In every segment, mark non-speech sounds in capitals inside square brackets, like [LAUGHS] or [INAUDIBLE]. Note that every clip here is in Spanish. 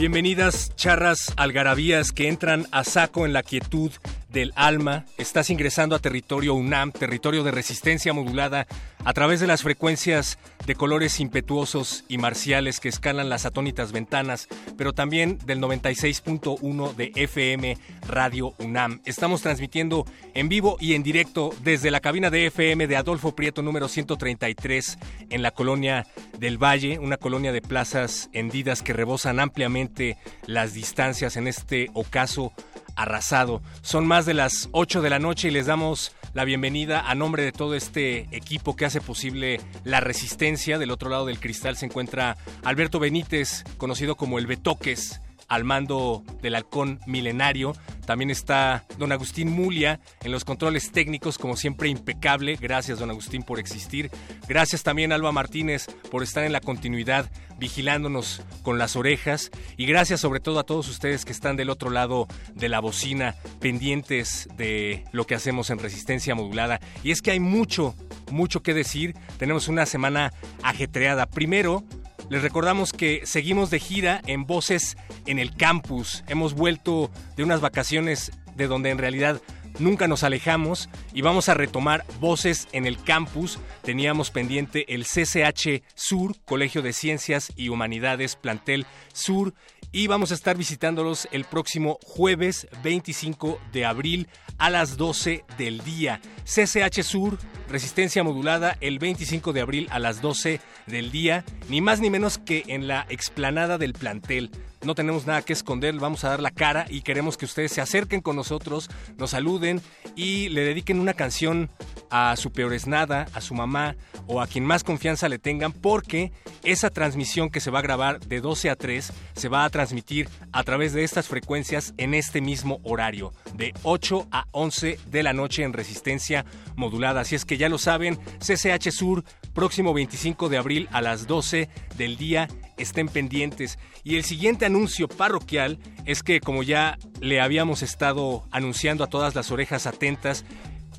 Bienvenidas charras algarabías que entran a saco en la quietud del alma. Estás ingresando a territorio UNAM, territorio de resistencia modulada, a través de las frecuencias de colores impetuosos y marciales que escalan las atónitas ventanas, pero también del 96.1 de FM Radio UNAM. Estamos transmitiendo en vivo y en directo desde la cabina de FM de Adolfo Prieto número 133 en la colonia del Valle, una colonia de plazas hendidas que rebosan ampliamente las distancias en este ocaso arrasado. Son más de las 8 de la noche y les damos la bienvenida a nombre de todo este equipo que hace posible la resistencia. Del otro lado del cristal se encuentra Alberto Benítez, conocido como el Betoques al mando del halcón milenario. También está don Agustín Mulia en los controles técnicos, como siempre impecable. Gracias, don Agustín, por existir. Gracias también, Alba Martínez, por estar en la continuidad, vigilándonos con las orejas. Y gracias sobre todo a todos ustedes que están del otro lado de la bocina, pendientes de lo que hacemos en resistencia modulada. Y es que hay mucho, mucho que decir. Tenemos una semana ajetreada. Primero, les recordamos que seguimos de gira en Voces en el Campus. Hemos vuelto de unas vacaciones de donde en realidad nunca nos alejamos y vamos a retomar Voces en el Campus. Teníamos pendiente el CCH Sur, Colegio de Ciencias y Humanidades, Plantel Sur, y vamos a estar visitándolos el próximo jueves 25 de abril a las 12 del día. CCH Sur, resistencia modulada, el 25 de abril a las 12 del día, ni más ni menos que en la explanada del plantel. No tenemos nada que esconder, vamos a dar la cara y queremos que ustedes se acerquen con nosotros, nos saluden y le dediquen una canción a su nada, a su mamá o a quien más confianza le tengan, porque esa transmisión que se va a grabar de 12 a 3 se va a transmitir a través de estas frecuencias en este mismo horario, de 8 a 11 de la noche en resistencia modulada. Así es que ya lo saben, CCH Sur, próximo 25 de abril a las 12 del día estén pendientes. Y el siguiente anuncio parroquial es que, como ya le habíamos estado anunciando a todas las orejas atentas,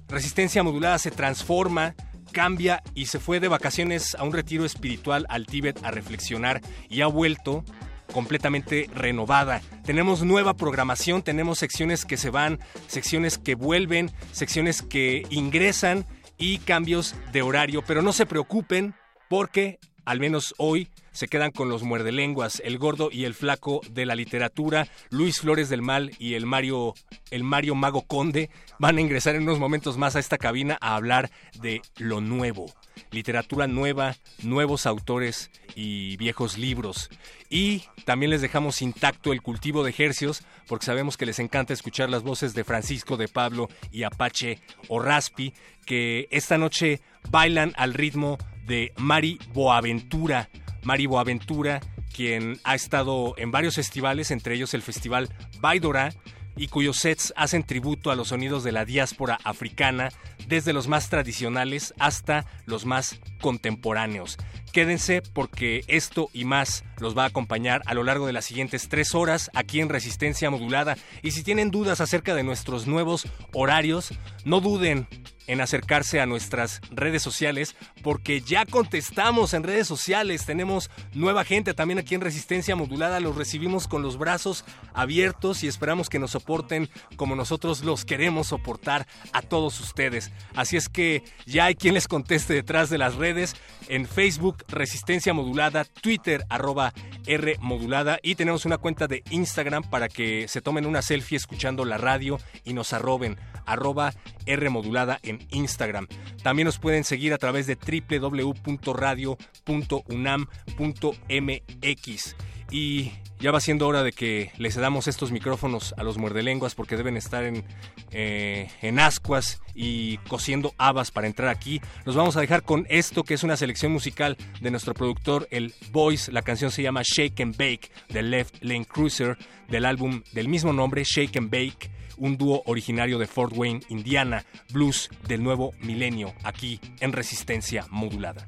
Resistencia Modulada se transforma, cambia y se fue de vacaciones a un retiro espiritual al Tíbet a reflexionar y ha vuelto completamente renovada. Tenemos nueva programación, tenemos secciones que se van, secciones que vuelven, secciones que ingresan y cambios de horario, pero no se preocupen porque al menos hoy se quedan con los muerdelenguas, el gordo y el flaco de la literatura, Luis Flores del Mal y el Mario, el Mario Mago Conde van a ingresar en unos momentos más a esta cabina a hablar de lo nuevo, literatura nueva, nuevos autores y viejos libros. Y también les dejamos intacto el cultivo de ejercios, porque sabemos que les encanta escuchar las voces de Francisco de Pablo y Apache o Raspi, que esta noche bailan al ritmo de Mari Boaventura, Mari Boaventura, quien ha estado en varios festivales, entre ellos el Festival Baidora, y cuyos sets hacen tributo a los sonidos de la diáspora africana, desde los más tradicionales hasta los más contemporáneos. Quédense porque esto y más los va a acompañar a lo largo de las siguientes tres horas aquí en Resistencia Modulada. Y si tienen dudas acerca de nuestros nuevos horarios, no duden en acercarse a nuestras redes sociales porque ya contestamos en redes sociales. Tenemos nueva gente también aquí en Resistencia Modulada. Los recibimos con los brazos abiertos y esperamos que nos soporten como nosotros los queremos soportar a todos ustedes. Así es que ya hay quien les conteste detrás de las redes. En Facebook, Resistencia Modulada, Twitter, arroba R Modulada y tenemos una cuenta de Instagram para que se tomen una selfie escuchando la radio y nos arroben arroba R Modulada en Instagram. También nos pueden seguir a través de www.radio.unam.mx. Y ya va siendo hora de que les damos estos micrófonos a los muerdelenguas porque deben estar en, eh, en ascuas y cociendo habas para entrar aquí. Nos vamos a dejar con esto que es una selección musical de nuestro productor, el Voice. La canción se llama Shake and Bake de Left Lane Cruiser del álbum del mismo nombre, Shake and Bake un dúo originario de Fort Wayne, Indiana, blues del nuevo milenio, aquí en Resistencia Modulada.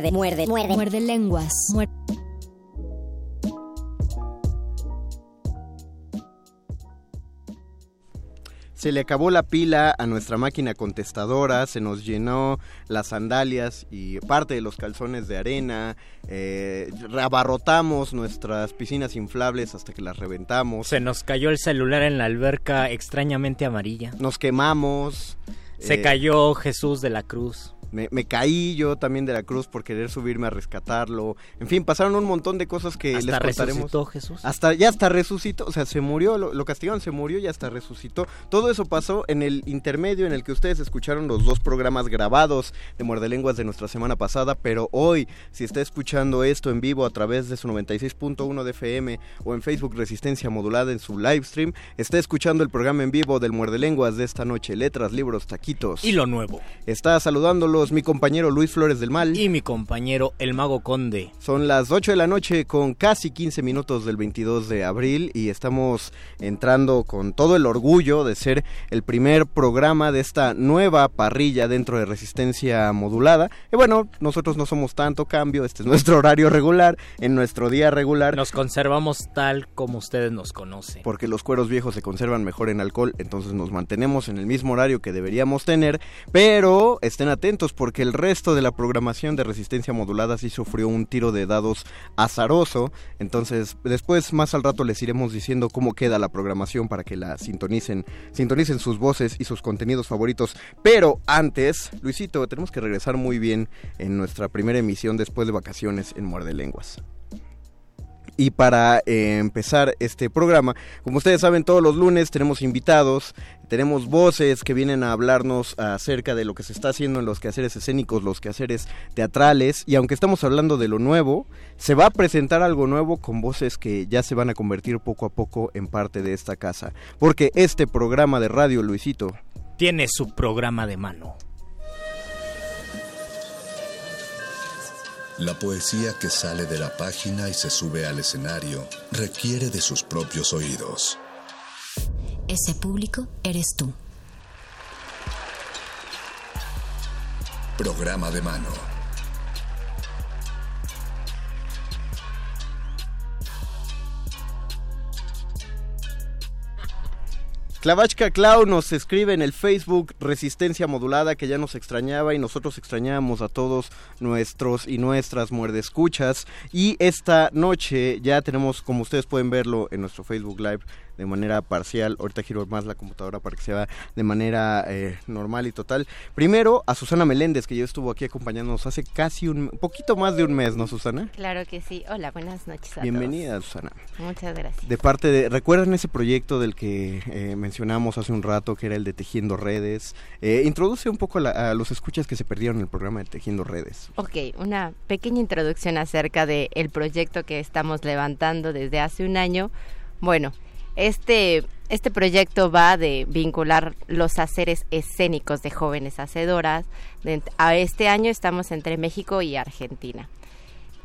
Muerde, muerde, muerde. Muerde lenguas. Muerde. Se le acabó la pila a nuestra máquina contestadora, se nos llenó las sandalias y parte de los calzones de arena, eh, abarrotamos nuestras piscinas inflables hasta que las reventamos, Se nos cayó el celular en la alberca extrañamente amarilla. nos quemamos. Se eh, cayó Jesús de la Cruz. Me, me caí yo también de la cruz por querer subirme a rescatarlo. En fin, pasaron un montón de cosas que Hasta les contaremos. resucitó Jesús. Hasta ya hasta resucitó, o sea, se murió, lo, lo castigaron, se murió y hasta resucitó. Todo eso pasó en el intermedio en el que ustedes escucharon los dos programas grabados de Muerde Lenguas de nuestra semana pasada, pero hoy, si está escuchando esto en vivo a través de su 96.1 de FM o en Facebook Resistencia Modulada en su live stream, está escuchando el programa en vivo del Muerde Lenguas de esta noche, letras, libros, taquitos. Y lo nuevo. Está mi compañero Luis Flores del Mal. Y mi compañero el mago conde. Son las 8 de la noche con casi 15 minutos del 22 de abril y estamos entrando con todo el orgullo de ser el primer programa de esta nueva parrilla dentro de Resistencia Modulada. Y bueno, nosotros no somos tanto cambio, este es nuestro horario regular, en nuestro día regular. Nos conservamos tal como ustedes nos conocen. Porque los cueros viejos se conservan mejor en alcohol, entonces nos mantenemos en el mismo horario que deberíamos tener, pero estén atentos porque el resto de la programación de resistencia modulada sí sufrió un tiro de dados azaroso, entonces después más al rato les iremos diciendo cómo queda la programación para que la sintonicen, sintonicen sus voces y sus contenidos favoritos, pero antes, Luisito, tenemos que regresar muy bien en nuestra primera emisión después de vacaciones en Muerde Lenguas. Y para eh, empezar este programa, como ustedes saben, todos los lunes tenemos invitados, tenemos voces que vienen a hablarnos acerca de lo que se está haciendo en los quehaceres escénicos, los quehaceres teatrales, y aunque estamos hablando de lo nuevo, se va a presentar algo nuevo con voces que ya se van a convertir poco a poco en parte de esta casa. Porque este programa de radio, Luisito, Tiene su programa de mano. La poesía que sale de la página y se sube al escenario requiere de sus propios oídos. Ese público eres tú. Programa de mano. Clavachka Clau nos escribe en el Facebook Resistencia Modulada que ya nos extrañaba y nosotros extrañábamos a todos nuestros y nuestras muerdescuchas. Y esta noche ya tenemos, como ustedes pueden verlo en nuestro Facebook Live, de manera parcial. Ahorita giro más la computadora para que sea de manera eh, normal y total. Primero a Susana Meléndez, que ya estuvo aquí acompañándonos hace casi un poquito más de un mes, ¿no, Susana? Claro que sí. Hola, buenas noches a Bienvenida, Susana. Muchas gracias. De parte de, ¿recuerdan ese proyecto del que eh, mencionamos hace un rato, que era el de Tejiendo Redes? Eh, introduce un poco a, la- a los escuchas que se perdieron el programa de Tejiendo Redes. Ok, una pequeña introducción acerca del el proyecto que estamos levantando desde hace un año. Bueno, este, este proyecto va de vincular los haceres escénicos de jóvenes hacedoras. De- a este año estamos entre México y Argentina.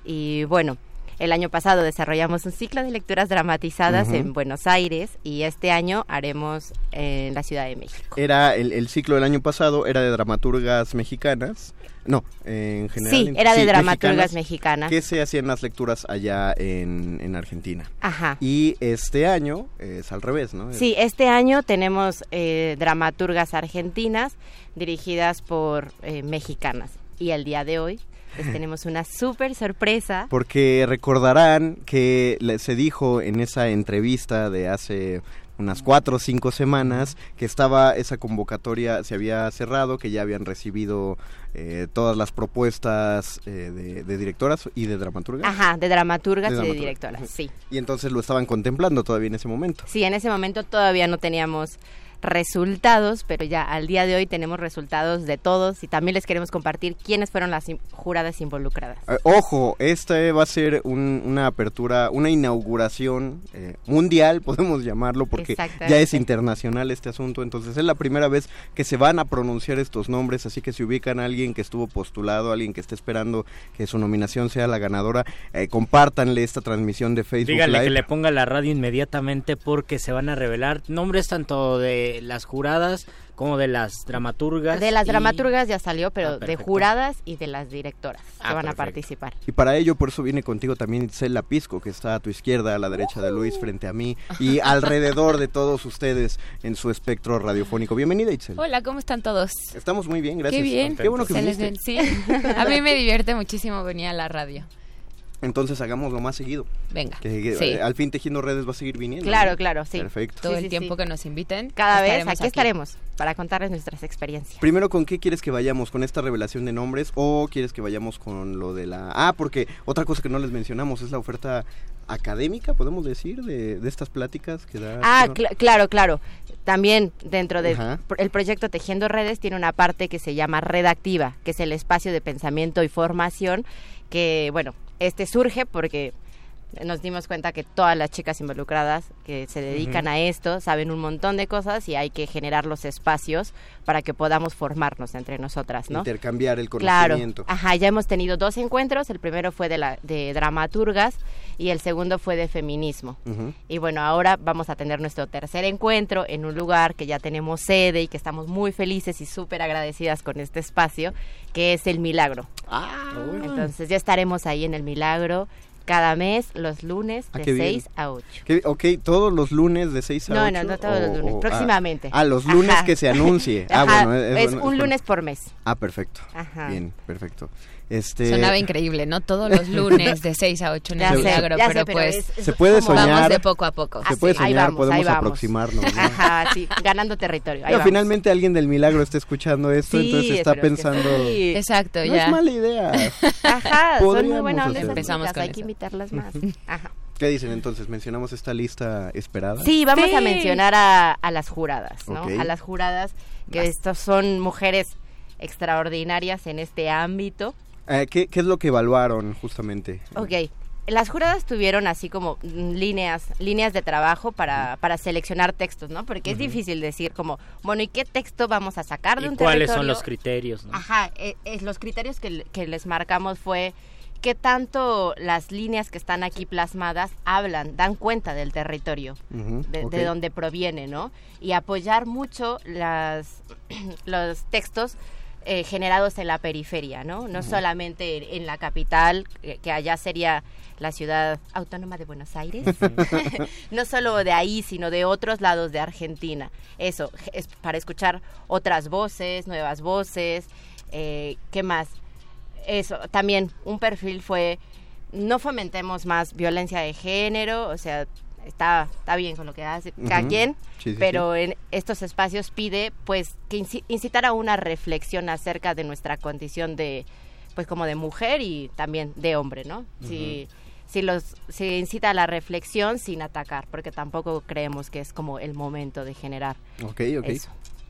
Y bueno, el año pasado desarrollamos un ciclo de lecturas dramatizadas en Buenos Aires y este año haremos en la Ciudad de México. Era el, el ciclo del año pasado, era de dramaturgas mexicanas. No, en general. Sí, en- era de sí, dramaturgas mexicanas. Que se hacían las lecturas allá en, en Argentina. Ajá. Y este año es al revés, ¿no? Sí, este año tenemos eh, dramaturgas argentinas dirigidas por eh, mexicanas. Y el día de hoy les [LAUGHS] tenemos una súper sorpresa. Porque recordarán que se dijo en esa entrevista de hace unas cuatro o cinco semanas que estaba esa convocatoria, se había cerrado, que ya habían recibido eh, todas las propuestas eh, de, de directoras y de dramaturgas. Ajá, de dramaturgas De y de directoras, sí. Y entonces lo estaban contemplando todavía en ese momento. Sí, en ese momento todavía no teníamos resultados, pero ya al día de hoy tenemos resultados de todos y también les queremos compartir quiénes fueron las juradas involucradas. Eh, ojo, esta va a ser una apertura, una inauguración eh, mundial, [LAUGHS] podemos llamarlo, porque ya es internacional este asunto, entonces es la primera vez que se van a pronunciar estos nombres, así que si ubican a alguien que estuvo postulado, alguien que esté esperando que su nominación sea la ganadora, eh, compártanle esta transmisión de Facebook. Dígale que le ponga la radio inmediatamente porque se van a revelar nombres tanto de las juradas como de las dramaturgas. De las dramaturgas ya salió, pero ah, de juradas y de las directoras que ah, van a participar. Y para ello, por eso viene contigo también Itzel Lapisco, que está a tu izquierda, a la derecha de Luis, frente a mí y [LAUGHS] alrededor de todos ustedes en su espectro radiofónico. Bienvenida, Itzel. Hola, ¿cómo están todos? Estamos muy bien, gracias. Qué bien. Qué bueno que viniste. Sí, a mí me [LAUGHS] divierte muchísimo venir a la radio. Entonces hagámoslo más seguido. Venga. Que, Al fin Tejiendo Redes va a seguir viniendo. Claro, claro, sí. Perfecto. Todo el tiempo que nos inviten. Cada vez aquí, estaremos para contarles nuestras experiencias. Primero, ¿con qué quieres que vayamos? ¿Con esta revelación de nombres o quieres que vayamos con lo de la... Ah, porque otra cosa que no les mencionamos es la oferta académica, podemos decir, de, estas pláticas que da... Ah, claro, claro. También dentro del el proyecto Tejiendo Redes tiene una parte que se llama Redactiva, que es el espacio de pensamiento y formación que, bueno, este surge porque nos dimos cuenta que todas las chicas involucradas que se dedican a esto saben un montón de cosas y hay que generar los espacios para que podamos formarnos entre nosotras, ¿no? Intercambiar el conocimiento. Claro. Ajá, ya hemos tenido dos encuentros, el primero fue de la de dramaturgas y el segundo fue de feminismo. Y bueno, ahora vamos a tener nuestro tercer encuentro en un lugar que ya tenemos sede y que estamos muy felices y súper agradecidas con este espacio, que es el Milagro. Ah. Entonces ya estaremos ahí en el Milagro cada mes, los lunes, ah, de 6 a 8. Ok, todos los lunes de 6 a 8. No, no, no todos los lunes, próximamente. Ah, los lunes que se anuncie. Ah, bueno, es, un lunes por mes. Ah, perfecto. Ajá. Bien, perfecto. Este... Sonaba increíble, ¿no? Todos los lunes de 6 a 8 en el milagro, pero, pues se puede soñar. Vamos de poco a poco. Se puede soñar, podemos aproximarnos. [LAUGHS] Ajá, sí, ganando territorio. Pero finalmente alguien del milagro está escuchando esto, entonces está pensando. Exacto, no ya. es mala idea. Ajá, son muy buenas Empezamos con Hay que invitarlas [LAUGHS] más. Ajá. ¿Qué dicen entonces? ¿Mencionamos esta lista esperada? Sí, vamos a mencionar a, a, las juradas, ¿no? A las juradas, que estas son mujeres extraordinarias en este ámbito. Eh, ¿qué, es lo que evaluaron justamente? Ok, las juradas tuvieron así como líneas, líneas de trabajo para, para seleccionar textos, ¿no? Porque es difícil decir como, bueno, ¿y qué texto vamos a sacar de un cuáles son los criterios? Ajá, eh, los criterios que, les marcamos fue qué tanto las líneas que están aquí plasmadas hablan, dan cuenta del territorio, de, de, donde proviene, ¿no? Y apoyar mucho las, [CLEARS THROAT] los textos eh, generados en la periferia, ¿no? No solamente en la capital, que allá sería la ciudad autónoma de Buenos Aires, [LAUGHS] no solo de ahí, sino de otros lados de Argentina. Eso, es para escuchar otras voces, nuevas voces, eh, ¿qué más? Eso, también un perfil fue, no fomentemos más violencia de género, o sea, está, está bien con lo que hace cada quien, pero en estos espacios pide pues que incitar a una reflexión acerca de nuestra condición de pues como de mujer y también de hombre, ¿no? Si si los se incita a la reflexión sin atacar, porque tampoco creemos que es como el momento de generar Ok, ok.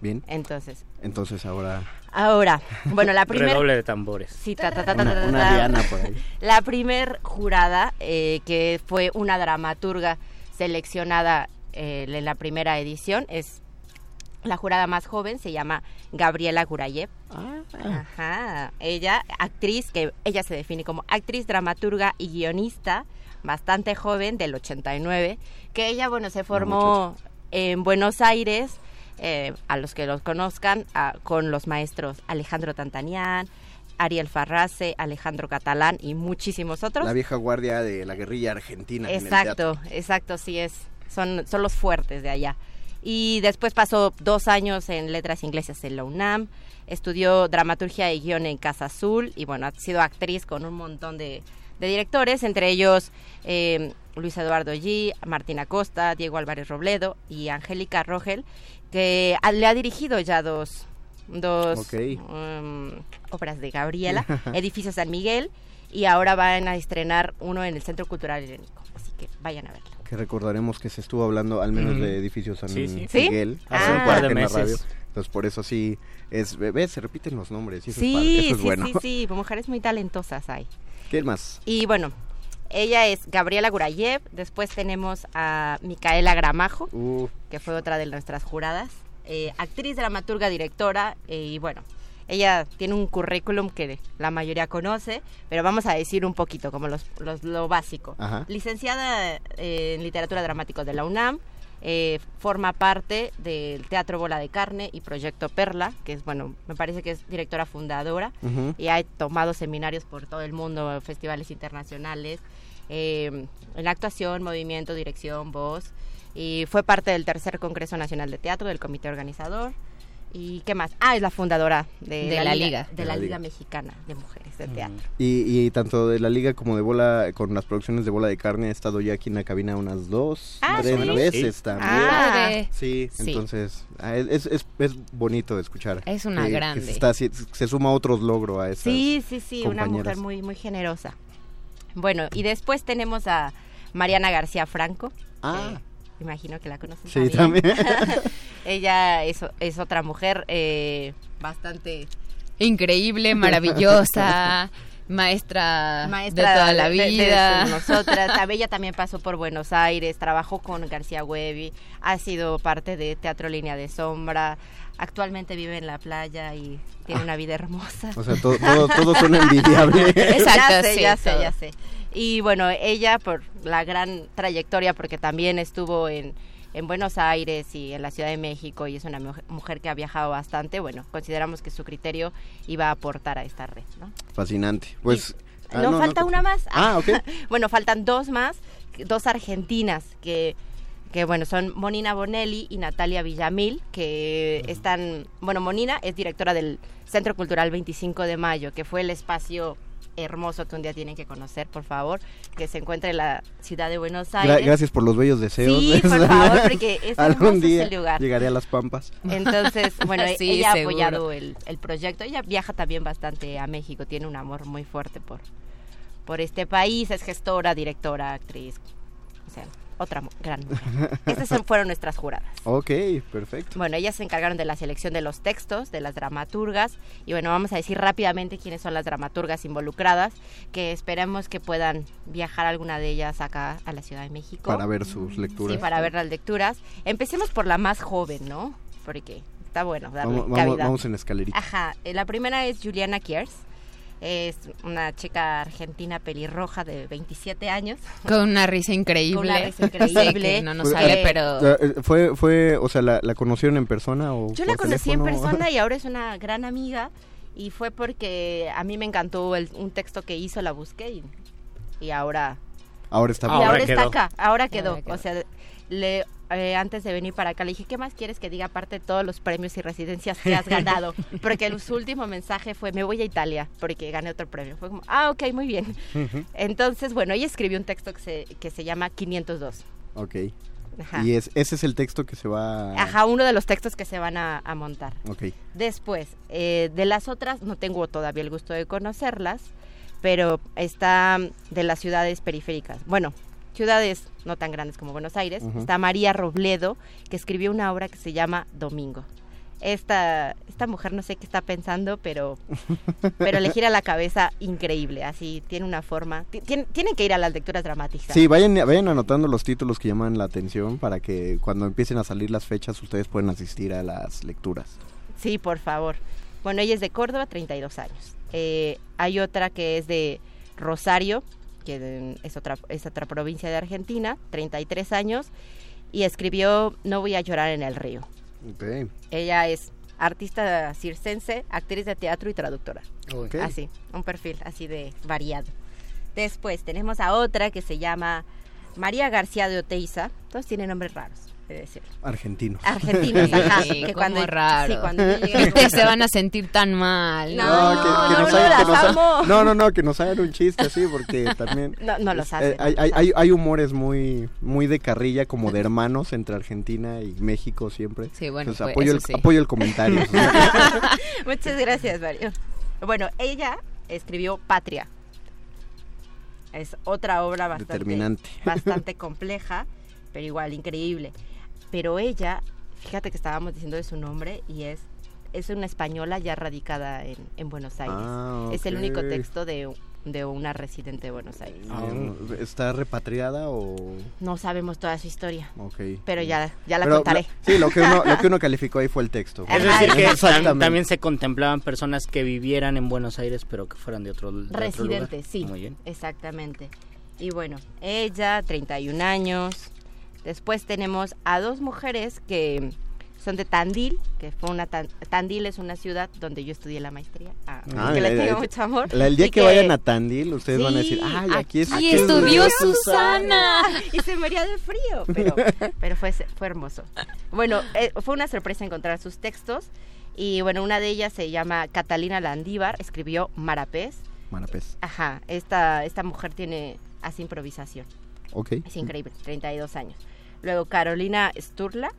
Bien. Entonces. Entonces ahora. Ahora, bueno, la [LAUGHS] primera. Redoble de tambores. Sí, ta, ta, ta, una, diana por ahí. La primer jurada, eh, que fue una dramaturga seleccionada eh, en la primera edición es la jurada más joven se llama Gabriela Gurayev. Ah. Ajá. Ella, actriz, que ella se define como actriz, dramaturga y guionista, bastante joven, del 89, que ella, bueno, se formó en Buenos Aires, eh, a los que los conozcan, con los maestros Alejandro Tantanián, Ariel Farrase, Alejandro Catalán y muchísimos otros. La vieja guardia de la guerrilla argentina. Exacto, exacto, sí es. Son, son los fuertes de allá. Y después pasó dos años en letras inglesas en la UNAM, estudió dramaturgia y guion en Casa Azul y bueno, ha sido actriz con un montón de, directores, entre ellos eh, Luis Eduardo G., Martina Costa, Diego Álvarez Robledo y Angélica Rogel, que le ha dirigido ya dos, dos um, obras de Gabriela, [LAUGHS] Edificio San Miguel, y ahora van a estrenar uno en el Centro Cultural Helénico. Así que vayan a verlo. que recordaremos que se estuvo hablando al menos de edificios San Sí, sí. Miguel Ah. hace un Un par de en la meses. radio. Entonces por eso sí es ves, se repiten los nombres y eso es Sí, padre, eso es sí, bueno. sí, sí, mujeres muy talentosas hay. [LAUGHS] ¿Qué más? Y bueno, ella es Gabriela Gurayev, después tenemos a Micaela Gramajo, Uh, que fue otra de nuestras juradas, eh, actriz, dramaturga, directora, eh, y bueno, ella tiene un currículum que la mayoría conoce, pero vamos a decir un poquito, como los, los- lo básico. Ajá. Licenciada eh, en Literatura Dramática de la UNAM, eh, forma parte del Teatro Bola de Carne y Proyecto Perla, que es, bueno, me parece que es directora fundadora y ha tomado seminarios por todo el mundo, festivales internacionales, eh, en actuación, movimiento, dirección, voz, y fue parte del tercer Congreso Nacional de Teatro, del comité organizador. ¿Y qué más? Ah, es la fundadora de, De la Liga. De, De la la Liga Liga. Mexicana de Mujeres de Teatro. Y, y tanto de la liga como de bola, con las producciones de bola de carne, he estado ya aquí en la cabina unas dos, Ah, tres ¿sí? veces también. Ah. Sí, Sí. entonces ah, es, es, es bonito de escuchar. Es una que- que grande. se, está se suma otros logros a esas. Sí, sí, sí, una mujer muy, muy generosa. Bueno, y después tenemos a Mariana García Franco. Ah, que imagino que la conocen sí, también. [LAUGHS] Ella es, es otra mujer eh, bastante Increíble, [LAUGHS] maravillosa, maestra, maestra de toda la de- de- de vida. nosotras. [LAUGHS] Ella también pasó por Buenos Aires, trabajó con García Huevi, ha sido parte de Teatro Línea de Sombra, actualmente vive en la playa y tiene una vida hermosa. o sea, todo, todo, todo [LAUGHS] suena envidiable. Exacto, ya sé, sí, ya sé, ya sé. Y bueno, ella por la gran trayectoria, porque también estuvo en, en Buenos Aires y en la Ciudad de México y es una mujer- mujer que ha viajado bastante, bueno, consideramos que su criterio iba a aportar a esta red, ¿no? Fascinante. Pues. ah, no, falta una más. Ah, ok. [LAUGHS] bueno, faltan dos más, dos argentinas que que bueno, son Monina Bonelli y Natalia Villamil, que están, bueno, Monina es directora del Centro Cultural 25 de Mayo, que fue el espacio hermoso que un día tienen que conocer, por favor, que se encuentra en la ciudad de Buenos Gra- Aires. gracias por los bellos deseos. Sí, por [LAUGHS] favor, porque es [LAUGHS] Algún día ese lugar. llegaré a las Pampas. Entonces, [LAUGHS] bueno, Sí, ella ha apoyado el, el proyecto. Ella viaja también bastante a México, tiene un amor muy fuerte por, por este país, es gestora, directora, actriz, o sea, otra gran mujer. Estas fueron nuestras juradas. [LAUGHS] Ok, perfecto. Bueno, ellas se encargaron de la selección de los textos, de las dramaturgas, y bueno, vamos a decir rápidamente quiénes son las dramaturgas involucradas, que esperamos que puedan viajar alguna de ellas acá a la Ciudad de México. Para ver sus lecturas. Sí, para ver las lecturas. Empecemos por la más joven, ¿no? Porque está bueno darle Vamos, vamos, vamos en escalerita. Ajá, eh, la primera es Juliana Kiers. Es una chica argentina pelirroja de 27 años. Con una risa increíble. Con una risa increíble. [LAUGHS] no nos Pues, sale, eh, pero... Eh, ¿Fue, fue, o sea, la, la conocieron en persona o Yo la conocí en persona y [LAUGHS] ahora es una gran amiga. Y fue porque a mí me encantó el- un texto que hizo, la busqué y, y ahora, Ahora está y Ahora ahora está acá, ahora quedó. Ahora quedó. O sea, le, eh, antes de venir para acá le dije, ¿qué más quieres que diga aparte de todos los premios y residencias que has ganado? [LAUGHS] Porque el, su último mensaje fue, me voy a Italia porque gané otro premio. Fue como, ah, ok, muy bien. Entonces, bueno, ella escribió un texto que se, que se llama 502. Ok. Ajá. Y es, ese es el texto que se va... Ajá, uno de los textos que se van a, a montar. Ok. Después, eh, de las otras, no tengo todavía el gusto de conocerlas, pero está de las ciudades periféricas. Bueno, ciudades no tan grandes como Buenos Aires. Está María Robledo, que escribió una obra que se llama Domingo. Esta, esta mujer no sé qué está pensando, pero, [LAUGHS] pero le gira la cabeza increíble. Así, tiene una forma. ti- tien- tienen que ir a las lecturas dramáticas. Sí, vayan, vayan anotando los títulos que llaman la atención para que cuando empiecen a salir las fechas ustedes puedan asistir a las lecturas. Sí, por favor. Bueno, ella es de Córdoba, 32 años. Eh, hay otra que es de Rosario, que es otra, es otra provincia de Argentina, 33 años, y escribió No voy a llorar en el río. Ella es artista circense, actriz de teatro y traductora. Ok. Así, un perfil así de variado. Después tenemos a otra que se llama María García de Oteiza. Todos tienen nombres raros, de decirlo. Argentinos. Argentinos, ajá. [LAUGHS] Sí, que cuando, raro. sí, cuando yo llegué- [LAUGHS] Viste, se van a sentir tan mal. No, No, que, que no, nos no, hagan, que nos hagan- no, no, no, que nos hagan un chiste así, porque [LAUGHS] también No, no los hacen. eh, hay, hay, hay, hay humores muy, muy de carrilla, como de hermanos entre Argentina y México siempre. Sí, bueno, Entonces, pues, apoyo, el, sí. apoyo el comentario. Muchas gracias, Mario. Bueno, ella escribió Patria. Es otra obra bastante, Determinante. bastante compleja pero igual, increíble. Pero ella, fíjate que estábamos diciendo de su nombre y es es una española ya radicada en, en Buenos Aires. Ah, Es el único texto de, de una residente de Buenos Aires. Ah, ¿Está repatriada o...? No sabemos toda su historia, Ok. pero ya, ya la Pero contaré. lo- sí, lo que, uno, lo que uno calificó ahí fue el texto. Es decir, que [LAUGHS] tam- también se contemplaban personas que vivieran en Buenos Aires, pero que fueran de otro, de otro lugar. Residente, sí. Muy bien. Exactamente. Y bueno, ella, 31 años. Después tenemos a dos mujeres que son de Tandil, que fue una tan- Tandil es una ciudad donde yo estudié la maestría. Ah, Ah, que le tengo mucho amor. la- el día Y que, vayan a Tandil, ustedes van a decir, Sí, ay, aquí, es aquí estudió estudió Susana. y se moría de frío, pero, [LAUGHS] pero fue, fue hermoso. Bueno, eh, fue una sorpresa encontrar sus textos. Y bueno, una de ellas se llama Catalina Landívar, escribió Marapés. Marapés. Ajá, esta, esta mujer tiene, hace improvisación. Ok. Es increíble, 32 años. Luego Carolina Sturla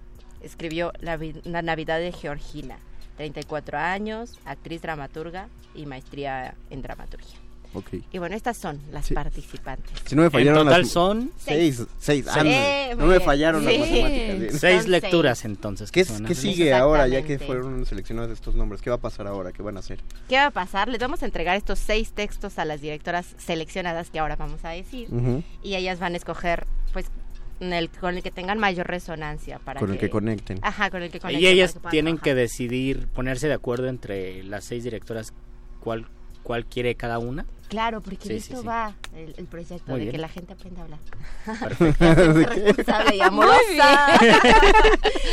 escribió La, vi- La Navidad de Georgina, 34 años, actriz dramaturga y maestría en dramaturgia. Ok. Y bueno, estas son las Sí. participantes. Si no me fallaron En total las- son seis. Seis. Seis. Ah, Eh, no me fallaron las Sí. matemáticas. bien. seis Son lecturas seis. entonces. ¿Qué, qué sigue ahora ya que fueron seleccionados estos nombres? ¿Qué va a pasar ahora? ¿Qué van a hacer? ¿Qué va a pasar? Les vamos a entregar estos seis textos a las directoras seleccionadas que ahora vamos a decir. Ujú. Y ellas van a escoger, pues, en el, con el que tengan mayor resonancia para Con el que conecten. Ajá, con el que conecten. Y ellas que tienen trabajar. que decidir, ponerse de acuerdo entre las seis directoras cuál, cuál quiere cada una. Claro, porque Sí, de sí, esto sí. va el, el proyecto, Muy de bien. que la gente aprenda a hablar. [LAUGHS] Responsable y [LAUGHS] amorosa. [LAUGHS]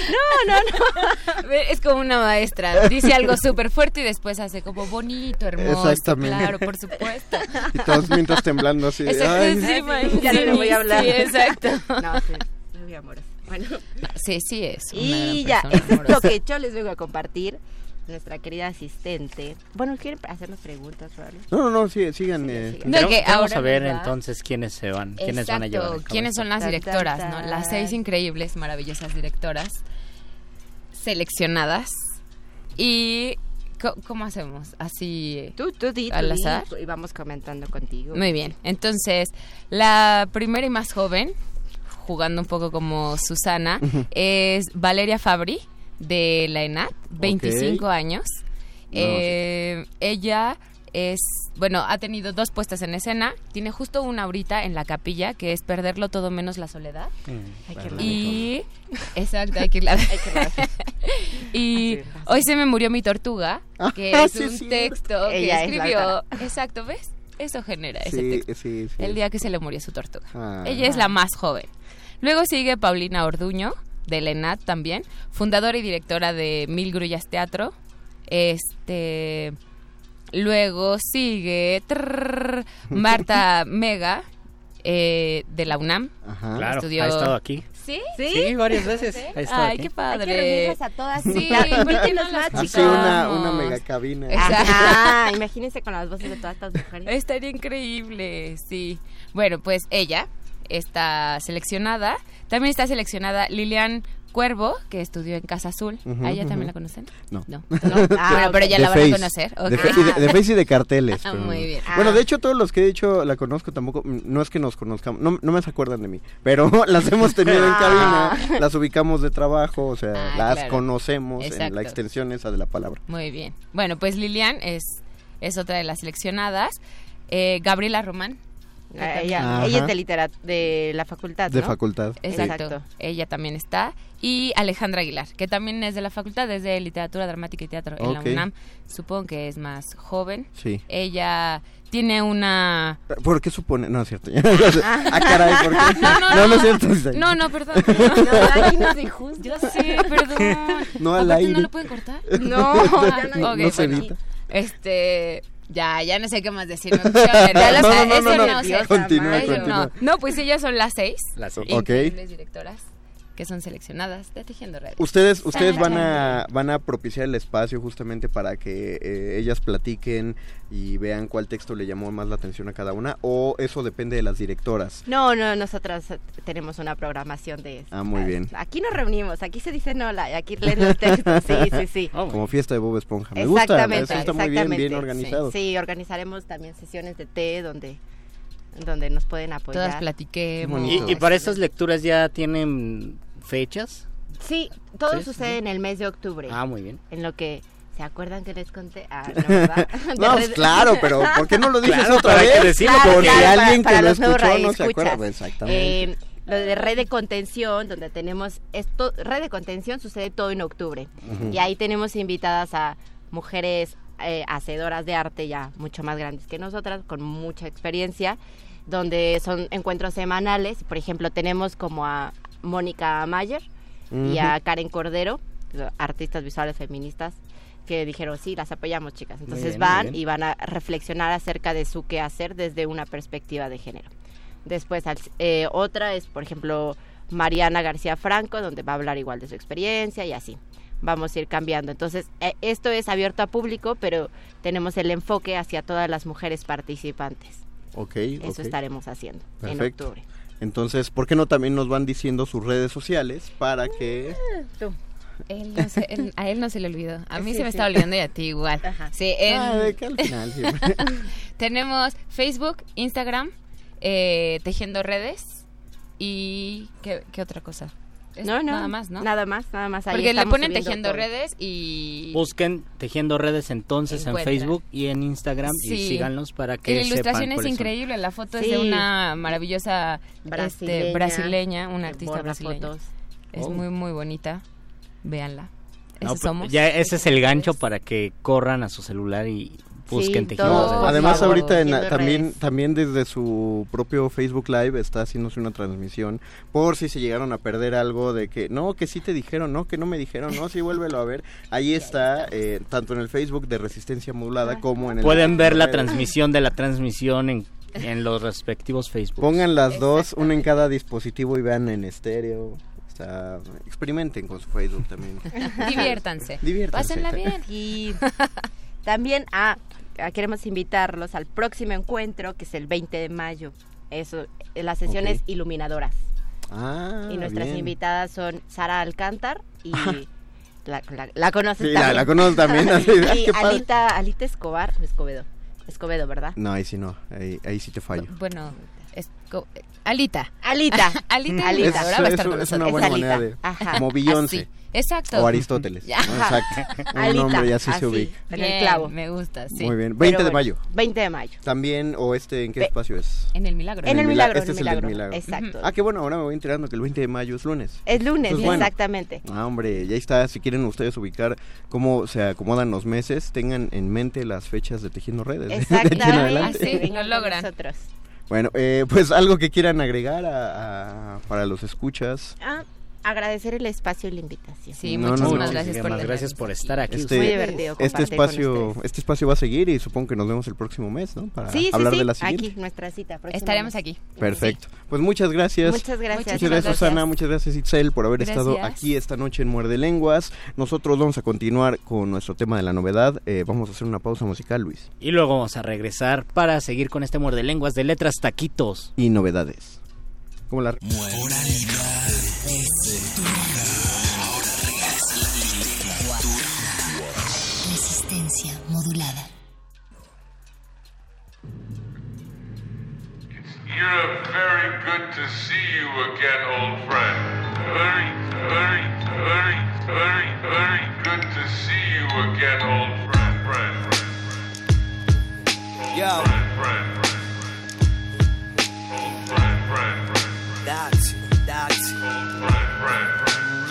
no, no, no. Es como una maestra. Dice algo súper fuerte y después hace como bonito, hermoso. Exactamente. Claro, por supuesto. Y todos mientras temblando así. Exacto, "Ay". sí, Sí, ma- ya no le voy a hablar. Sí, exacto. No, sí, muy amorosa. Bueno, Sí, sí es. Una y ya, esto es lo que yo les vengo a compartir. Nuestra querida asistente. Bueno, ¿quieren hacernos preguntas? No, no, no, sí, sigan. Eh. No, que ahora, saber ¿verdad? entonces quiénes se van, quiénes van a llevar. a quiénes son las directoras, tan, ¿no? tan. Las seis increíbles, maravillosas directoras seleccionadas. Y ¿cómo hacemos? Así Tú, tú, di, y vamos comentando contigo. Muy bien. Entonces, la primera y más joven, jugando un poco como Susana, es Valeria Fabri de la ENAT, 25 años. Eh, ella es, bueno, ha tenido dos puestas en escena. Tiene justo una ahorita en la capilla, que es Perderlo todo menos la soledad. Mm, Hay que. Y, [LAUGHS] exacto, hay que irla que. [LAUGHS] Y hoy se me murió mi tortuga, que Ah, [LAUGHS] es sí, un es cierto. texto que Ella es la escribió. Exacto, ¿ves? Eso genera ese texto. sí, sí. El día que se le murió su tortuga. Ah. Ella es la más joven. Luego sigue Paulina Orduño, de Lenat también, fundadora y directora de Mil Grullas Teatro. Este. Luego sigue trrr, [LAUGHS] Marta Mega, eh, de la UNAM. Ajá. Claro, Estudió- ha estado aquí. ¿Sí? Sí, varias veces. Estado Ay, aquí. qué Hay que padre. reunirlas a todas. Sí, [LAUGHS] Invítenos invítenos más, chicas. una, una Vamos. mega cabina. Ajá, imagínense con las voces de todas estas mujeres. Estaría increíble, sí. Bueno, pues ella está seleccionada. También está seleccionada Lilian Cuervo, que estudió en Casa Azul. Ujú, ¿A ella también la conocen? No. No. [LAUGHS] Ah, bueno, pero ya De la van a Face. conocer. De, ok. Face y de, de Face y de carteles. [LAUGHS] Ah, pero muy no. bien. Bueno, Ah. de hecho, todos los que he dicho la conozco tampoco. mm, No es que nos conozcamos, no, no me se acuerdan de mí. Pero [LAUGHS] las hemos tenido en Ah. cabina, las ubicamos de trabajo, o sea, Ah, las claro. conocemos en la extensión esa de la palabra. Muy bien. Bueno, pues Lilian es, es otra de las seleccionadas. Eh, Gabriela Román. Ella, ella es de, literat de la facultad, De facultad. Exacto. Exacto. Ella también está. Y Alejandra Aguilar, que también es de la facultad, es de literatura dramática y teatro en la UNAM. Supongo que es más joven. Sí. Ella tiene una... ¿Por qué supone? No, es cierto. [LAUGHS] ah, caray, ¿por qué? No, no, no, no. es cierto. No, no, perdón. perdón. No, aquí no se juzga. Yo sé, perdón. No al aire. ¿No lo pueden cortar? No, ya no, ok, [LAUGHS] no se bueno. evita. Este... Ya, ya no sé qué más decir. me [LAUGHS] puse a ver, ya No, no, eso no, no, no pues ellas son las seis. Las seis. Ok. Directoras que son seleccionadas de Tejiendo Redes. Ustedes, ustedes van a, van a propiciar el espacio justamente para que eh, ellas platiquen y vean cuál texto le llamó más la atención a cada una, o eso depende de las directoras. No, no, nosotras tenemos una programación de... Ah, muy bien. Aquí nos reunimos, aquí se dicen hola, y aquí leen los textos, sí, sí, sí. Oh. [LAUGHS] Como fiesta de Bob Esponja. Me gusta, Exactamente, eso está muy bien, organizado. Sí, organizaremos también sesiones de té donde donde nos pueden apoyar. Todas platiquemos. ¿Y, y para estas lecturas ya tienen fechas? Sí, todo Sí, sucede en el mes de octubre. Ah, muy bien. En lo que ¿Se acuerdan que les conté? Ah, no, [LAUGHS] ¿verdad? No, [LAUGHS] pues claro, pero ¿por qué no lo dices Claro, otra para vez? que decirlo, Claro, Porque claro, alguien para que lo escuchó no se acuerda. Pues, Exactamente. Eh, lo de red de contención, donde tenemos esto, red de contención sucede todo en octubre. Y ahí tenemos invitadas a mujeres eh, hacedoras de arte ya mucho más grandes que nosotras, con mucha experiencia, donde son encuentros semanales. Por ejemplo, tenemos como a Mónica Mayer y a. Karen Cordero, artistas visuales feministas, que dijeron, sí, las apoyamos, chicas. Entonces bien, van y van a reflexionar acerca de su quehacer desde una perspectiva de género. Después, eh, otra es, por ejemplo, Mariana García Franco, donde va a hablar igual de su experiencia y así. Vamos a ir cambiando. Entonces, eh, esto es abierto a público, pero tenemos el enfoque hacia todas las mujeres participantes. Ok, Eso estaremos haciendo en octubre. Entonces, ¿por qué no también nos van diciendo sus redes sociales para que... Tú. Él no se- él- a él no se le olvidó. A mí Sí, se me sí. está olvidando y a ti igual. Sí, en- Ah, de que al final siempre. [LAUGHS] Tenemos Facebook, Instagram, eh, Tejiendo Redes y... ¿qué, qué otra cosa? Es No, no. Nada más, ¿no? Nada más, nada más. Ahí Porque le ponen Tejiendo todo. Redes y... Busquen Tejiendo Redes entonces Encuentran. en Facebook y en Instagram y Sí. síganlos para Y que la ilustración sepan es increíble, la foto es Sí. de una maravillosa Brasileña, brasileña, brasileña una artista brasileña. fotos. Es Oh. muy, muy bonita. Véanla. No, pues, somos. Ya ese es el gancho para que corran a su celular y busquen Tejiendo No, Redes. además ahorita en- también redes. también desde su propio Facebook Live está haciéndose una transmisión por si se llegaron a perder algo de que no que sí te dijeron no que no me dijeron no sí vuélvelo a ver ahí [LAUGHS] está eh, tanto en el Facebook de Resistencia Modulada como en el Pueden ver la [LAUGHS] transmisión de la transmisión en, en los respectivos Facebook. Pongan las dos, una en cada dispositivo y vean en estéreo. O sea, experimenten con su Facebook también. [LAUGHS] Diviértanse. Diviértanse. Pásenla bien. Y también ah, queremos invitarlos al próximo encuentro, que es el 20 de mayo. Eso, eh, las sesiones iluminadoras. Ah, y nuestras bien. invitadas son Sara Alcántar y [LAUGHS] la, la, la conoces Sí, la- también. la conozco también, [LAUGHS] así, y. Alita, Alita Escobar, Escobedo. Escobedo, ¿verdad? No, ahí sí no, ahí, ahí sí te fallo. Bueno, es co- [LAUGHS] Alita. Alita. Alita. Alita. Ahora va a estar es, con es una nosotros. buena Es manera de... Ajá. Como Beyoncé. Así. Exacto. O Aristóteles. [LAUGHS] Exacto. Un Alita, nombre ya sí se así, ubica. En el clavo. Me gusta, sí. Muy bien. Pero 20 de bueno, mayo. 20 de mayo. También, o este, ¿en qué Ve- espacio es? En el milagro. En el Mila- milagro, Este en es el el del milagro. Exacto. Ah, qué bueno, ahora me voy enterando que el 20 de mayo es lunes. Es lunes, Eso es bueno. exactamente. Ah, hombre, ya está. Si quieren ustedes ubicar cómo se acomodan los meses, tengan en mente las fechas de Tejiendo Redes. [LAUGHS] de aquí en Exactamente. adelante. Ah, lo logran. Nosotros. Bueno, eh, pues [LAUGHS] algo que quieran agregar a- para los escuchas. Ah, agradecer el espacio y la invitación. Sí, No, muchísimas no. gracias por gracias por estar aquí. Este, Muy divertido este con espacio, este espacio va a seguir y supongo que nos vemos el próximo mes, ¿no? Para Sí, hablar sí. de la siguiente. Aquí, nuestra cita. Estaremos aquí. Perfecto. Pues muchas gracias. Muchas gracias. Muchas gracias, Susana. Muchas gracias, Itzel, por haber estado aquí esta noche en Muerde Lenguas. Nosotros vamos a continuar con nuestro tema de la novedad. Eh, vamos a hacer una pausa musical, Luis. Y luego vamos a regresar para seguir con este muerde lenguas de letras taquitos. Y novedades. Como la... Resistencia modulada. You're very good to see you again, old friend. Very, very, very, very, very good to see you again, old friend, friend, friend. Old Yo. friend, friend, friend.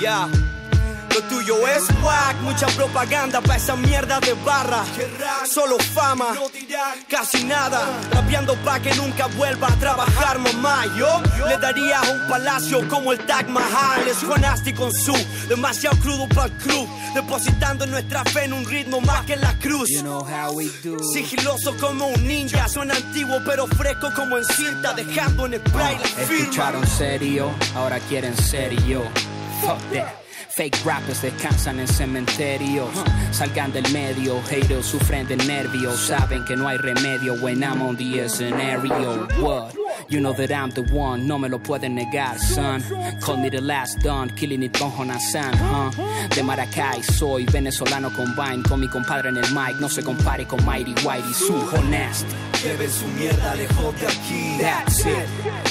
Yeah. Lo tuyo es whack, mucha propaganda pa' esa mierda de barra. Solo fama, casi nada. Rapeando pa' que nunca vuelva a trabajar, mamá. Yo le daría un palacio como el Taj Mahal. Es Juanasti con su demasiado crudo para el club. Depositando nuestra fe en un ritmo más que la cruz. Sigiloso como un ninja, suena antiguo pero fresco como en cinta, dejando en spray la firma. Escucharon serio, ahora quieren serio. Fuck that. Fake rappers descansan en cementerios. Salgan del medio, haters sufren de nervios. Saben que no hay remedio when I'm on the scenario. What? You know that I'm the one, no me lo pueden negar, son. Call me the last don, killing it con Jonathan, huh? De Maracay soy venezolano combine con mi compadre en el mic. No se compare con Mighty Whitey, su honest. Lleven su mierda lejos de aquí. That's it.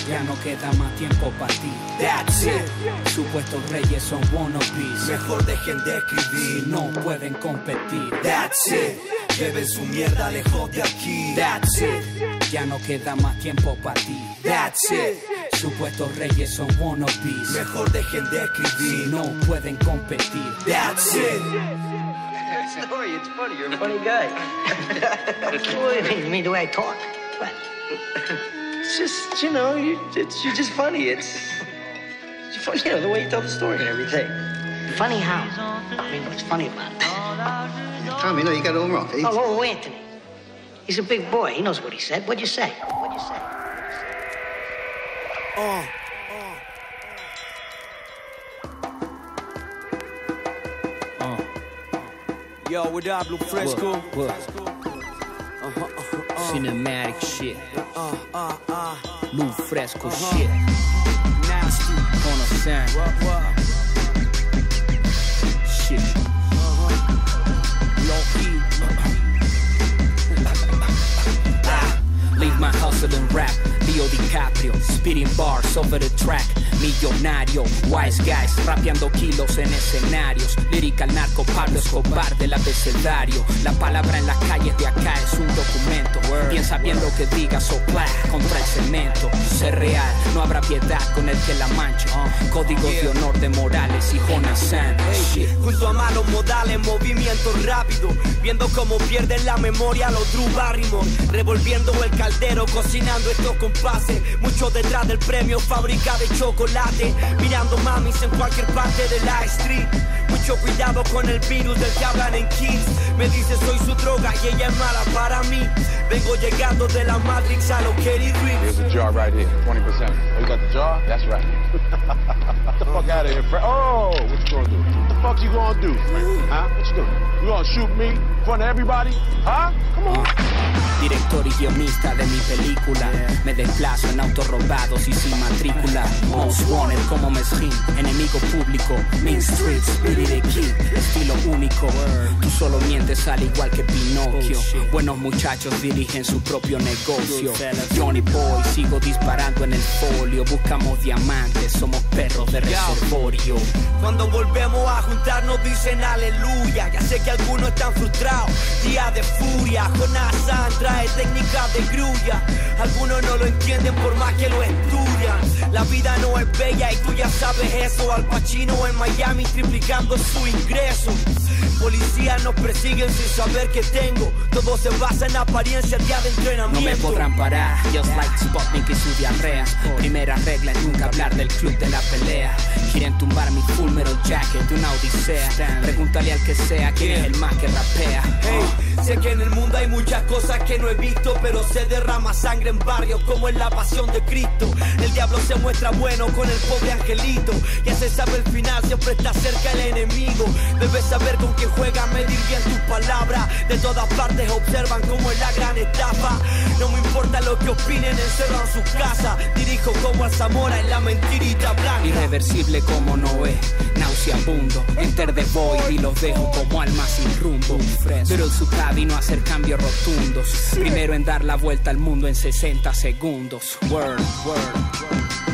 Ya no queda más tiempo para ti. That's it. Supuestos reyes son wannabes. Mejor dejen de escribir. No pueden competir. That's it. Lleven su mierda lejos de aquí. That's it. Ya no queda más tiempo para ti. That's it. Supuestos reyes son wannabes. Mejor dejen de escribir. No pueden competir. That's it. Story, it's funny. You're a funny guy. [LAUGHS] what do you mean? You mean the way I talk? What? It's just, you know, you, it's, you're just funny. It's, it's funny, you know, the way you tell the story and everything. Funny how? I mean, what's funny about it? Tommy, no, you got it all wrong. Oh, oh, Anthony. He's a big boy. He knows what he said. What'd you say? What'd you say? Oh. Yo, what up, Blue Fresco? What? Cinematic shit. Uh, uh, uh. Lou Fresco Uh-huh. shit. Nasty. On a sound. What, what? My hustle and rap. Leo DiCaprio, spitting bars over the track. Millonario, wise guys, rapeando kilos en escenarios. Lyrical narco Pablo Escobar del abecedario. La palabra en las calles de acá es un documento. Piensa bien lo que diga, soplar contra el cemento. Ser real, no habrá piedad con el que la manche. Códigos de honor de Morales y Jonas. Junto a malos modales, movimiento rápido. Viendo cómo pierden la memoria los Drew Barrymore. Revolviendo el caldero, cocinando estos compases. Mucho detrás del premio, fábrica de chocolate. Mirando mamis en cualquier parte de la street. Mucho cuidado con el virus del que hablan en Kings. Me dice soy su droga y ella es mala para mí. Vengo llegando de la Matrix a los Kerry Reeves. Here's a jar right here, 20%. Oh, you got the jar? That's right. Get [LAUGHS] the fuck out of here, Fred. Oh, what you gonna do? What the fuck you gonna do, Fred? Huh? What you doing? You gonna shoot me in front of everybody? Huh? Come on. Director y guionista de mi película. Me desplazo en autos robados y sin matrícula. Most wanted como Mesrin Enemigo público. Main Street, Spirit the Kid Estilo único. Tú solo mientes al igual que Pinocchio. Buenos muchachos dirigen su propio negocio. Johnny Boy, sigo disparando en el folio. Buscamos diamantes, somos perros de reservorio. Cuando volvemos a juntarnos dicen aleluya. Ya sé que algunos están frustrados. Día de furia. Jonathan trae técnicas de grulla. Algunos no lo entienden por más que lo estudian. La vida no es bella y tú ya sabes eso. Al Pacino en Miami triplicando su ingreso. Policías nos persiguen sin saber que tengo. Todo se basa en apariencias día de No me entrenamiento. podrán parar, just like Sputnik y su diarrea. Primera regla es nunca hablar del club de la pelea. Quieren tumbar mi full metal jacket de una odisea. Pregúntale al que sea quién es el más que rapea. Hey, sé que en el mundo hay muchas cosas que no he visto, pero se derrama sangre en barrios como en la pasión de Cristo. El diablo se muestra bueno con el pobre angelito. Ya se sabe el final, siempre está cerca el enemigo. Debes saber con quién juega, medir bien tus palabras. De todas partes observan cómo es la gran estafa. No me importa lo que opinen, encerrado en su casa. Dirijo como a Zamora en la mentirita blanca. Irreversible como Noé, nauseabundo. Enter the void y los dejo como almas sin rumbo. Pero su vino a hacer cambios rotundos. Primero en dar la vuelta al mundo en 60 segundos. Word, word. Muerte,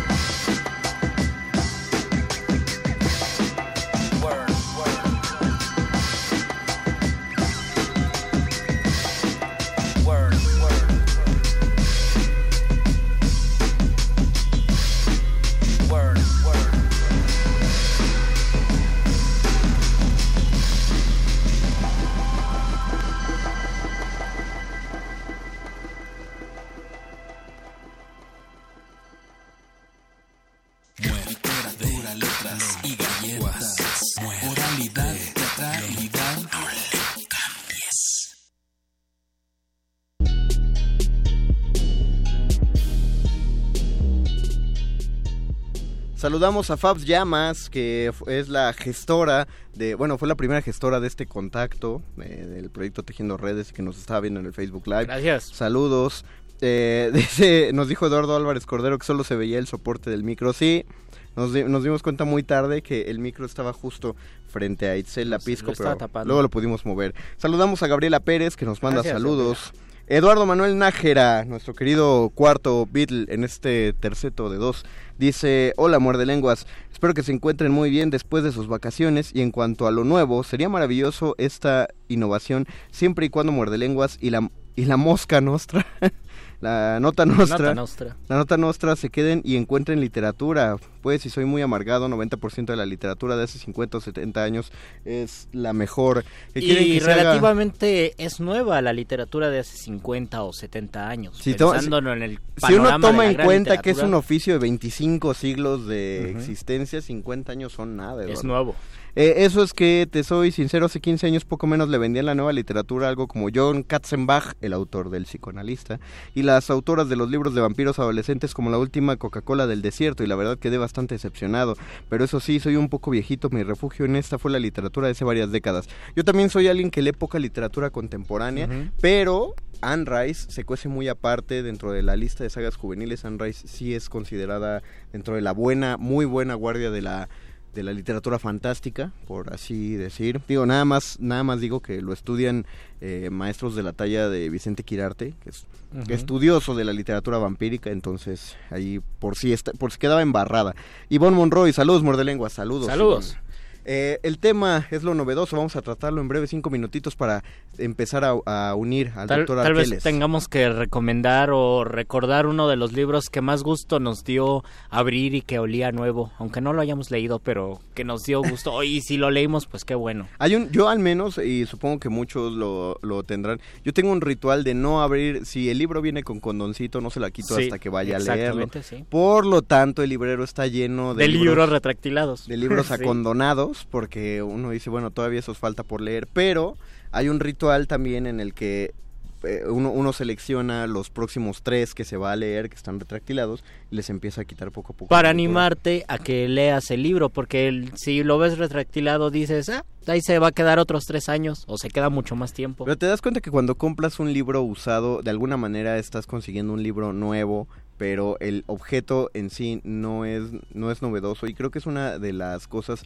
Saludamos a Fabs Llamas, que es la gestora de, bueno, fue la primera gestora de este contacto, eh, del proyecto Tejiendo Redes, y que nos estaba viendo en el Facebook Live. Gracias. Saludos. Eh, [LAUGHS] dice, nos dijo Eduardo Álvarez Cordero que solo se veía el soporte del micro. Sí, nos, di- nos dimos cuenta muy tarde que el micro estaba justo frente a Itzel Lapisco, pero tapando. luego lo pudimos mover. Saludamos a Gabriela Pérez que nos manda Gracias, saludos. Eduardo Manuel Nájera, nuestro querido cuarto Beatle en este terceto de dos, dice, hola muerde lenguas, espero que se encuentren muy bien después de sus vacaciones. Y en cuanto a lo nuevo, sería maravilloso esta innovación siempre y cuando muerde lenguas y la, y la mosca nostra, [LAUGHS] la nota nostra, Nota nostra. la nota nostra se queden y encuentren literatura. Pues si soy muy amargado, 90% de la literatura de hace 50 o 70 años es la mejor. ¿Qué quieren Y se haga? relativamente es nueva la literatura de hace 50 o 70 años. Si pensándolo en el Si uno toma la en cuenta que es un oficio de 25 siglos de Ujú. existencia, 50 años son nada. Es Eduardo. nuevo. Eh, eso es que, te soy sincero, hace 15 años poco menos le vendían la nueva literatura algo como John Katzenbach, el autor del psicoanalista, y las autoras de los libros de vampiros adolescentes como la última Coca-Cola del desierto, y la verdad quedé bastante decepcionado. Pero eso sí, soy un poco viejito, mi refugio en esta fue la literatura de hace varias décadas. Yo también soy alguien que lee poca literatura contemporánea, pero Anne Rice se cuece muy aparte dentro de la lista de sagas juveniles. Anne Rice sí es considerada dentro de la buena, muy buena guardia de la de la literatura fantástica, por así decir. Digo, nada más, nada más digo que lo estudian eh, maestros de la talla de Vicente Quirarte, que es estudioso de la literatura vampírica, entonces ahí por si está, por si quedaba embarrada. Ivonne Monroy, saludos, muerdelenguas, saludos. Saludos. Eh, el tema es lo novedoso, vamos a tratarlo en breve, cinco minutitos para empezar a, a unir al Tal, doctor tal vez tengamos que recomendar o recordar uno de los libros que más gusto nos dio abrir y que olía nuevo, aunque no lo hayamos leído, pero que nos dio gusto. [LAUGHS] y si lo leímos, pues qué bueno. Hay un, yo al menos, y supongo que muchos lo, lo tendrán, yo tengo un ritual de no abrir, si el libro viene con condoncito, no se la quito Sí, hasta que vaya a leerlo. exactamente, sí. Por lo tanto, el librero está lleno de, De libros retractilados. De libros [LAUGHS] Sí. Porque uno dice, bueno, todavía eso falta por leer, pero hay un ritual también en el que eh, uno, uno selecciona los próximos tres que se va a leer, que están retractilados, y les empieza a quitar poco a poco. Para animarte a que leas el libro, porque el- si lo ves retractilado dices, ah, ahí se va a quedar otros tres años, o se queda mucho más tiempo. Pero te das cuenta que cuando compras un libro usado, de alguna manera estás consiguiendo un libro nuevo, pero el objeto en sí no es, no es novedoso. Y creo que es una de las cosas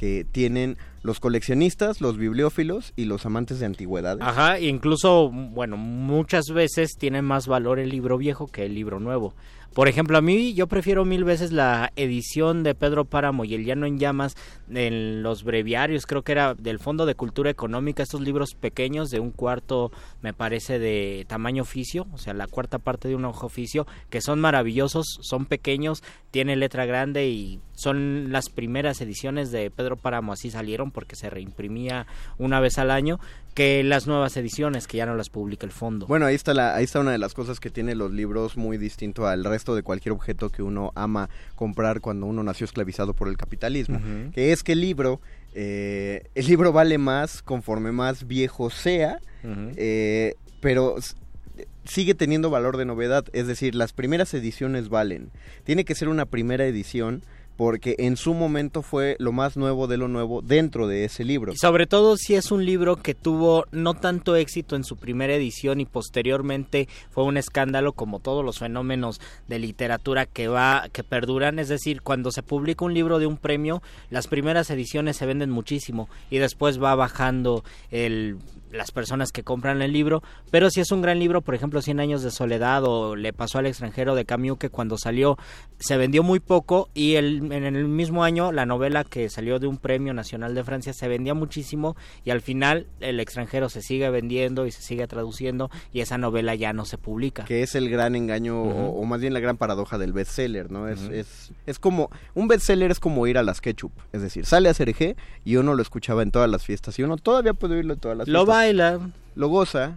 que tienen los coleccionistas, los bibliófilos y los amantes de antigüedades. Ajá, incluso, bueno, muchas veces tiene más valor el libro viejo que el libro nuevo. Por ejemplo, a mí yo prefiero mil veces la edición de Pedro Páramo y El Llano en Llamas en los breviarios, creo que era del Fondo de Cultura Económica, estos libros pequeños de un cuarto, me parece, de tamaño oficio, o sea, la cuarta parte de un ojo oficio, que son maravillosos, son pequeños, tiene letra grande y son las primeras ediciones de Pedro Páramo, así salieron porque se reimprimía una vez al año, que las nuevas ediciones que ya no las publica el fondo. Bueno, ahí está, la, ahí está una de las cosas que tiene los libros muy distinto al resto de cualquier objeto que uno ama comprar cuando uno nació esclavizado por el capitalismo. Que es que el libro, eh, el libro vale más conforme más viejo sea, eh, pero sigue teniendo valor de novedad. Es decir, las primeras ediciones valen. Tiene que ser una primera edición porque en su momento fue lo más nuevo de lo nuevo dentro de ese libro. Sobre todo si es un libro que tuvo no tanto éxito en su primera edición y posteriormente fue un escándalo como todos los fenómenos de literatura que va que perduran, es decir, cuando se publica un libro de un premio, las primeras ediciones se venden muchísimo y después va bajando el las personas que compran el libro, pero si es un gran libro, por ejemplo, Cien años de soledad o Le pasó al extranjero de Camus que cuando salió se vendió muy poco y el, en el mismo año la novela que salió de un premio nacional de Francia se vendía muchísimo y al final el extranjero se sigue vendiendo y se sigue traduciendo y esa novela ya no se publica. que es el gran engaño o, o más bien la gran paradoja del bestseller, ¿no? Es, es, es como un bestseller es como ir a las ketchup, es decir, sale a Sergé y uno lo escuchaba en todas las fiestas y uno todavía puede oírlo en todas las Lo fiestas. Baila lo goza,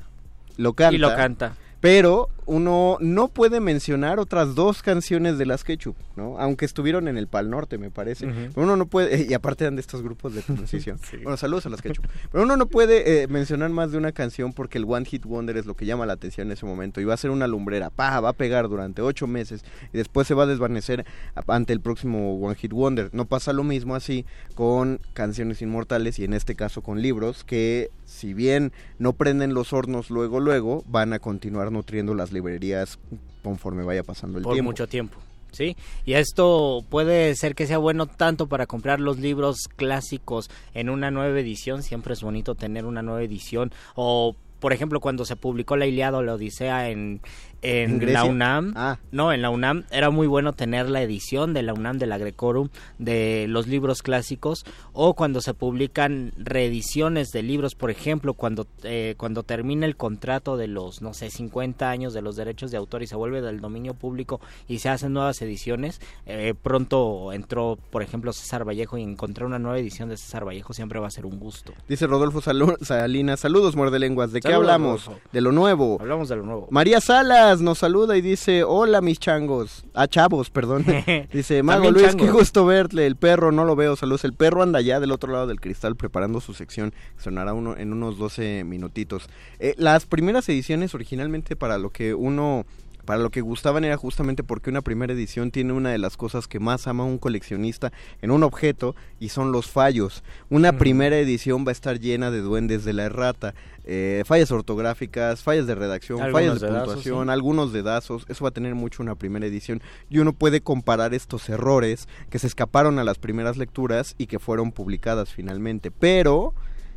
lo canta y lo canta. Pero uno no puede mencionar otras dos canciones de las Ketchup, ¿no? Aunque estuvieron en el Pal Norte, me parece. Pero uno no puede, y aparte eran de estos grupos de [LAUGHS] transición. Sí. Bueno, saludos a las Ketchup. Pero uno no puede eh, mencionar más de una canción porque el One Hit Wonder es lo que llama la atención en ese momento. Y va a ser una lumbrera, pa, va a pegar durante ocho meses y después se va a desvanecer ante el próximo One Hit Wonder. No pasa lo mismo así con canciones inmortales y en este caso con libros que si bien no prenden los hornos luego luego van a continuar nutriendo las librerías conforme vaya pasando el por tiempo. mucho tiempo. ¿sí? Y esto puede ser que sea bueno tanto para comprar los libros clásicos en una nueva edición, siempre es bonito tener una nueva edición, o por ejemplo cuando se publicó la Iliada o la Odisea en, en, la UNAM, Ah. no, en la UNAM era muy bueno tener la edición de la UNAM de la Grecorum de los libros clásicos o cuando se publican reediciones de libros, por ejemplo, cuando eh, cuando termina el contrato de los no sé 50 años de los derechos de autor y se vuelve del dominio público y se hacen nuevas ediciones, eh, pronto entró, por ejemplo, César Vallejo y encontrar una nueva edición de César Vallejo siempre va a ser un gusto. Dice Rodolfo Salinas, saludos muerde lenguas, ¿de qué hablamos? Rodolfo. De lo nuevo. Hablamos de lo nuevo. María Salas nos saluda y dice, hola mis changos, ah chavos, perdón. [LAUGHS] dice, Mago Luis, qué gusto verle, el perro no lo veo, saludos. El perro anda allá del otro lado del cristal preparando su sección, sonará uno en unos 12 minutitos. Eh, las primeras ediciones originalmente para lo que uno... Para lo que gustaban era justamente porque una primera edición tiene una de las cosas que más ama un coleccionista en un objeto y son los fallos. Una primera edición va a estar llena de duendes de la errata, eh, fallas ortográficas, fallas de redacción, Algunos fallas de dedazos, puntuación, sí. algunos dedazos. Eso va a tener mucho una primera edición y uno puede comparar estos errores que se escaparon a las primeras lecturas y que fueron publicadas finalmente. Pero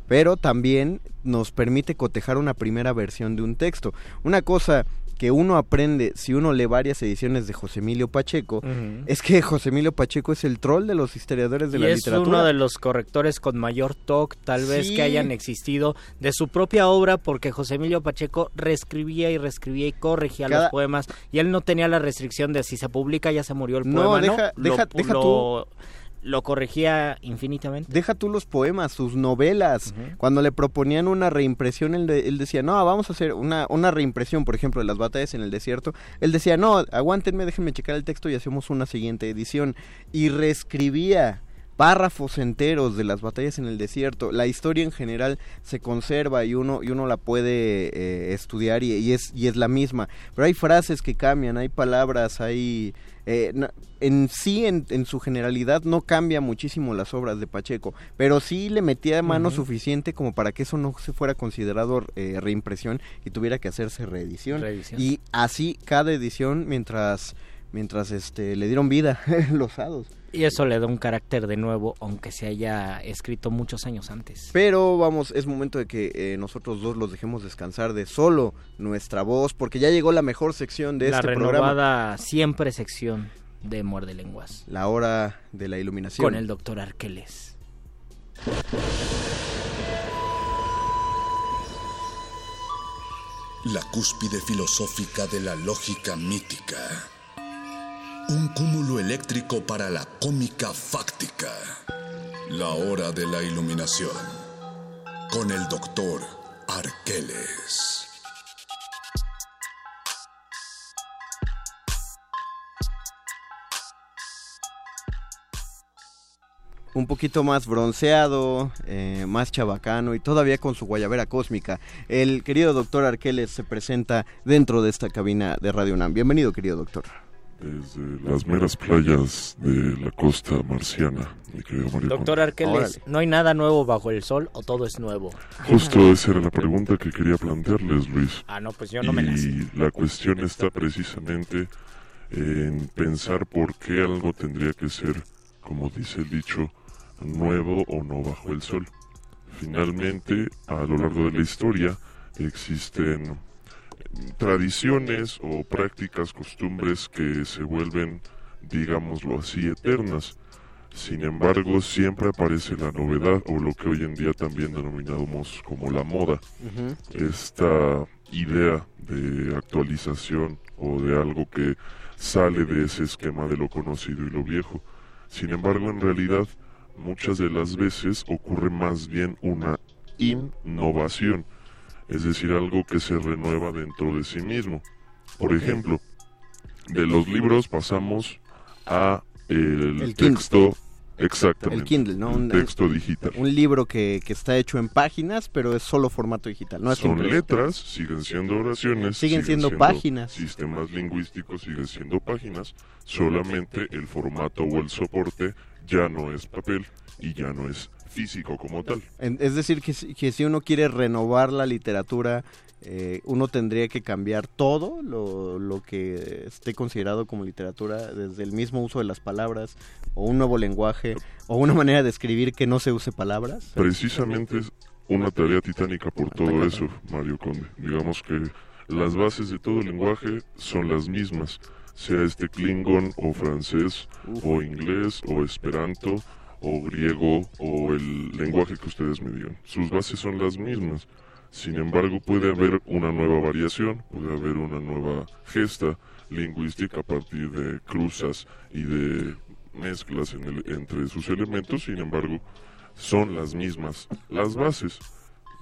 pero también nos permite cotejar una primera versión de un texto. Una cosa que uno aprende si uno lee varias ediciones de José Emilio Pacheco es que José Emilio Pacheco es el troll de los historiadores de y la es literatura. uno de los correctores con mayor toque tal vez que hayan existido de su propia obra porque José Emilio Pacheco reescribía y reescribía y corregía Cada- los poemas y él no tenía la restricción de si se publica ya se murió el No, poema deja- ¿no? deja- lo, deja lo- lo corregía infinitamente Deja tú los poemas, sus novelas. Cuando le proponían una reimpresión, él, de- él decía, no, vamos a hacer una, una reimpresión, por ejemplo, de las batallas en el desierto. Él decía, no, aguántenme, déjenme checar el texto y hacemos una siguiente edición. Y reescribía párrafos enteros de las batallas en el desierto. La historia en general se conserva y uno, y uno la puede eh, estudiar y, y es, y es la misma. Pero hay frases que cambian, hay palabras, hay... eh, en sí, en, en su generalidad, no cambia muchísimo las obras de Pacheco, pero sí le metía mano suficiente como para que eso no se fuera considerado eh, reimpresión y tuviera que hacerse reedición. Reedición. Y así cada edición mientras mientras este le dieron vida [LAUGHS] los hados. Y eso le da un carácter de nuevo aunque se haya escrito muchos años antes Pero vamos, es momento de que eh, nosotros dos los dejemos descansar de solo nuestra voz, porque ya llegó la mejor sección de la este programa, renovada siempre sección de Muerde Lenguas la hora de la iluminación. con el doctor Arqueles La cúspide filosófica de la lógica mítica. Un cúmulo eléctrico para la cómica fáctica. La hora de la iluminación. Con el doctor Arqueles. un poquito más bronceado, eh, más chabacano y todavía con su guayabera cósmica. El querido doctor Arqueles se presenta dentro de esta cabina de Radio UNAM. Bienvenido, querido doctor. Desde las meras playas de la costa marciana, mi querido Mario. Doctor Arqueles, ¿no hay nada nuevo bajo el sol o todo es nuevo? Justo esa era la pregunta que quería plantearles, Luis. Ah, no, pues yo no me la sé. Y la cuestión está precisamente en pensar por qué algo tendría que ser, como dice el dicho, nuevo o no bajo el sol. Finalmente, a lo largo de la historia existen tradiciones o prácticas, costumbres que se vuelven, digámoslo así, eternas. Sin embargo, siempre aparece la novedad o lo que hoy en día también denominamos como la moda. Esta idea de actualización o de algo que sale de ese esquema de lo conocido y lo viejo. Sin embargo, en realidad, muchas de las veces ocurre más bien una innovación, es decir, algo que se renueva dentro de sí mismo. Por ejemplo, de los libros pasamos a el, texto exactamente, El Kindle, ¿no? Un- texto digital. Un libro que, que está hecho en páginas, pero es solo formato digital. No es Son letras, siguen siendo oraciones, Siguen siendo páginas. Sistemas lingüísticos siguen siendo páginas, solamente el formato o el soporte ya no es papel y ya no es físico como tal. Es decir, que, si- que si uno quiere renovar la literatura eh, uno tendría que cambiar todo lo, lo que esté considerado como literatura, desde el mismo uso de las palabras, o un nuevo lenguaje, o una manera de escribir que no se use palabras. Precisamente es una tarea titánica por todo eso, Mario Conde. Digamos que las bases de todo lenguaje son las mismas, sea este klingon o francés o inglés o esperanto o griego o el lenguaje que ustedes me digan. Sus bases son las mismas. Sin embargo, puede haber una nueva variación, puede haber una nueva gesta lingüística a partir de cruzas y de mezclas en el- entre sus elementos. Sin embargo, son las mismas. Las bases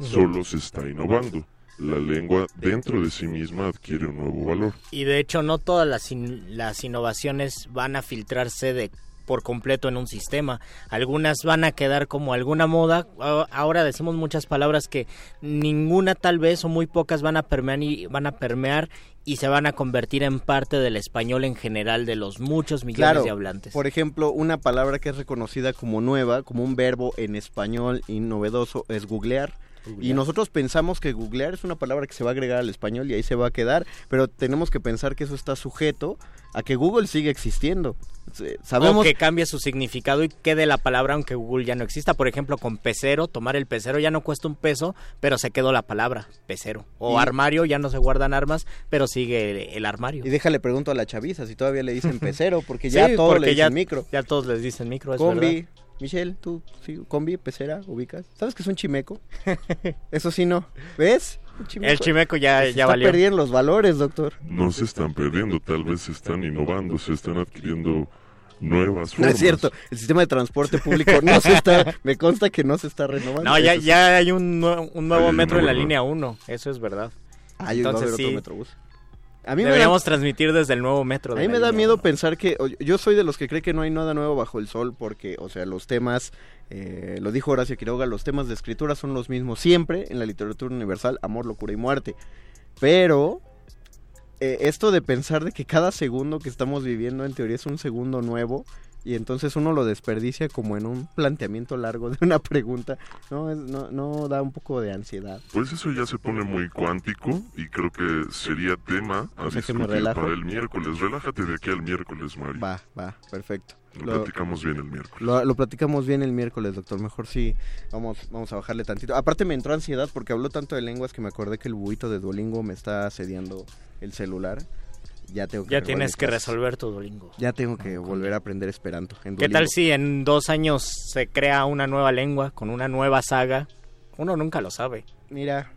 solo se está innovando. La lengua dentro de sí misma adquiere un nuevo valor. Y de hecho no todas las, in- las innovaciones van a filtrarse de por completo en un sistema. Algunas van a quedar como alguna moda. Ahora decimos muchas palabras que ninguna tal vez o muy pocas van a permear y van a permear y se van a convertir en parte del español en general de los muchos millones Claro, de hablantes. por ejemplo, una palabra que es reconocida como nueva, como un verbo en español y novedoso, es googlear. Y nosotros pensamos que googlear es una palabra que se va a agregar al español y ahí se va a quedar, pero tenemos que pensar que eso está sujeto a que Google sigue existiendo. Se- Sabemos O que cambie su significado y quede la palabra aunque Google ya no exista. Por ejemplo, con pecero, tomar el pecero ya no cuesta un peso, pero se quedó la palabra, pecero. O Y- armario, ya no se guardan armas, pero sigue el, el armario. Y déjale pregunto a la chaviza si todavía le dicen [LAUGHS] pecero, porque ya Sí, todo porque le dicen ya- micro. Ya todos les dicen micro, es combi, verdad. Michelle, tú, sí, combi, pecera, ubicas. ¿Sabes que es un chimeco? [LAUGHS] Eso sí no. ¿Ves? Un El chimeco ya- Se ya está valió. perdiendo los valores, doctor. No se están perdiendo, tal vez se están innovando, se están adquiriendo nuevas No formas. es cierto, el sistema de transporte público no se está, me consta que no se está renovando. No, ya, sí. hay un, nue- un nuevo Hay metro en la línea 1, eso es verdad. Ah, a haber otro sí, Metrobús. A mí me da- deberíamos transmitir desde el nuevo metro. A mí me da miedo pensar que yo soy de los que cree que no hay nada nuevo bajo el sol porque, o sea, los temas, eh, lo dijo Horacio Quiroga, los temas de escritura son los mismos siempre en la literatura universal, amor, locura y muerte. Pero eh, esto de pensar de que cada segundo que estamos viviendo en teoría es un segundo nuevo y entonces uno lo desperdicia como en un planteamiento largo de una pregunta, no, es- no, no da un poco de ansiedad. Pues eso ya se pone muy cuántico y creo que sería tema a O sea discutir para el miércoles. Relájate de aquí al miércoles, Mario. Va, va, perfecto. Lo, platicamos bien el miércoles. Lo, lo platicamos bien el miércoles, doctor. Mejor sí, vamos, vamos a bajarle tantito. Aparte me entró ansiedad porque habló tanto de lenguas que me acordé que el buito de Duolingo me está cediendo el celular. Ya tengo que Ya tienes que resolver tu Duolingo. Ya tengo que volver a aprender esperanto. en ¿Qué tal si en dos años se crea una nueva lengua con una nueva saga? Uno nunca lo sabe. Mira,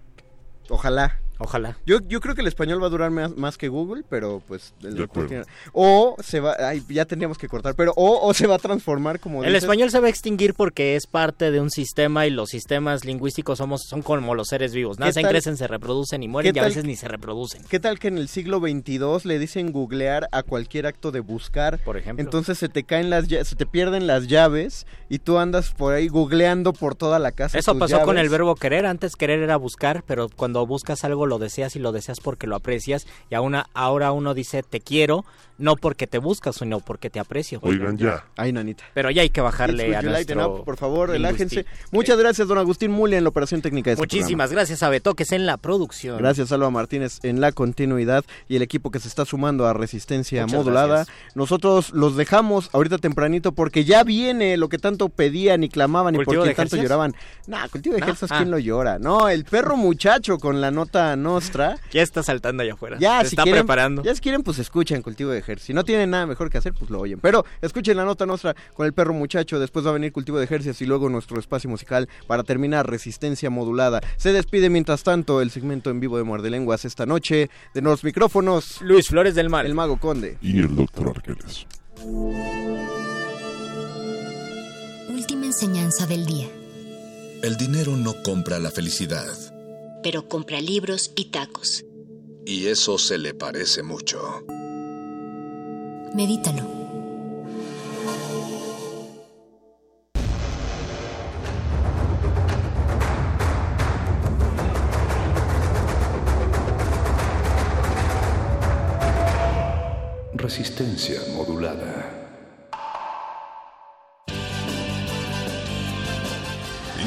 ojalá. Ojalá. Yo, yo creo que el español va a durar más, más que Google, pero pues... el De doctor acuerdo. tiene- O se va... Ay, ya tendríamos que cortar, pero o, o se va a transformar como El dices. español se va a extinguir porque es parte de un sistema y los sistemas lingüísticos somos son como los seres vivos. Nacen, tal- crecen, se reproducen y mueren y a veces ni se reproducen. ¿Qué tal que en el siglo XXII le dicen googlear a cualquier acto de buscar? Por ejemplo. Entonces se te caen las se te pierden las llaves y tú andas por ahí googleando por toda la casa. Eso tus pasó con el verbo querer. Antes querer era buscar, pero cuando buscas algo lo deseas y lo deseas porque lo aprecias. Y ahora, ahora uno dice te quiero, no porque te buscas, sino porque te aprecio. Oigan ya. Ay, nanita. Pero ya hay que bajarle a nuestro up? por favor, relájense. Muchas gracias, don Agustín Mulia, en la operación técnica de este Muchísimas gracias a Betoques en la producción. programa. Gracias, Alba Martínez, en la continuidad y el equipo que se está sumando a Resistencia Muchas Modulada. gracias. Nosotros los dejamos ahorita tempranito porque ya viene lo que tanto pedían y clamaban y por ¿Cultivo quien de tanto lloraban. Nah, cultivo de ejercicios, ah. ¿quién lo llora? No, el perro muchacho con la nota nostra. [LAUGHS] Ya está saltando allá afuera. Ya, Se si está quieren, preparando. Ya si quieren, pues escuchen Cultivo de Ejercicios. Si no tienen nada mejor que hacer, pues lo oyen. Pero escuchen la nota nuestra con el perro muchacho. Después va a venir Cultivo de Ejercicios y luego nuestro espacio musical para terminar Resistencia Modulada. Se despide mientras tanto el segmento en vivo de Muerde Lenguas esta noche. De los micrófonos, Luis Flores del Mal. el Mago Conde. Y el doctor Arqueles. Última enseñanza del día. El dinero no compra la felicidad. Pero compra libros y tacos. Y eso se le parece mucho. Medítalo. Resistencia modulada.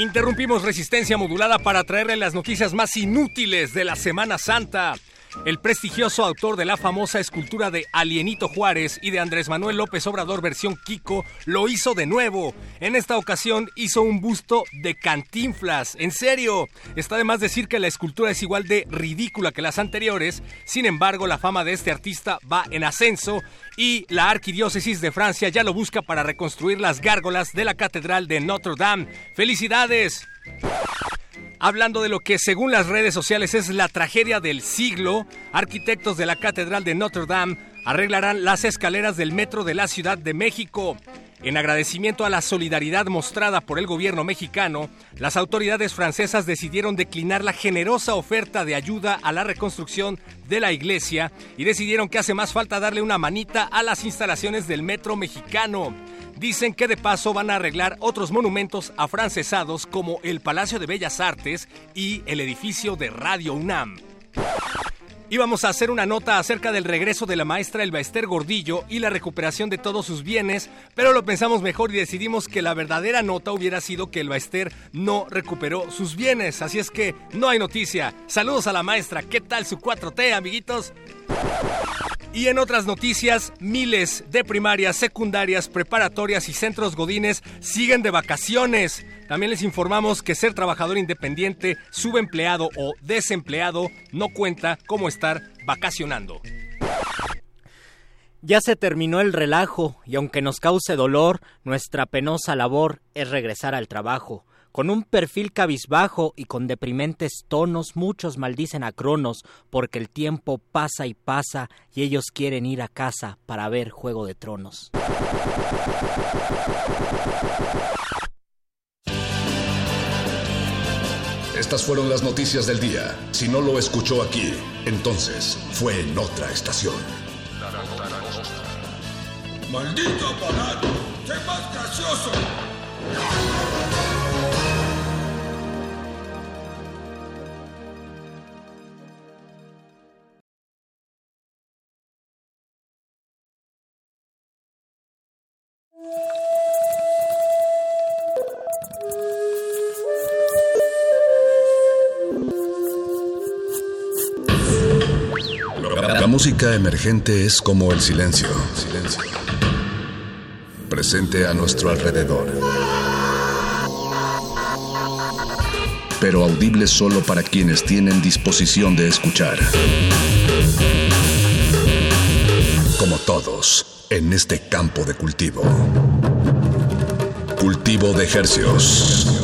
Interrumpimos resistencia modulada para traerle las noticias más inútiles de la Semana Santa. El prestigioso autor de la famosa escultura de Alienito Juárez y de Andrés Manuel López Obrador versión Kiko lo hizo de nuevo. En esta ocasión hizo un busto de Cantinflas. En serio, está de más decir que la escultura es igual de ridícula que las anteriores. Sin embargo, la fama de este artista va en ascenso y la arquidiócesis de Francia ya lo busca para reconstruir las gárgolas de la Catedral de Notre Dame. ¡Felicidades! Hablando de lo que según las redes sociales es la tragedia del siglo, arquitectos de la Catedral de Notre Dame arreglarán las escaleras del metro de la Ciudad de México. En agradecimiento a la solidaridad mostrada por el gobierno mexicano, las autoridades francesas decidieron declinar la generosa oferta de ayuda a la reconstrucción de la iglesia y decidieron que hace más falta darle una manita a las instalaciones del metro mexicano. Dicen que de paso van a arreglar otros monumentos afrancesados como el Palacio de Bellas Artes y el edificio de Radio UNAM. Íbamos a hacer una nota acerca del regreso de la maestra Elba Ester Gordillo y la recuperación de todos sus bienes, pero lo pensamos mejor y decidimos que la verdadera nota hubiera sido que Elba Ester no recuperó sus bienes. Así es que no hay noticia. Saludos a la maestra. ¿Qué tal su 4T, amiguitos? Y en otras noticias, miles de primarias, secundarias, preparatorias y centros godines siguen de vacaciones. También les informamos que ser trabajador independiente, subempleado o desempleado no cuenta como estar vacacionando. Ya se terminó el relajo y aunque nos cause dolor, nuestra penosa labor es regresar al trabajo. Con un perfil cabizbajo y con deprimentes tonos, muchos maldicen a Cronos porque el tiempo pasa y pasa y ellos quieren ir a casa para ver Juego de Tronos. Estas fueron las noticias del día. Si no lo escuchó aquí, entonces fue en otra estación. ¡Maldito aparato! ¡Sé más gracioso! La música emergente es como el silencio. Silencio. Presente a nuestro alrededor. Pero audible solo para quienes tienen disposición de escuchar. Como todos, en este campo de cultivo. Cultivo de ejercios.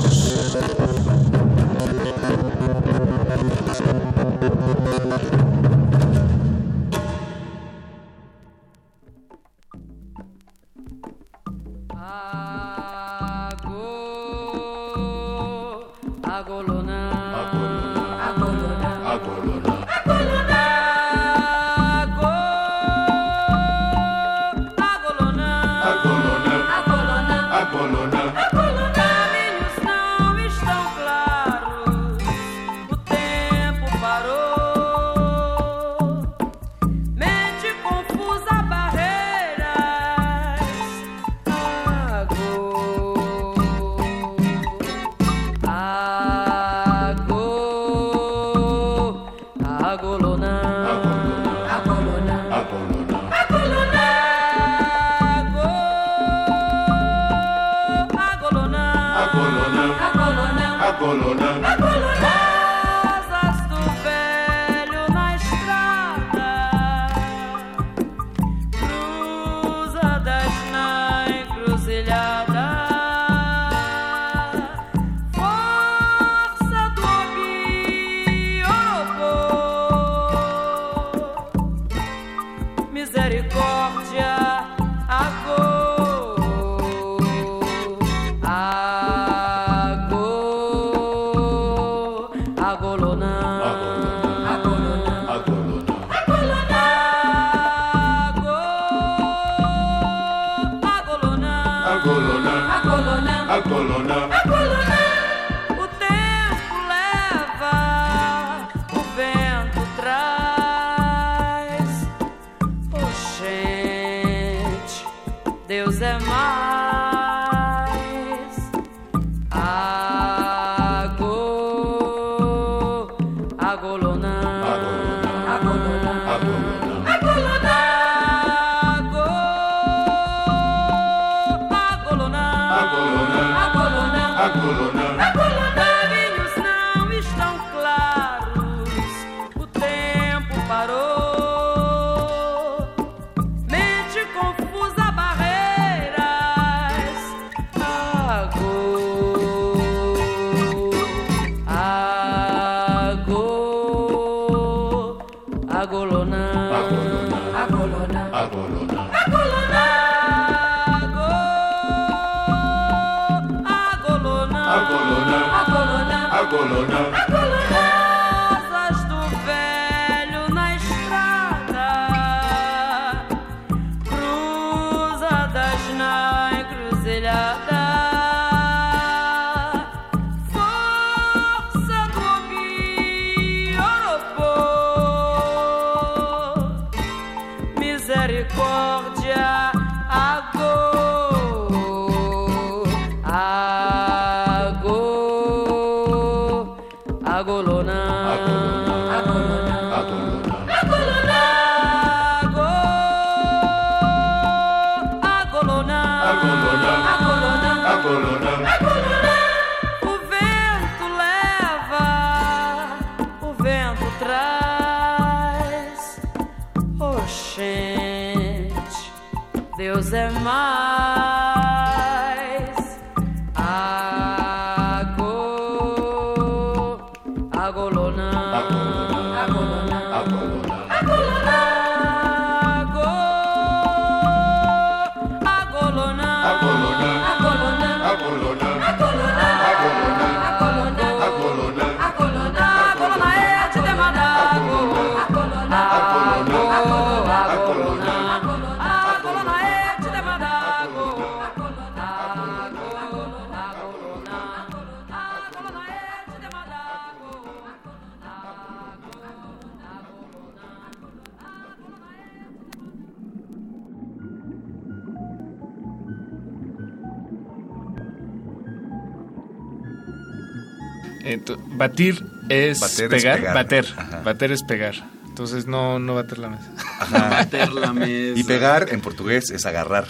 Batir es Bater es pegar, pegar. bater, Ajá. bater es pegar. Entonces no no bater la mesa. Ajá. [LAUGHS] bater la mesa. Y pegar en portugués es agarrar.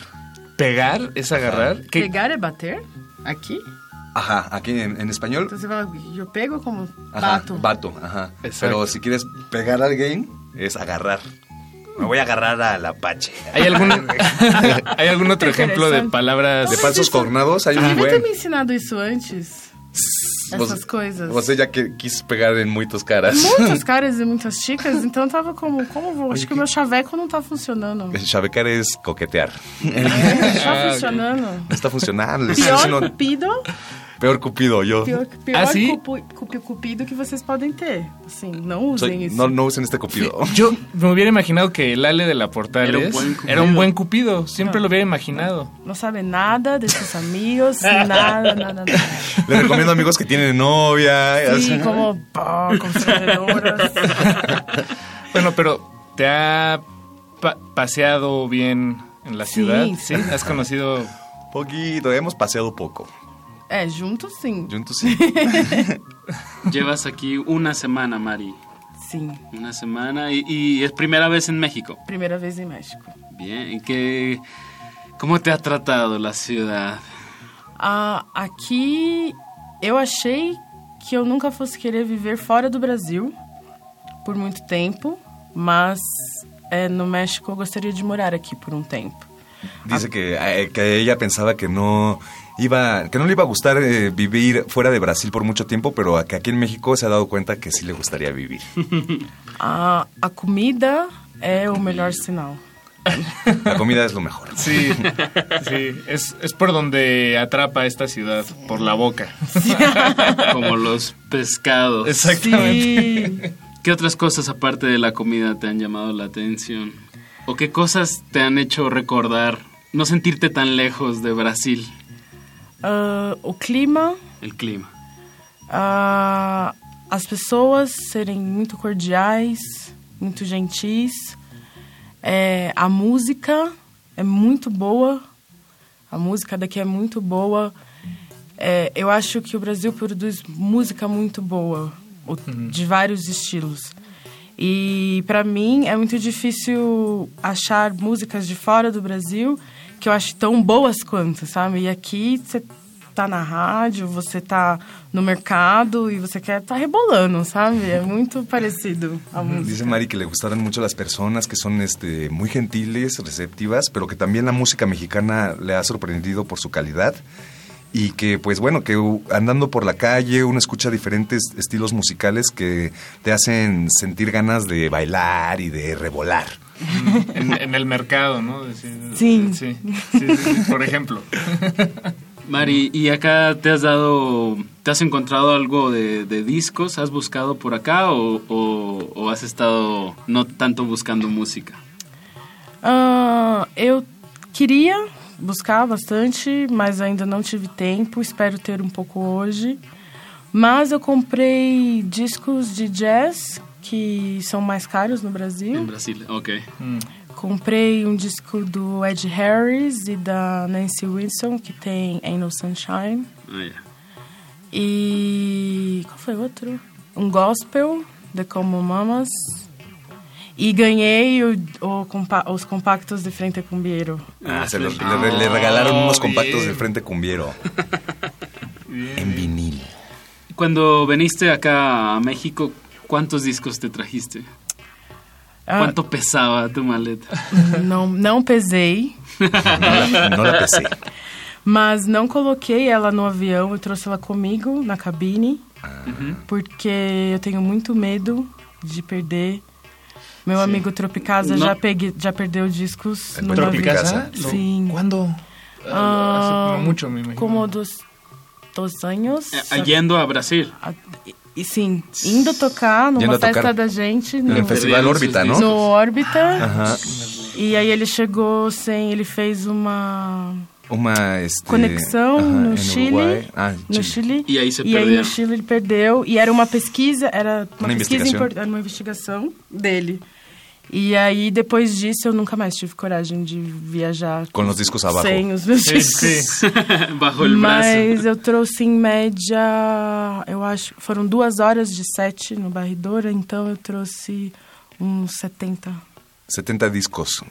Pegar es agarrar. ¿Qué? Pegar é bater? Aqui? Ajá, aquí en, en español. Fala, eu pego como Ajá, bato. bato, ajá. Exacto. Pero si quieres pegar a alguien, es agarrar. Me voy a agarrar al Apache. ¿Hay algún, [LAUGHS] ¿Hay algún otro ejemplo de palabras De falsos cognados? Hay un buen. me ensinado isso antes. Essas coisas. Você já que, quis pegar em muitas caras. Muitas [LAUGHS] caras e muitas chicas, então eu tava como, como vou? Acho que o meu chaveco não tá funcionando. Chavecar es coquetear. Não tá funcionando. No está funcionando. Pior Eso no- peor cupido, yo. pior, pior ¿Ah, sí? cupi- cupido que vocês podem ter. Assim, não usem Soy- isso. no, no usen este cupido. Yo me hubiera imaginado que el Ale de la Portales Era un buen cupido. era un buen cupido. Siempre lo hubiera imaginado. Não sabe nada de sus amigos, nada, nada, nada. Les recomiendo amigos que tienen novia. Sí, así. como pá, conservadoras. [LAUGHS] Bueno, pero ¿te ha pa- paseado bien en la Sí, ciudad? sí. ¿Has conocido? Poquito, hemos paseado poco. É, juntos sim. Juntos sí. [LAUGHS] Llevas aquí una semana, Mari. Sim, Una semana y, y es primera vez en México. primeira vez em México. Bien, ¿y qué, ¿cómo te ha tratado la ciudad? Ah, aqui eu achei que eu nunca fosse querer viver fora do Brasil por muito tempo, mas é, no México eu gostaria de morar aqui por um tempo. Dice que, eh, que ella pensaba que no iba, que no le iba a gustar eh, vivir fuera de Brasil por mucho tiempo, pero que aquí en México se ha dado cuenta que sí le gustaría vivir. A, [LAUGHS] a comida é o melhor sinal. La comida es lo mejor. Sí, sí. Es, es por donde atrapa esta ciudad, por la boca. [LAUGHS] Como los pescados. Exactamente. ¿Qué otras cosas aparte de la comida te han llamado la atención? ¿O qué cosas te han hecho recordar no sentirte tan lejos de Brasil? Ah, o clima, El clima. ah, as pessoas serem muito cordiais, muito gentis. É, a música é muito boa. A música daqui é muito boa. É, eu acho que o Brasil produz música muito boa, o- de vários estilos. E para mim é muito difícil achar músicas de fora do Brasil que eu acho tão boas quanto, sabe? E aqui você tá na rádio, você tá no mercado e você quer tá rebolando, sabe? É muito parecido a música. Dice Mari que le gustaron mucho las personas, que son este, muy gentiles, receptivas, pero que también la música mexicana le ha sorprendido por su calidad. Y que, pues bueno, que andando por la calle uno escucha diferentes estilos musicales que te hacen sentir ganas de bailar y de revolar. [LAUGHS] En, en el mercado, ¿no? Decir- Sí. Sí, sí, sí, sí, por ejemplo. [LAUGHS] Mari, ¿y acá te has dado, te has encontrado algo de, de discos? ¿Has buscado por acá o, o- o has estado no tanto buscando música? Ah, eu queria buscar bastante, mas ainda não tive tempo. Espero ter um pouco hoje. Mas eu comprei discos de jazz que são mais caros no Brasil. En Brasil, ok. Comprei um disco do Ed Harris e da Nancy Wilson, que tem Ain't No Sunshine. Ah, ya. E. qual foi outro? Um gospel, The Como Mamas. E ganhei o, o compa- os compactos de Frente Cumbiero. Ah, se lo- le, le regalaron unos compactos del Frente Cumbiero. [LAUGHS] en vinil. Cuando viniste acá a México, ¿cuántos discos te trajiste? Ah. ¿Cuánto pesaba tu maleta? Não, não pesei. No la pesé. Mas não coloquei ela no avião, eu trouxe ela comigo na cabine. Porque eu tenho muito medo de perder. Meu amigo Tropicasa Não. já, peguei, já perdeu discos ¿El no Tropicasa? navio. Lo- Sim. ¿Cuándo? Ah, Hace mucho, me imagino. Como dos, dos anos. Eh, Yendo a Brasil. E sim, indo tocar numa Yendo a tocar festa da gente. En el Festival Órbita, ¿no? No Órbita. Ajá. E aí ele chegou sem. Ele fez uma Uma este, conexão ajá, no en Chile. Uruguay. Ah, no Chile. Chile. E aí você E aí perdeu. no Chile ele perdeu. E era uma pesquisa, era uma, Uma pesquisa investigação. import- era uma investigação dele. E aí, depois disso, eu nunca mais tive coragem de viajar Com os discos abaixo. sem os meus Sim, discos. [LAUGHS] Bajo el Mas eu trouxe em média, eu acho, foram duas horas de sete no Barridora, então eu trouxe uns 70. 70 discos.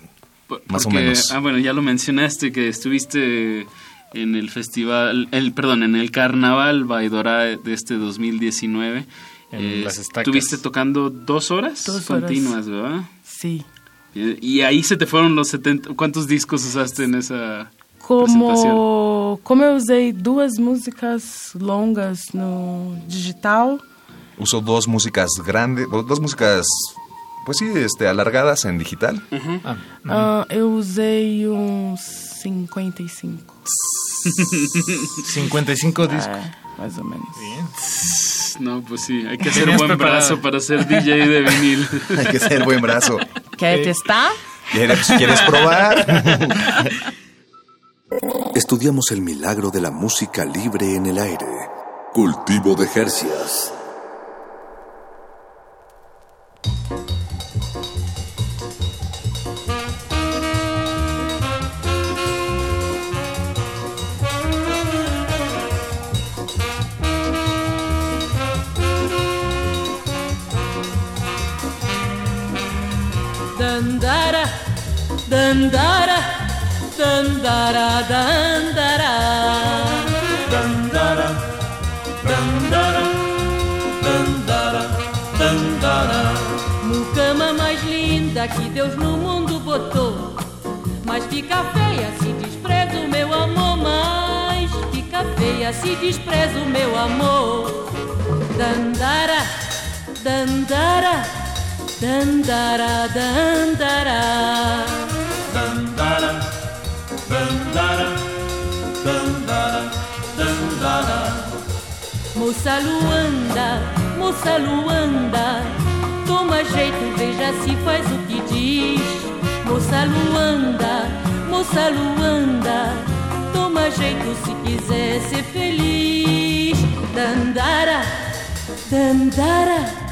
Por- Más o porque- menos. Ah, bueno, ya lo mencionaste que estuviste en el festival, el perdón, en el carnaval Baidora de este 2019. En Eh. Estuviste tocando dos horas Dos horas. continuas, ¿verdad? Sí. Y, y ahí se te fueron los 70. ¿Cuántos discos usaste en esa presentación? Como, como eu usei duas músicas longas no digital, Usó dos músicas grandes, dos músicas, pues sí, este, alargadas en digital. ah, eu usei uns 55. 55 [LAUGHS] discos. É, mais ou menos. No, pues sí, hay que hacer Tenías buen preparado. brazo para ser DJ de vinil. [LAUGHS] Hay que ser buen brazo. Quer testar? ¿Quieres, ¿quieres probar? [LAUGHS] Estudiamos el milagro de la música libre en el aire. Cultivo de Jercias. Dandara, dandara, dandara. Dandara, dandara, dandara, dandara. Mucama mais linda que Deus no mundo botou. Mas fica feia se despreza o meu amor. Mas fica feia se despreza o meu amor. Dandara, dandara. Dandara, dandara. Moça Luanda, moça Luanda, toma jeito, veja se faz o que diz. Moça Luanda, moça Luanda, toma jeito se quiser ser feliz. Dandara, dandara.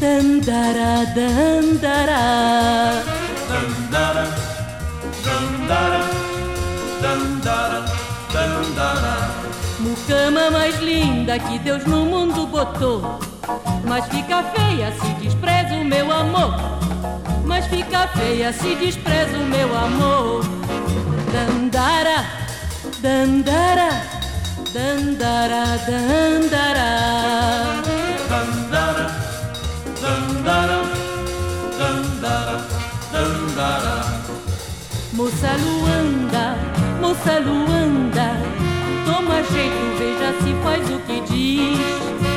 Dandara, dandara. Dandara. Mucama mais linda que Deus no mundo botou. Mas fica feia se despreza o meu amor. Mas fica feia se despreza o meu amor. Dandara, dandara, dandara, dandara. Dandara, dandara, dandara, dandara. Moça Luanda, moça Luanda, toma jeito, veja se faz o que diz.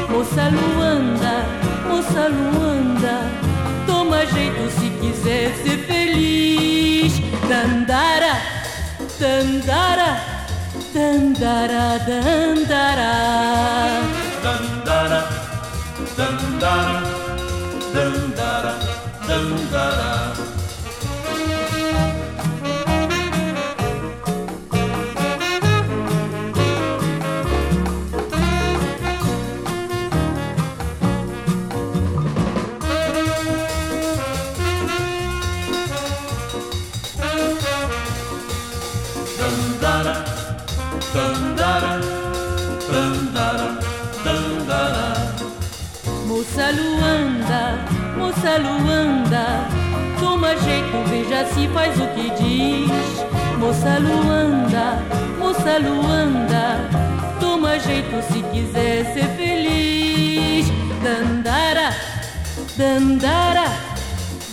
Moça Luanda, moça Luanda, toma jeito se quiser ser feliz. Dandara, dandara, dandara, dandara. Dandara, dandara, dandara, dandara. Dandara, dandara, dandara. Moça Luanda, moça Luanda, toma jeito, veja se faz o que diz. Moça Luanda, moça Luanda, toma jeito se quiser ser feliz. Dandara, dandara,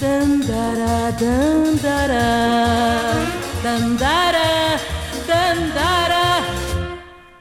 dandara, dandara, dandara, dandara.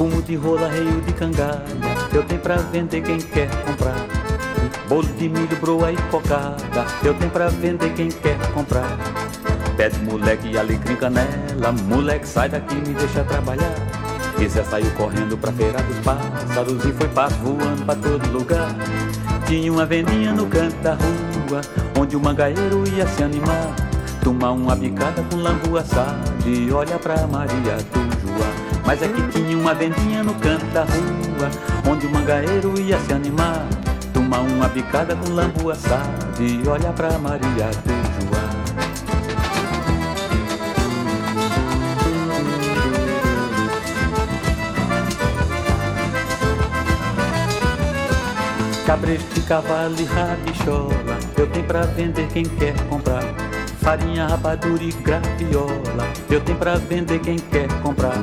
Fumo de rola, reio de cangalha, eu tenho pra vender quem quer comprar. Bolo de milho, broa e cocada, eu tenho pra vender quem quer comprar. Pede moleque, alecrim, canela, moleque sai daqui me deixa trabalhar. E Zé saiu correndo pra feira dos pássaros e foi passo voando pra todo lugar. Tinha uma vendinha no canto da rua, onde o mangaeiro ia se animar. Tomar uma bicada com lambu assado e olha pra Maria Joá. Mas é que tinha uma vendinha no canto da rua, onde o mangaeiro ia se animar. Tomar uma bicada com lambu assado e olha pra Maria do Joá. Cabresto cavalo e rabichola Eu tenho pra vender quem quer comprar Farinha, rapadura e graviola Eu tenho pra vender quem quer comprar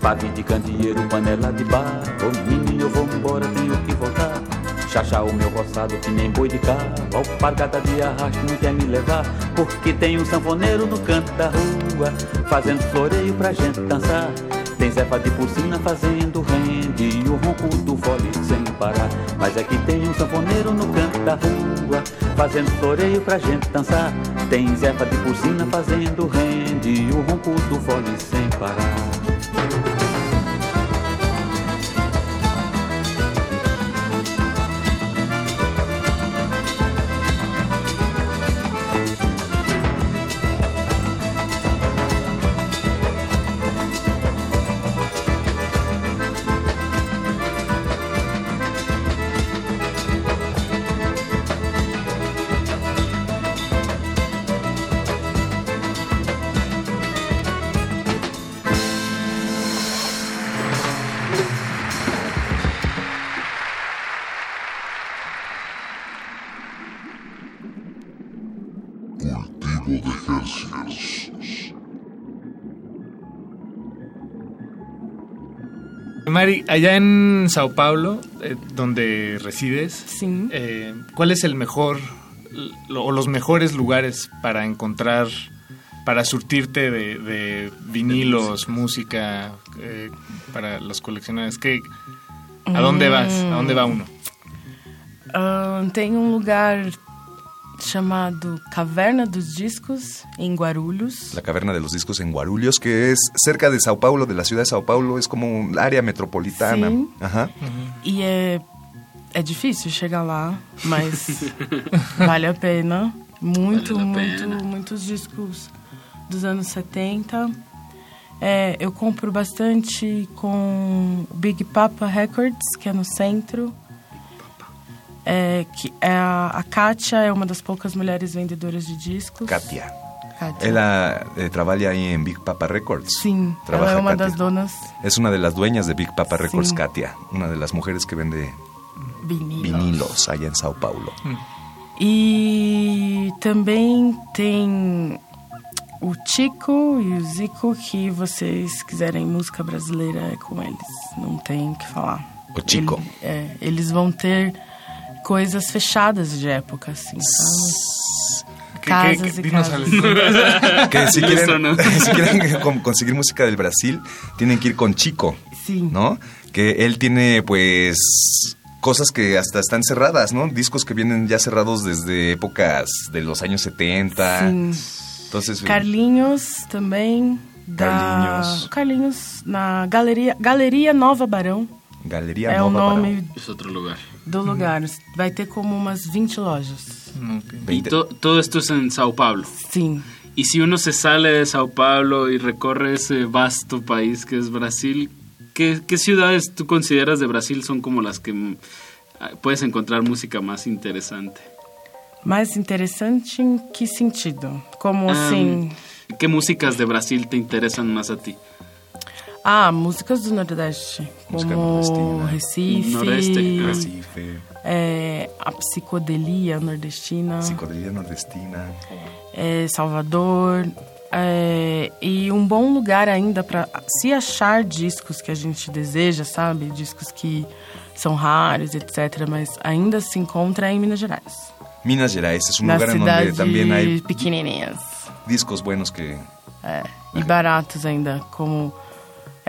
Pavio de candeeiro, panela de barro Ô menino, eu vou embora, tenho que voltar. Chachá o meu roçado que nem boi de carro Alpargata de arrasto não quer me levar Porque tem um sanfoneiro no canto da rua Fazendo floreio pra gente dançar. Tem Zefa de Porcina fazendo rende E o ronco do fole sem parar. Mas é que tem um sanfoneiro no canto da rua Fazendo floreio pra gente dançar. Tem Zefa de Porcina fazendo rende E o ronco do fole sem parar Mari, allá en Sao Paulo, eh, donde resides, eh, ¿cuál es el mejor lo- o los mejores lugares para encontrar para surtirte de, de vinilos, música, eh, para los coleccionadores? ¿Qué, ¿A dónde vas? ¿A dónde va uno? Ah, tem um lugar chamado Caverna dos Discos, em Guarulhos. La Caverna de los Discos en Guarulhos, que es cerca de Sao Paulo, de la ciudad de Sao Paulo, es como un área metropolitana. Sim. Ajá. E é, é difícil chegar lá, mas [LAUGHS] vale a pena. Muito, Vale a muito, pena. muitos discos dos anos 70. É, eu compro bastante com Big Papa Records, que é no centro. É, que é a, a Kátia é uma das poucas mulheres vendedoras de discos. Katia. Kátia. Ella eh, trabaja ahí en Big Papa Records. Sim, Trabaja ela é uma Kátia. das donas Es una de las dueñas de Big Papa Records. Una de las mujeres que vende vinilos. vinilos allá en Sao Paulo. E também tem o Tico e o Zico, que vocês quiserem música brasileira é com eles. Não tem o que falar. O Chico. Ele- é, eles vão ter coisas fechadas de época, assim, Casas e casas. [LAUGHS] Que si quieren, [LAUGHS] si quieren con- conseguir música del Brasil, tienen que ir con Chico, ¿no? Que él tiene, pues, cosas que hasta están cerradas, ¿no? Discos que vienen ya cerrados desde épocas de los años 70. Sim. Entonces, Carlinhos também. Da... Carlinhos. Carlinhos na Galeria, Galeria Nova Barão. Galeria é o Nova nome Barão. Es otro lugar. Do lugar. Vai ter como umas 20 lojas. Y to- todo esto es en Sao Paulo. Sí. Y si uno se sale de Sao Paulo y recorre ese vasto país que es Brasil, ¿qué, qué ciudades tú consideras de Brasil son como las que mm, ah, puedes encontrar música más interesante? Mais interessante em que sentido? Como Ah, assim? ¿Qué músicas de Brasil te interesan más a ti? Ah, músicas do Nordeste. Música como nordestina. Recife. Nordeste, Recife. é, a psicodelia nordestina. Psicodelia nordestina. é, Salvador. é, e um bom lugar ainda para se achar discos que a gente deseja, sabe? Discos que são raros, etc. Mas ainda se encontra em Minas Gerais. Minas Gerais es un na lugar cidade también hay pequenininhas. discos buenos que... É, e baratos ainda, como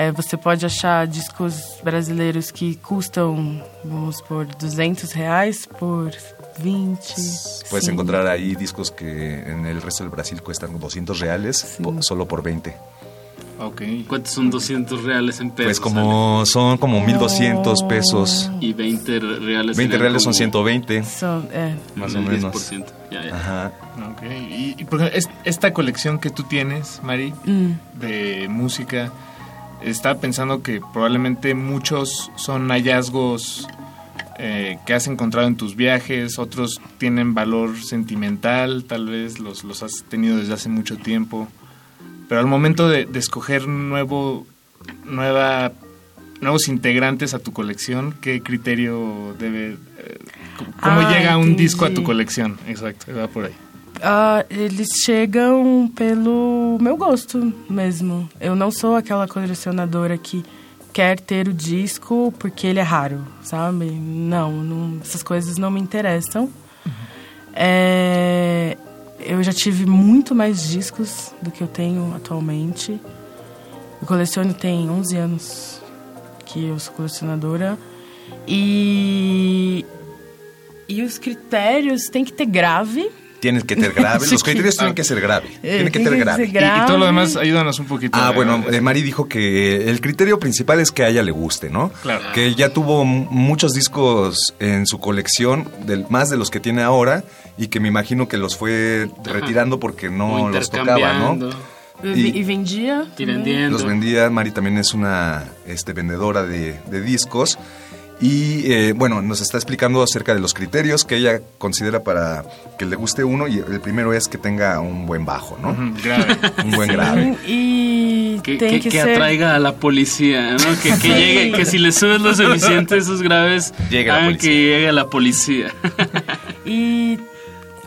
é, você pode achar discos brasileiros que custam, vamos por 200 reais por 20. Puedes sim. encontrar ahí discos que en el resto del Brasil cuestan 200 reales po- solo por 20. Ok. ¿Cuántos son 200 reales en pesos? Pues como son como 1200 pesos. Y 20 reales 20 serían reales son como 120. Son, é, Más o menos. 10%. Ya, ya. Ajá. Ok, Y, y, por ejemplo, es- esta colección que tú tienes, Mari, Mm. de música, estaba pensando que probablemente muchos son hallazgos eh, que has encontrado en tus viajes, otros tienen valor sentimental, tal vez los, los has tenido desde hace mucho tiempo. Pero al momento de, de escoger nuevo, nueva, nuevos integrantes a tu colección, ¿qué criterio debe... eh, ¿Cómo Ah, llega un disco a tu colección? Exacto, va por ahí. Ah, eles chegam pelo meu gosto mesmo. Eu não sou aquela colecionadora que quer ter o disco porque ele é raro, sabe? Não, não- essas coisas não me interessam. É, eu já tive muito mais discos do que eu tenho atualmente. Eu coleciono tem 11 anos que eu sou colecionadora. E, e os critérios tem que ter grave. Tienes que ser grave. [LAUGHS] Los criterios tienen que ser grave. Eh, Tienen que tiene ser que grave. ser grave. Y todo lo demás, ayúdanos un poquito. Ah, Eh, bueno, eh, Mari dijo que el criterio principal es que a ella le guste, ¿no? Claro. Que ya tuvo muchos discos en su colección, del, más de los que tiene ahora, y que me imagino que los fue retirando porque no los tocaba, ¿no? intercambiando. E, Y-. Y vendiendo. Los vendía, Mari también es una este, vendedora de, de discos. Y eh, bueno, nos está explicando acerca de los criterios que ella considera para que le guste uno. Y el primero es que tenga un buen bajo, ¿no? Grave. [LAUGHS] Un buen grave. E Que, que- que, que atraiga a la policía, ¿no? Que, Sí. llegue, que si le subes lo suficiente esos graves, hagan que llegue la policía. [LAUGHS] E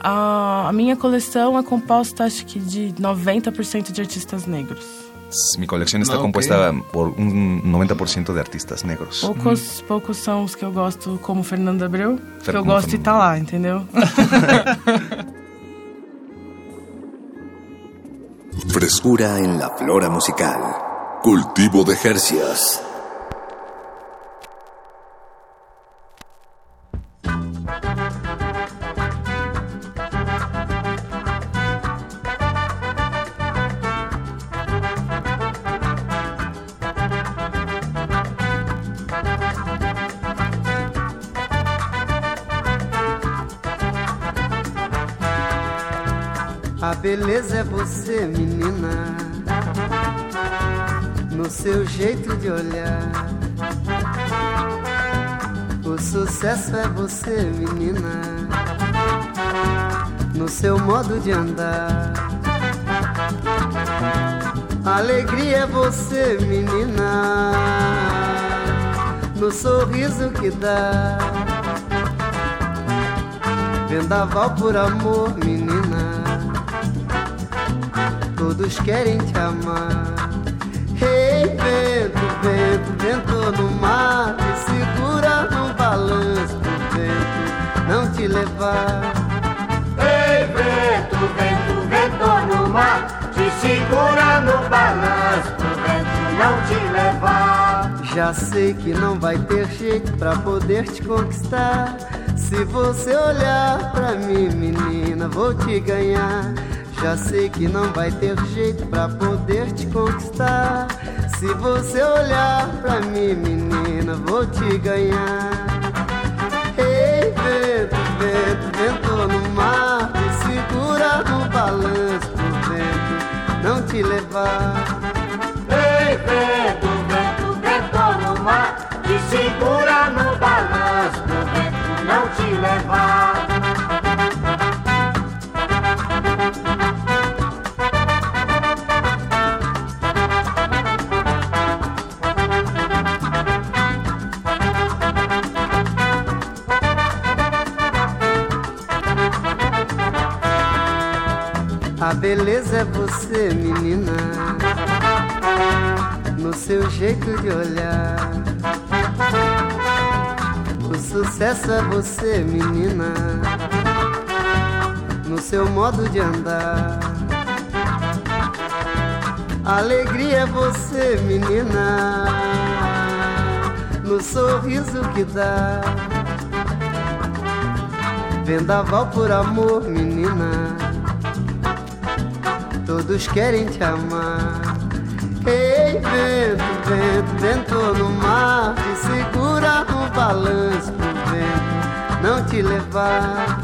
a, a minha coleção é composta, acho que, de 90% de artistas negros. Mi colección está Ah, compuesta por un 90% de artistas negros. Poucos, poucos são os que eu gosto, como Fernando Abreu, que Fer- eu como gosto de Fernando. estar lá, entendeu? [LAUGHS] Frescura en la flora musical. Cultivo de Jercias. Beleza é você, menina, no seu jeito de olhar. O sucesso é você, menina, no seu modo de andar. Alegria é você, menina, no sorriso que dá. Vendaval por amor, menina todos querem te amar. Ei, vento, vento, vento no mar, me segura no balanço pro vento não te levar. Ei, vento, vento, vento no mar, te segura no balanço pro vento não te levar. Já sei que não vai ter jeito pra poder te conquistar. Se você olhar pra mim, menina, vou te ganhar. Já sei que não vai ter jeito pra poder te conquistar. Se você olhar pra mim, menina, vou te ganhar. Ei, vento, vento, vento no mar, me segura no balanço pro vento não te levar. Beleza é você, menina, no seu jeito de olhar. O sucesso é você, menina, no seu modo de andar. Alegria é você, menina, no sorriso que dá. Vendaval por amor, todos querem te amar. Ei, vento, vento, vento no mar, te segura no balanço pro vento não te levar.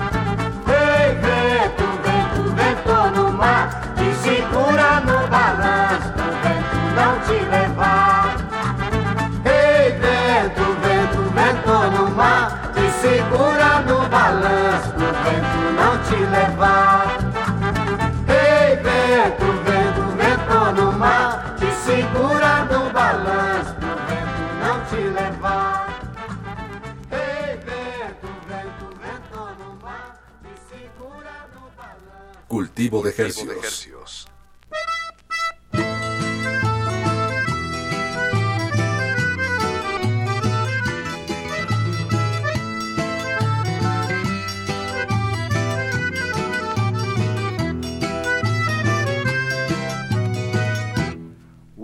Ei, vento, vento, vento no mar, te segura no balanço pro vento não te levar. Ei, vento, vento, vento no mar, te segura no balanço pro vento não te levar. Cultivo de Hercios.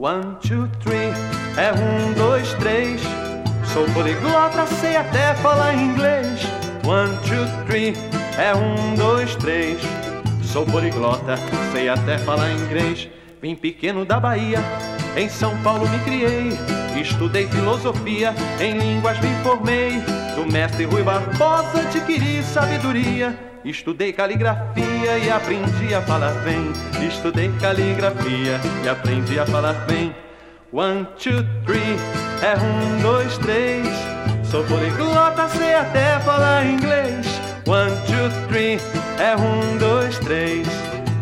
One, two, three, é um, dois, três. Sou poliglota, sei até falar inglês. One, two, three, é um, dois, três. Sou poliglota, sei até falar inglês. Vim pequeno da Bahia, em São Paulo me criei. Estudei filosofia, em línguas me formei. Do mestre Rui Barbosa adquiri sabedoria. Estudei caligrafia e aprendi a falar bem. Estudei caligrafia e aprendi a falar bem. One, two, three, é um, dois, três. Sou poliglota, sei até falar inglês. One, two, three, é um, dois, três.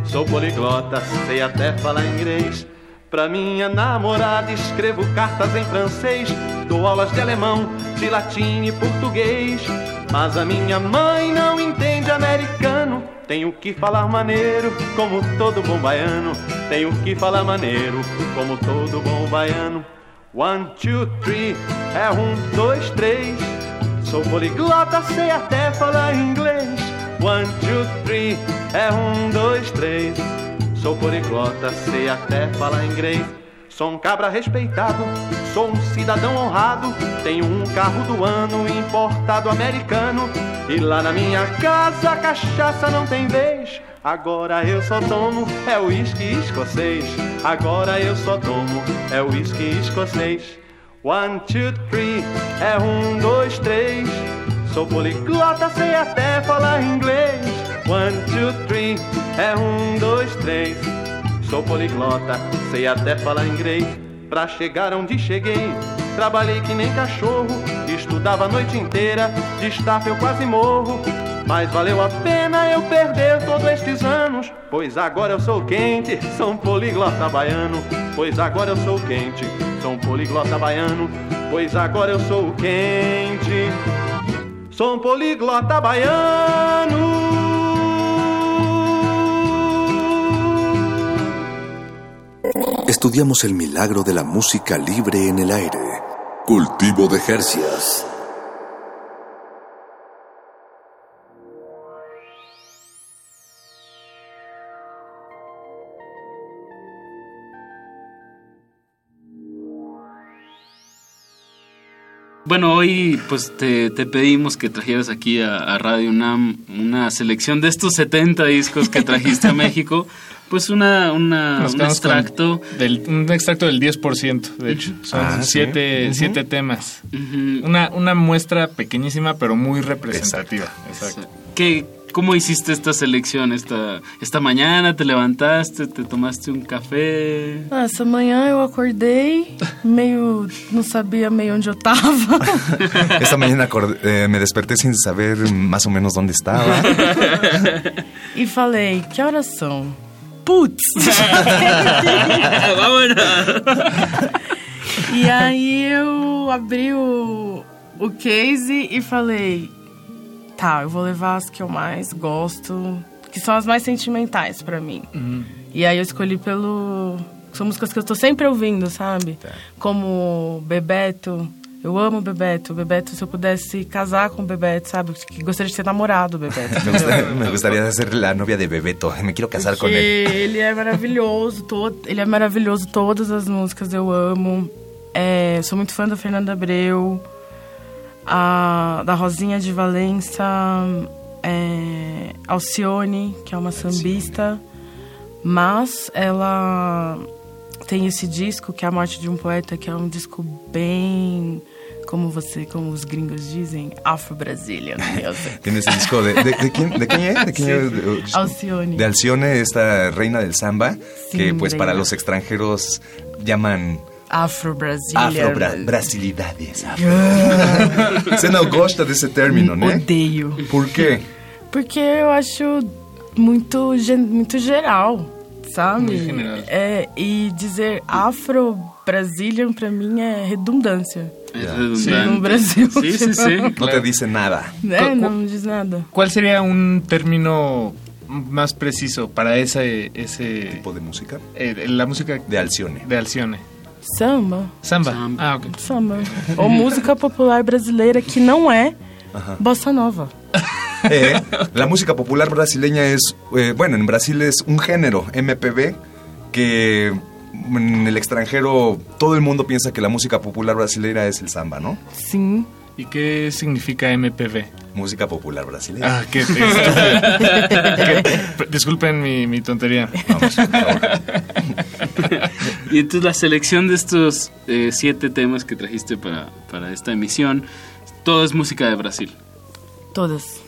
Sou poliglota, sei até falar inglês. Pra minha namorada escrevo cartas em francês. Dou aulas de alemão, de latim e português. Mas a minha mãe não entende americano. Tenho que falar maneiro, como todo bom baiano. Tenho que falar maneiro, como todo bom baiano. One, two, three, é um, dois, três. Sou poliglota, sei até falar inglês. One, two, three, é um, dois, três. Sou poliglota, sei até falar inglês. Sou um cabra respeitado, sou um cidadão honrado. Tenho um carro do ano importado americano. E lá na minha casa a cachaça não tem vez. Agora eu só tomo é uísque escocês. Agora eu só tomo é uísque escocês. One, two, three, é um, dois, três. Sou poliglota, sei até falar inglês. One, two, three, é um, dois, três. Sou poliglota, sei até falar inglês. Pra chegar onde cheguei, trabalhei que nem cachorro. Estudava a noite inteira, de estafa eu quase morro. Mas valeu a pena eu perder todos estes anos. Pois agora eu sou quente, sou um poliglota baiano. Pois agora eu sou quente, um poliglota baiano. Pois agora eu sou quente, sou um poliglota baiano. Estudiamos el milagro de la música libre en el aire. Cultivo de Jercias. Bueno, hoy pues te, te pedimos que trajeras aquí a, a Radio UNAM una selección de estos 70 discos que trajiste a México. [LAUGHS] Pues una, una un extracto. del- un extracto del 10%, de hecho. Son Ah, ¿sí? siete, siete temas. una, una muestra pequeñísima, pero muy representativa. Exacto. ¿Qué, ¿Cómo hiciste esta selección esta, esta mañana? ¿Te levantaste? ¿Te tomaste un café? Ah, essa manhã eu acordei, meio. não sabia meio onde eu tava. [LAUGHS] Esta mañana acordé- eh, me desperté sin saber más o menos dónde estaba. [LAUGHS] e falei: que horas são? Putz! [LAUGHS] e aí eu abri o, o case e falei: tá, eu vou levar as que eu mais gosto, que são as mais sentimentais pra mim. E aí eu escolhi pelo. São músicas que eu tô sempre ouvindo, sabe? Como Bebeto. Eu amo Bebeto. Bebeto, se eu pudesse casar com o Bebeto, sabe? Que gostaria de ser namorado do Bebeto. [LAUGHS] Me me gustaría ser la novia de Bebeto. [LAUGHS] Me quiero casar Porque él. ele é maravilhoso, todo, ele é maravilhoso, todas as músicas eu amo. É, sou muito fã da Fernanda Abreu, a, da Rosinha de Valença, é, Alcione, que é uma sambista, mas ela tem esse disco que é A Morte de um Poeta, que é um disco bem, como você, como os gringos dizem, Afro-Brazilian music. [LAUGHS] Tiene ese disco de, de, de quién, de quién es? ¿De Sí. es? De- disco- Alcione. De Alcione, esta reina del samba, que Sí, pues para reina. los extranjeros llaman Afro-Brazilian. afro-brasilidades. [LAUGHS] [LAUGHS] Você não gosta desse término, né? Odeio. Por quê? Porque eu acho muito, muito geral, sabe? Muito general. É, e dizer afro-brazilian pra mim é redundância. Es Sí. redundante. No Brasil. Sí, sí, sí. No te dice nada. É, não diz nada. ¿Cuál sería un término más preciso para ese, ese tipo de música? la música de Alcione. De Alcione. Samba. Samba. Ah, ok. Samba. Ou música popular brasileira que não é Ajá. bossa nova. Eh, la música popular brasileña es, eh, bueno, en Brasil es un género, MPB, que en el extranjero todo el mundo piensa que la música popular brasileña es el samba, ¿no? Sim. ¿Y qué significa MPB? Música popular brasileña. Ah, qué [LAUGHS] Disculpen mi, mi tontería. Vamos, por favor. [LAUGHS] Y entonces la selección de estos eh, siete temas que trajiste para, para esta emisión, todo es música de Brasil. Todas.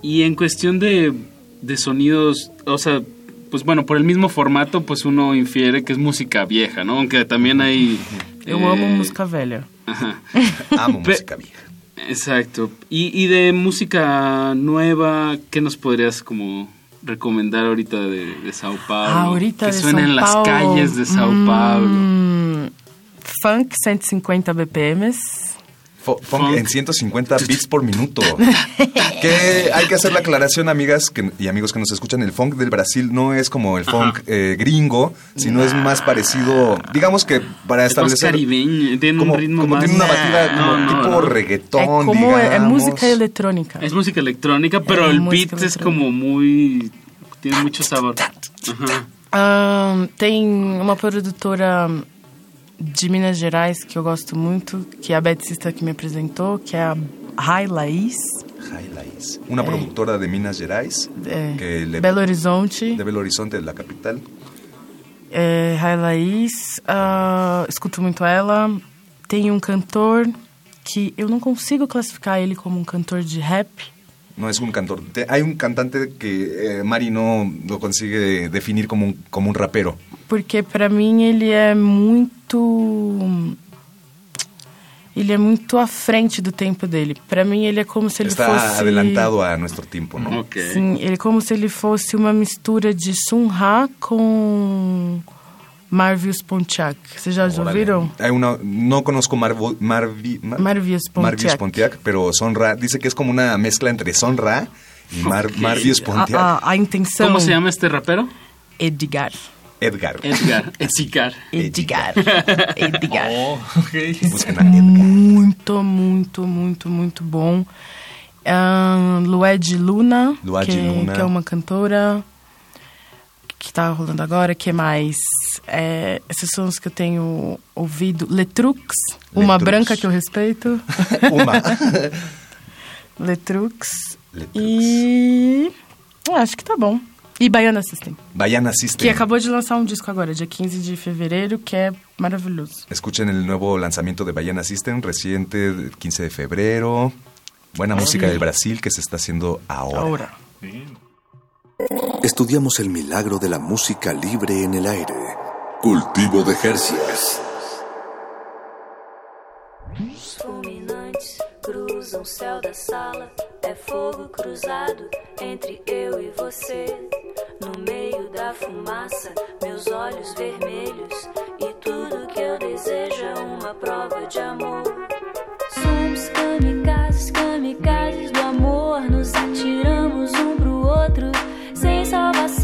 Y en cuestión de, de sonidos, o sea, pues bueno, por el mismo formato, pues uno infiere que es música vieja, ¿no? Aunque también hay... Eh, amo música velha. Ajá. [LAUGHS] Amo Pe- música vieja. Exacto. Y, y de música nueva, ¿qué nos podrías como recomendar ahorita de, de Sao Paulo? Ah, ahorita que de suena São en las Paulo. calles de Sao Hum, Paulo. Funk 150 BPMs. Fo- funk en 150 beats por minuto. [LAUGHS] que hay que hacer la aclaración, amigas que- y amigos que nos escuchan. El funk del Brasil no es como el funk eh, gringo, sino es más parecido, digamos que para Es más establecer... caribeño, tiene como, un ritmo como más... tiene una batida como No, tipo no. reggaetón, É como é, é digamos. música eletrônica. Es música electrónica, pero Es el beat es como muy... Tiene mucho sabor. Ajá. Ahn, tem uma produtora de Minas Gerais que eu gosto muito, que é a Beticista que me apresentou, que é a Rai Laís, Jai Laís, Una productora de Minas Gerais. é, le- Belo Horizonte. De Belo Horizonte, la capital. É, Rai Laís, ah, escuto muito ela. Tem um cantor que eu não consigo classificar ele como um cantor de rap, No es un cantor. Hay un cantante que eh, Mari no lo consigue definir como un, como un rapero. porque pra mim ele é muito ele é muito à frente do tempo dele. Pra mim ele é como se ele Está fosse adelantado a nuestro tiempo, ¿no? Sim, ele é como se ele fosse uma mistura de Sun Ra com Marvius Pontiac. Vocês já ouviram? Hay una, no conozco Marvo- Marvi- Mar- Marvius Pontiac. Marvius Pontiac, pero Sonra dice que es como una mezcla entre Sonra y Mar- Ok. Marvius Pontiac. A, a, a intenção. ¿Cómo se llama este rapero? Edgar. Edgar. Edgar. Edgar. Edgar. Edgar. Oh, Busquen a Muito, muito, muito, muito bom. Ahn, Lued Luna, Lued que, Luna. que é uma cantora que tá rolando agora. que mais? É, esses são os que eu tenho ouvido. Letrux, uma Letrux. branca que eu respeito. [LAUGHS] Uma. Letrux. E. ah, acho que tá bom. E Baiana System. Baiana System. Que acabou de lançar um disco agora, dia 15 de fevereiro, que é maravilhoso. Escuchen el nuevo lanzamiento de Baiana System, reciente, del 15 de febrero. Buena música del Brasil que se está haciendo ahora. Ahora. Estudiamos el milagro de la música libre en el aire. Cultivo de Jercias. Fulminantes cruzam o céu da sala. É fogo cruzado entre eu e você. No meio da fumaça, meus olhos vermelhos. E tudo que eu desejo é uma prova de amor. Somos kamikazes, kamikazes do amor. Nos atiramos um pro outro sem salvação.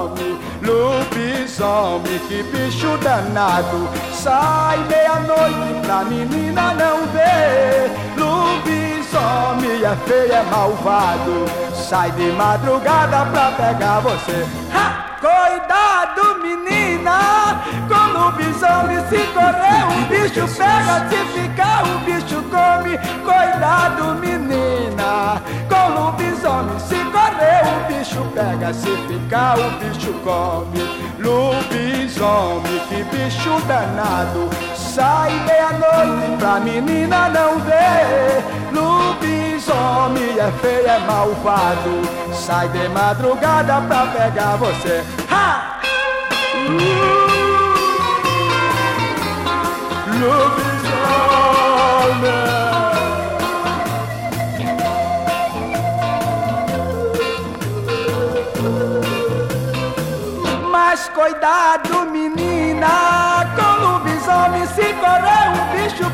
Come. Lobisomem, que bicho danado. Sai meia-noite pra menina não ver. Lobisomem é feio, é malvado. Sai de madrugada pra pegar você. Lobisomem se correr, o bicho pega. Se ficar, o bicho come. Cuidado, menina! Com lobisomem se correr, o bicho pega. Se ficar, o bicho come. Lobisomem, que bicho danado. Sai meia-noite pra menina não ver. Lobisomem é feio, é malvado. Sai de madrugada pra pegar você. Ha! Mas cuidado, menina, com lobisomem se correr o bicho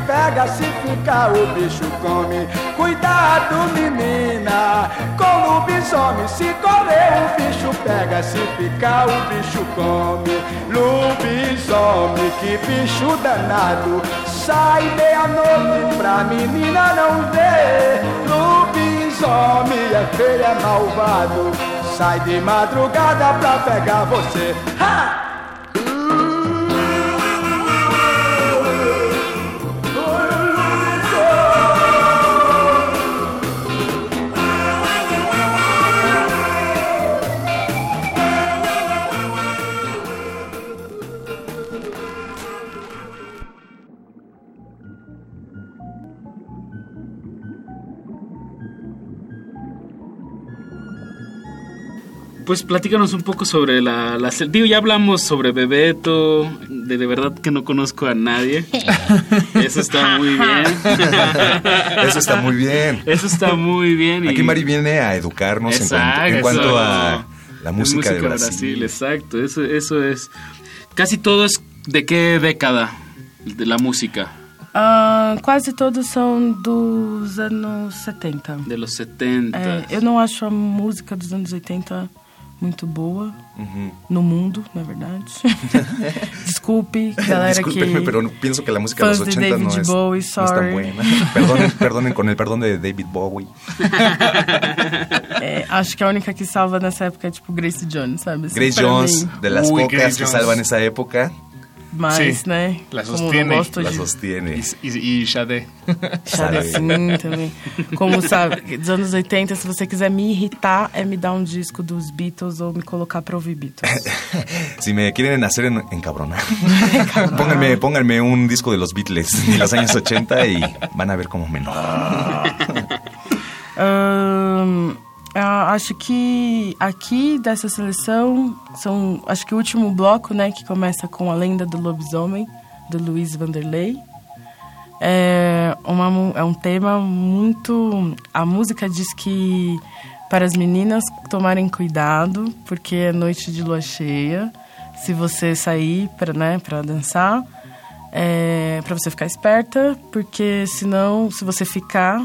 pega, se ficar o bicho come. Cuidado, menina, com lobisomem se correr o bicho pega, se ficar o bicho come. Lobisomem, que bicho danado, sai meia-noite pra menina não ver. Lobisomem é feio, é malvado, sai de madrugada pra pegar você. Ha! Pues platícanos un poco sobre la, la digo ya hablamos sobre Bebeto, de, de verdad que no conozco a nadie. [LAUGHS] Eso está muy bien. [LAUGHS] Eso está muy bien. Eso está muy bien. y- Aquí Mari viene a educarnos en cuanto, Exacto, en cuanto a la música, de Brasil. Exacto, eso, eso es. Casi todo es de qué década de la música. Ah, quase todos são dos anos 70. De los 70. É, eu não acho a música dos anos 80 muito boa. Ujú. No mundo, na verdade. [LAUGHS] Desculpe, [LAUGHS] galera Discúlpenme, que... [LAUGHS] pero pienso que la música de los fãs de 80 no David es, Bowie, no es tan sorry. buena. Perdonen, perdonen con el perdón de David Bowie. É, acho que a única que salva nessa época é tipo Grace Jones, sabe? Assim, Grace Jones, mim. de las Uy, pocas Grace que Jones. salvan esa época, Mas, Sí, né? la como sostiene, gosto la de... sostiene. Y, y, y Sade. Sabe assim também. Como sabe, dos anos 80, se você quiser me irritar, é me dar um disco dos Beatles ou me colocar pra ouvir Beatles. [LAUGHS] Si me quieren hacer en, encabronar, pónganme, pónganme un disco de los Beatles de los años 80 y van a ver cómo me enojo. Ahn, ah, acho que aqui dessa seleção são acho que o último bloco, né, que começa com a lenda do lobisomem do Luiz Vanderlei. É, uma, é um tema muito. A música diz que para as meninas tomarem cuidado, porque é noite de lua cheia. Se você sair para né, pra dançar, é, para você ficar esperta, porque senão, se você ficar,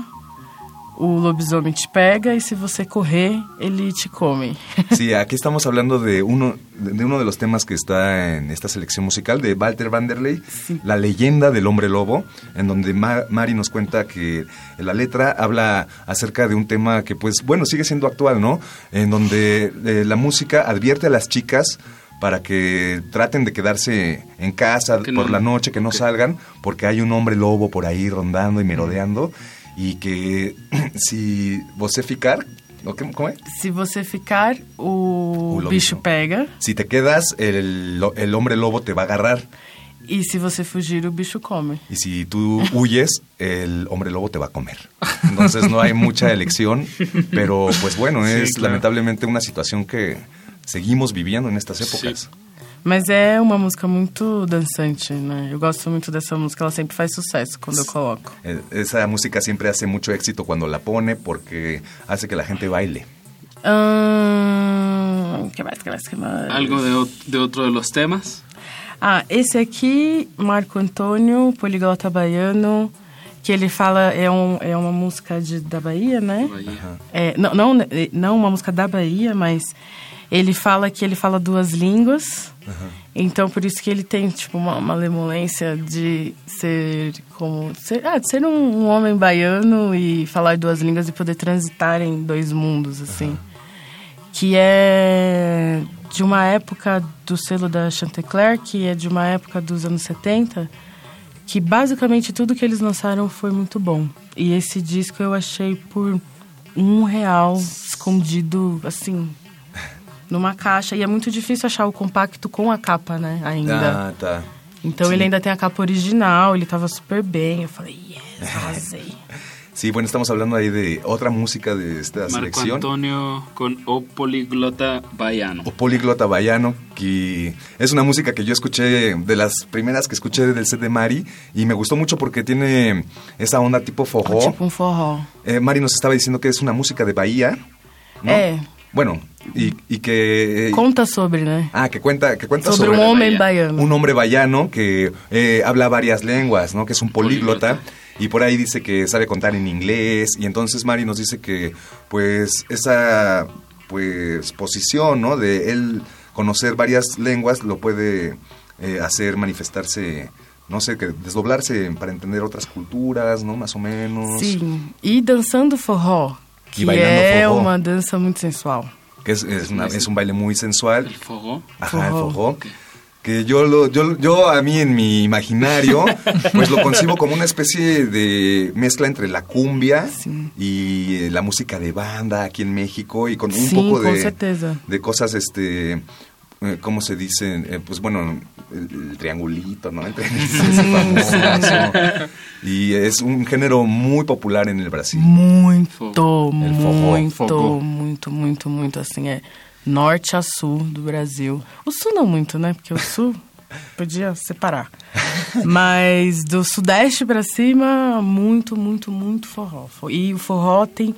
o lobisomem te pega e se você correr, ele te come. [LAUGHS] Sí, aquí estamos hablando de uno, de uno de los temas que está en esta selección musical de Walter Vanderlei, La leyenda del hombre lobo, en donde Ma- Mari nos cuenta que la letra habla acerca de un tema que, pues, bueno, sigue siendo actual, ¿no? En donde eh, la música advierte a las chicas para que traten de quedarse en casa Que por no- la noche, que no salgan, porque hay un hombre lobo por ahí rondando y merodeando, y que [CLEARS THROAT] si você ficar, ¿o qué- ¿cómo es? Se você ficar, o, O bicho pega. Si te quedas, el, el hombre lobo te va a agarrar. E se você fugir, o bicho come. Y si tú huyes, el hombre lobo te va a comer. Entonces no hay mucha elección, pero pues bueno, Sí, es claro. lamentablemente una situación que seguimos viviendo en estas épocas. Mas é uma música muito dançante, né? Eu gosto muito dessa música, ela sempre faz sucesso quando eu coloco. Eh, Esa música siempre hace mucho éxito cuando la pone porque hace que la gente baile. Ahn, que mais, que mais, que mais? ¿Algo de, de otro de los temas? Ah, esse aqui, Marco Antônio, poliglota baiano, que ele fala, é, um, é uma música de, da Bahia, né? É, não, não, não uma música da Bahia, mas ele fala que ele fala duas línguas. Então, por isso que ele tem, tipo, uma, lemolência de ser como... Ser, ah, de ser um, um homem baiano e falar duas línguas e poder transitar em dois mundos, assim. Que é de uma época do selo da Chantecler, que é de uma época dos anos 70, que basicamente tudo que eles lançaram foi muito bom. E esse disco eu achei por um real escondido, assim, numa caixa. E é muito difícil achar o compacto com a capa, né, ainda. Ah, tá. Então Sí. ele ainda tem a capa original, ele tava super bem. Eu falei, yes, [LAUGHS] arrasei. Sí, bueno, estamos hablando ahí de otra música de esta Marco selección. Antonio con O Poliglota Baiano. O Poliglota Baiano, que es una música que yo escuché, de las primeras que escuché del set de Mari, y me gustó mucho porque tiene esa onda tipo forró. Tipo um forró. Eh, Mari nos estaba diciendo que es una música de Bahía. ¿no? É, Bueno, y, y que... conta sobre, né? Ah, que cuenta, que cuenta Sobre sobre, un hombre baiano. Un hombre baiano que eh, habla varias lenguas, ¿no? Que es un políglota. Y por ahí dice que sabe contar en inglés. Y entonces Mari nos dice que, pues, esa pues posición, ¿no? De él conocer varias lenguas lo puede eh, hacer manifestarse, no sé, que desdoblarse para entender otras culturas, ¿no? Más o menos. Sim. E dançando forró, que bailando forró. uma dança muito sensual. Que es, es una- es un baile muy sensual. ¿El fogó? Ajá, el forró. Que yo, lo, yo, yo a mí en mi imaginario, [LAUGHS] pues lo concibo como una especie de mezcla entre la cumbia y eh, la música de banda aquí en México y con un poco de, de cosas, este, ¿cómo se dice? Eh, pues bueno, el, el triangulito, ¿no? Entre. [LAUGHS] Y es un género muy popular en el Brasil. Muito, El muito, muito, muito, muito, assim, é norte a sul do Brasil. O sul não muito, né? Porque o sul [LAUGHS] podia separar. Mas do sudeste pra cima, muito, muito, muito forró. E o forró tem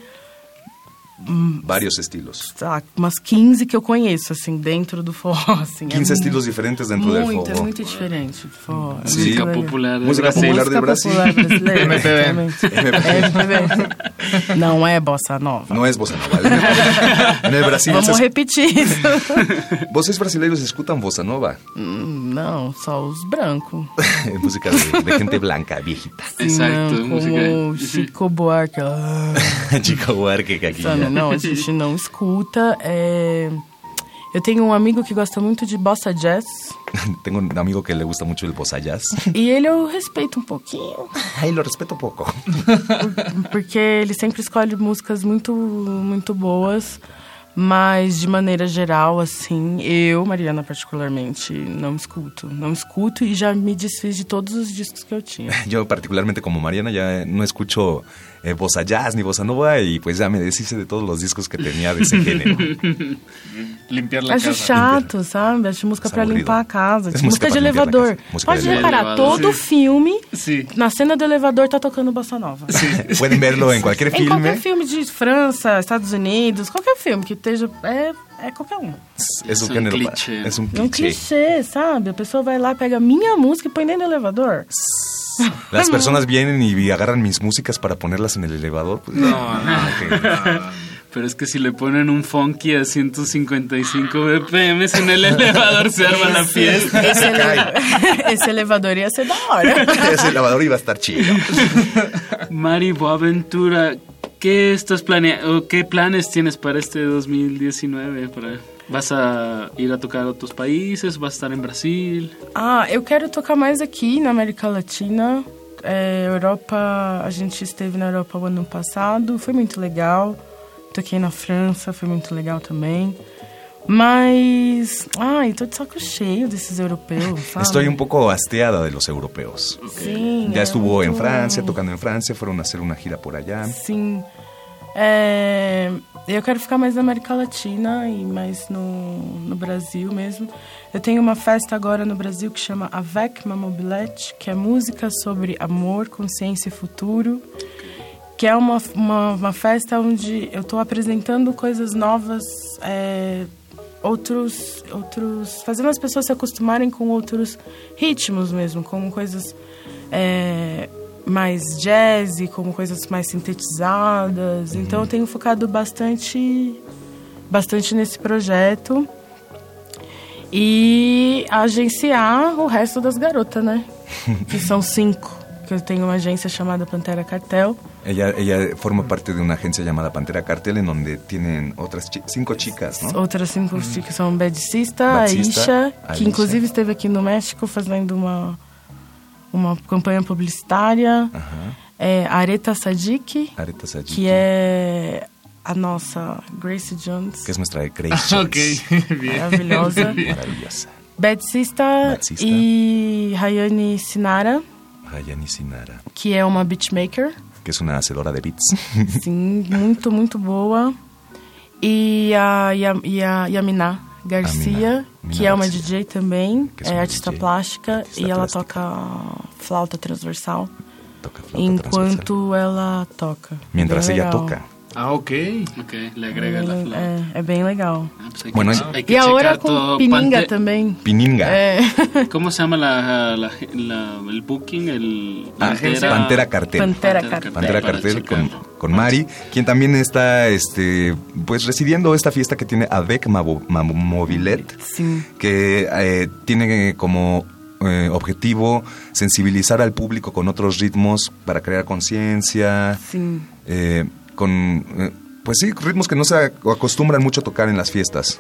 Varios estilos. ah, umas 15 que eu conheço, assim, dentro do forró. [LAUGHS] Assim, 15 é estilos diferentes dentro muito, forró. É muito diferente. Forró. É Sí. muito Música popular de Música Brasil. popular de Brasil. MPB. Não é bossa nova. No es bossa nova. En el Brasil, Vamos vocês, repetir isso. [LAUGHS] vocês brasileiros escutam bossa nova? Hum, Não, só os brancos. [LAUGHS] É música de, de gente blanca, viejita. Exacto, não, música. como Chico Buarque. Chico Buarque, que aqui. Sabe? Não, a gente não escuta. é, Eu tenho um amigo que gosta muito de bossa jazz. [LAUGHS] Tengo un amigo que le gusta mucho el bossa jazz. E ele eu respeito um pouquinho. Ay, lo respeto poco. [LAUGHS] Porque ele sempre escolhe músicas muito, muito boas. Mas, de maneira geral, assim, eu, Mariana, particularmente, não escuto. Não escuto e já me desfiz de todos os discos que eu tinha. [LAUGHS] Yo particularmente como Mariana ya no escucho eh, bossa jazz ni bossa nova y pues ya me deshice de todos los discos que tenía de ese género. [LAUGHS] Limpiar la Acho casa. chato, sabe? Acho música pra aburrido. limpar a casa. É música música de elevador. Música Pode de reparar, elevador. todo Sim. filme, Sim. na cena do elevador tá tocando bossa nova. [LAUGHS] Pueden verlo en cualquier Em qualquer filme. filme de França, Estados Unidos, qualquer filme que esteja. É, é qualquer um. Un Es un género. cliché. Es un É um clichê, sabe? A pessoa vai lá, pega a minha música e põe dentro do elevador. Las [LAUGHS] personas vienen y agarran mis músicas para ponerlas en el elevador. Pues, No, no. Pero es que si le ponen un funky a 155 BPM en el [LAUGHS] elevador se arma la fiesta. Esse [LAUGHS] elevador ia ser da hora. Ese elevador iba a estar chido. Mari Boaventura, ¿qué estás planea o qué planes tienes para este 2019 para ¿Vas a ir a tocar a otros países? ¿Vas a estar en Brasil? Ah, eu quero tocar mais aqui na América Latina. É, Europa, a gente esteve na Europa o ano passado, foi muito legal. Toquei na França, foi muito legal também. Mas, ai, tô de saco cheio desses europeus, sabe? Estoy un poco hasteada de los europeos. Sim, Ya é estuvo en muito- Francia, tocando en Francia, fueron a hacer una gira por allá. Sim. É, eu quero ficar mais na América Latina e mais no, no Brasil mesmo. Eu tenho uma festa agora no Brasil que chama Avec Ma Mobilette, que é música sobre amor, consciência e futuro. Que é uma, uma, uma festa onde eu estou apresentando coisas novas, é, outros, outros. fazendo as pessoas se acostumarem com outros ritmos mesmo, como coisas é, mais jazz, como coisas mais sintetizadas. Então eu tenho focado bastante, bastante nesse projeto e agenciar o resto das garotas, né? [LAUGHS] que são cinco. Que eu tenho uma agência chamada Pantera Cartel. Ella, ella forma parte de una agencia llamada Pantera Cartel, en donde tienen otras chi- cinco chicas, ¿no? Outras cinco que são Bedicista, Bedicista, Aisha, Aisha. que inclusive esteve aqui no México fazendo uma, uma campanha publicitária. É, Areta Sadik, Areta Sadik, que é a nossa Grace Jones. que es nuestra Grace [LAUGHS] Jones. Ok, [LAUGHS] bien. Maravilhosa. [LAUGHS] Maravillosa. Bedcista Bedcista. e Rayane Sinara, Rayani Sinara, que é uma beatmaker. que es una hacedora de beats. Sim, muito, muito boa. E a, e a, e a Yaminá Garcia, Mina que é uma Garcia. DJ também, é é uma artista DJ, plástica artista e ela plástica. toca flauta transversal. Toca flauta enquanto ela toca. Mientras Bem ella legal. toca. Ah, ok. Ok, le agrega la flauta. É, é bem legal. Pues hay Bueno, que- hay- hay que E agora checar com todo. Pininga Pante- também. Pininga. É. [LAUGHS] ¿Cómo se llama la, la- la- el booking? El, Ah, agencia? Pantera Cartel. Pantera Cartel. Pantera Cartel con, con Mari, quien también está este pues residiendo esta fiesta que tiene Avec Ma, Ma Mobilette, que eh, tiene como eh, objetivo sensibilizar al público con otros ritmos para crear conciencia, Sim. eh, con eh, pues sí, ritmos que no se acostumbran mucho a tocar en las fiestas.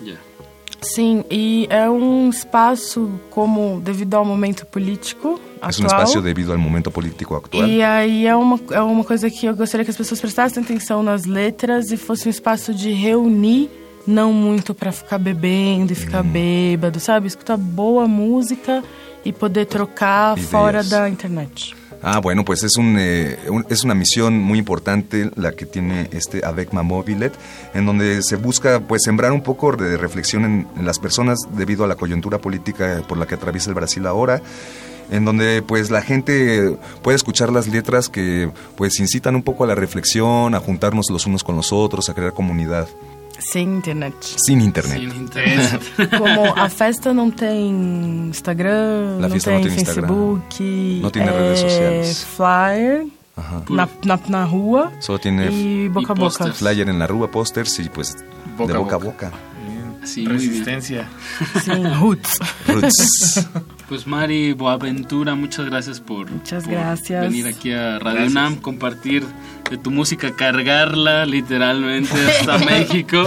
Sim, e é um espaço como devido ao momento político Es un atual. espacio debido al momento político actual. E aí é uma, é uma coisa que eu gostaria que as pessoas prestassem atenção nas letras e fosse um espaço de reunir, não muito pra ficar bebendo e Hum. ficar bêbado, sabe? Escutar boa música e poder trocar Ideias. fora da internet. Ah, bueno, pues es, un, eh, un- es una misión muy importante la que tiene este Avec Ma Mobilet, en donde se busca pues sembrar un poco de reflexión en, en las personas debido a la coyuntura política por la que atraviesa el Brasil ahora en donde pues la gente puede escuchar las letras que pues incitan un poco a la reflexión, a juntarnos los unos con los otros, a crear comunidad Sem internet. sin internet. [LAUGHS] Como a festa não tem Instagram, La não fiesta tem no tiene Instagram, Facebook, no tiene é redes sociales. flyer Ajá. na, na, na rua Solo tiene e boca a boca. flyer en la rúa, pósters y pues Boca de a boca a boca. boca. Sí. Resistencia. Roots. [LAUGHS] Pues Mari Boaventura, muchas gracias por, Muchas por gracias. venir aquí a Radio Gracias. UNAM, compartir de tu música, cargarla literalmente hasta [LAUGHS] México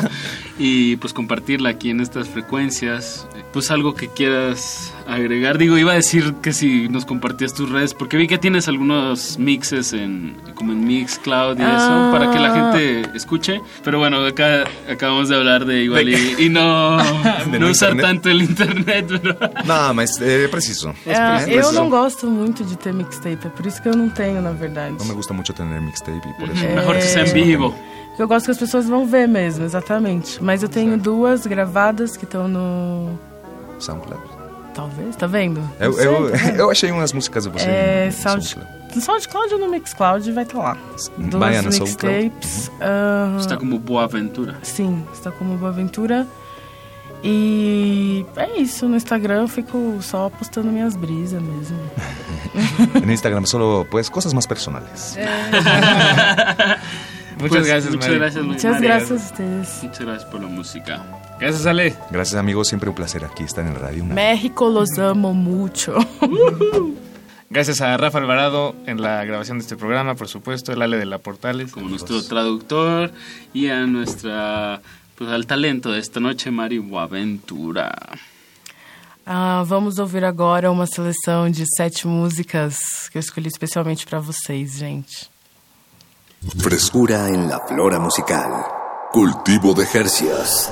y pues compartirla aquí en estas frecuencias. Pues algo que quieras agregar. Digo, iba a decir que si nos compartías tus redes, porque vi que tienes algunos mixes en como en Mixcloud y eso, Ah. para que la gente escuche. Pero bueno, acá acabamos de hablar de igual y, y no, [LAUGHS] De no no usar internet. tanto el internet, pero... No, mas é preciso. É, É eu preciso. não gosto muito de ter mixtape, é por isso que eu não tenho, na verdade. No me gusta mucho tener mixtape y por Ujú, eso. mejor que eso vivo. tengo. Eu gosto que as pessoas vão ver mesmo, exatamente. Mas eu tenho duas gravadas que estão no. SoundCloud. Talvez, tá vendo? Eu, Não sei, eu, tá vendo? eu achei umas músicas de você É, no Sound... SoundCloud. no SoundCloud ou no Mixcloud vai estar lá. Duas Vai no SoundCloud. mixtapes. aham. Está como Boaventura. Sim, está como Boa Aventura. E é isso, no Instagram eu fico só postando minhas brisas mesmo. [LAUGHS] En Instagram solo, pues, cosas más personales. [LAUGHS] Muchas Pues, gracias, muchas gracias, Muchas gracias a ustedes. Muchas gracias por la música. Gracias, Ale. Gracias, amigos. Siempre un placer aquí estar en el radio. Una- México los amo mucho. [LAUGHS] Gracias a Rafa Alvarado en la grabación de este programa, por supuesto, el Ale de la Portales. Como nuestro traductor y a nuestra pues al talento de esta noche, Mari Boaventura. Ah, vamos ouvir agora uma seleção de sete músicas que eu escolhi especialmente para vocês, gente. Frescura en la flora musical. Cultivo de Jercias.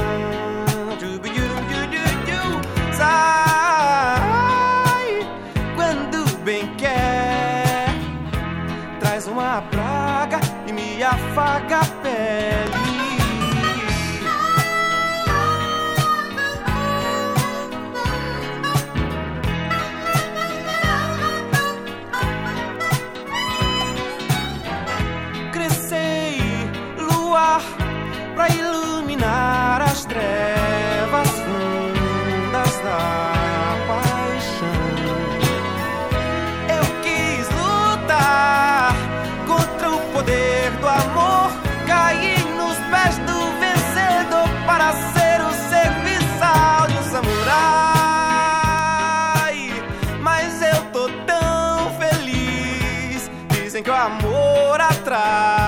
me afaga a que o amor atrai.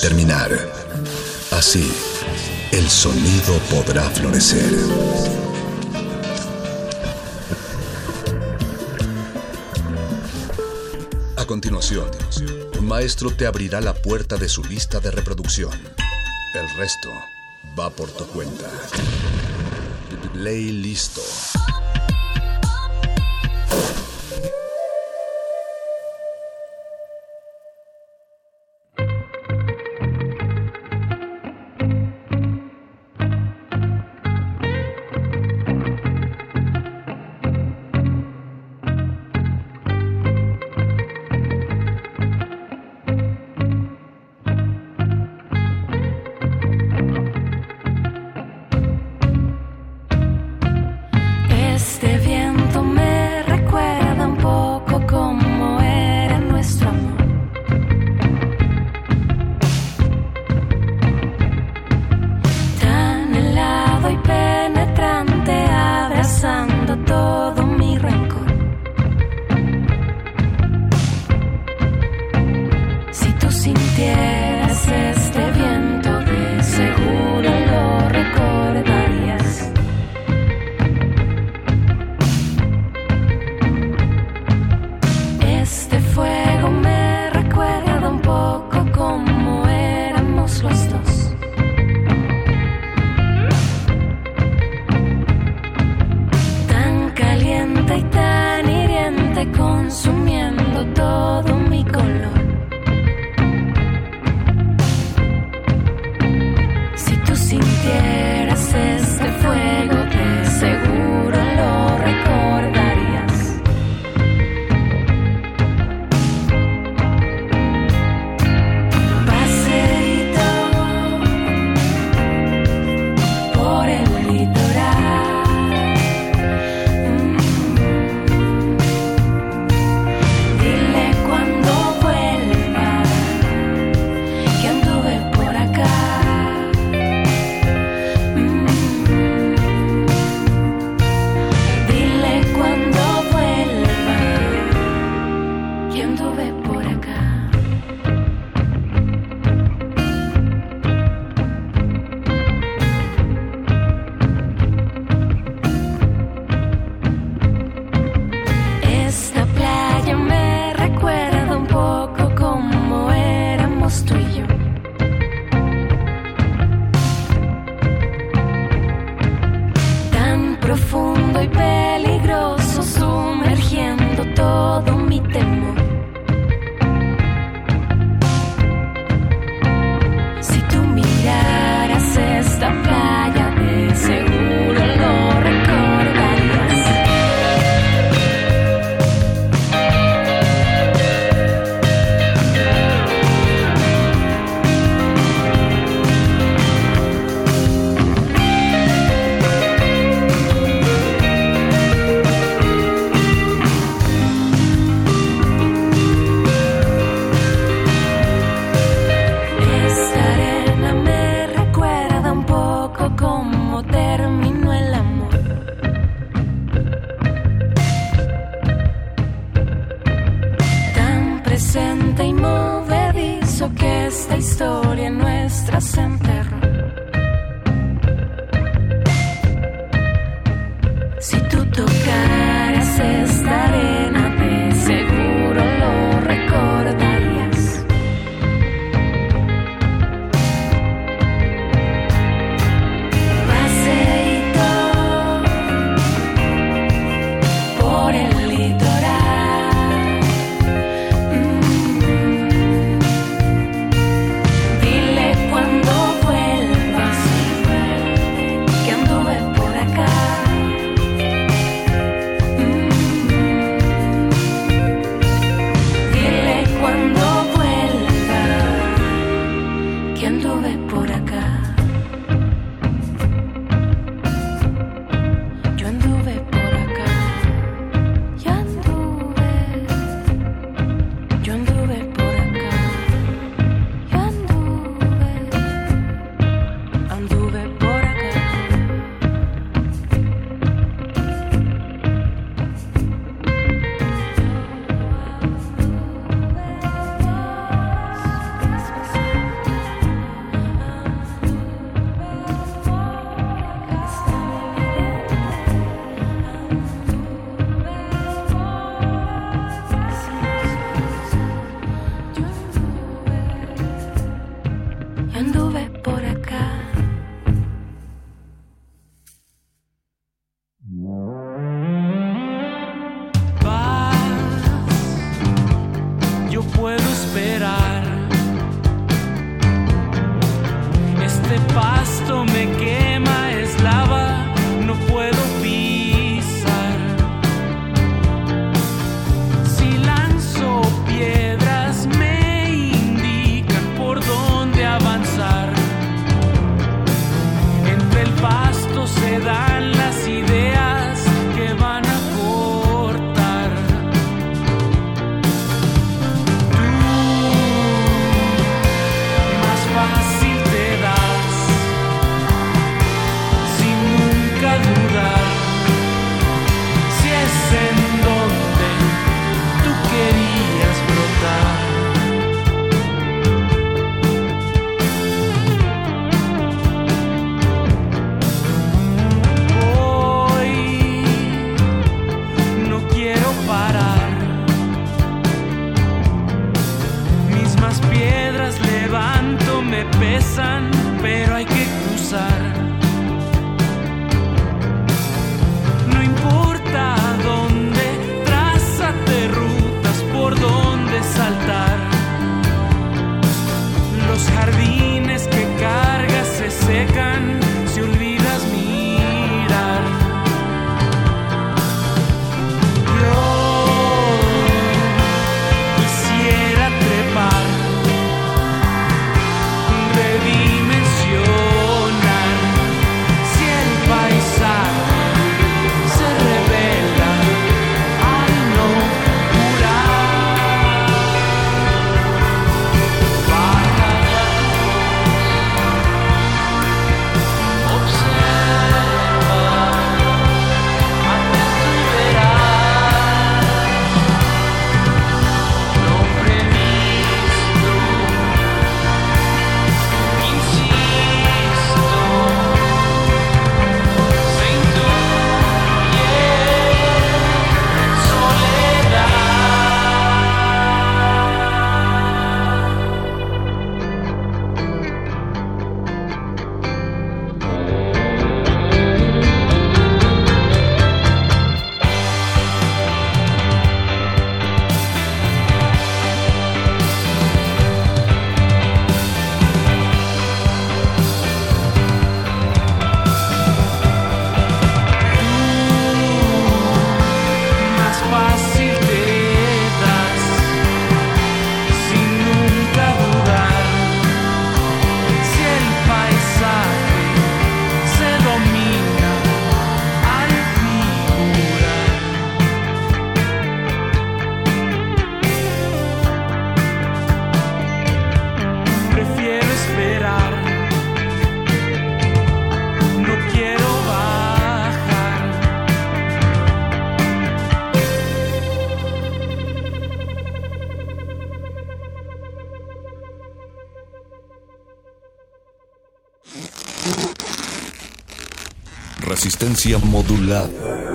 Terminar. Así, el sonido podrá florecer. A continuación, un maestro te abrirá la puerta de su lista de reproducción. El resto va por tu cuenta. Play listo. Resistencia modulada.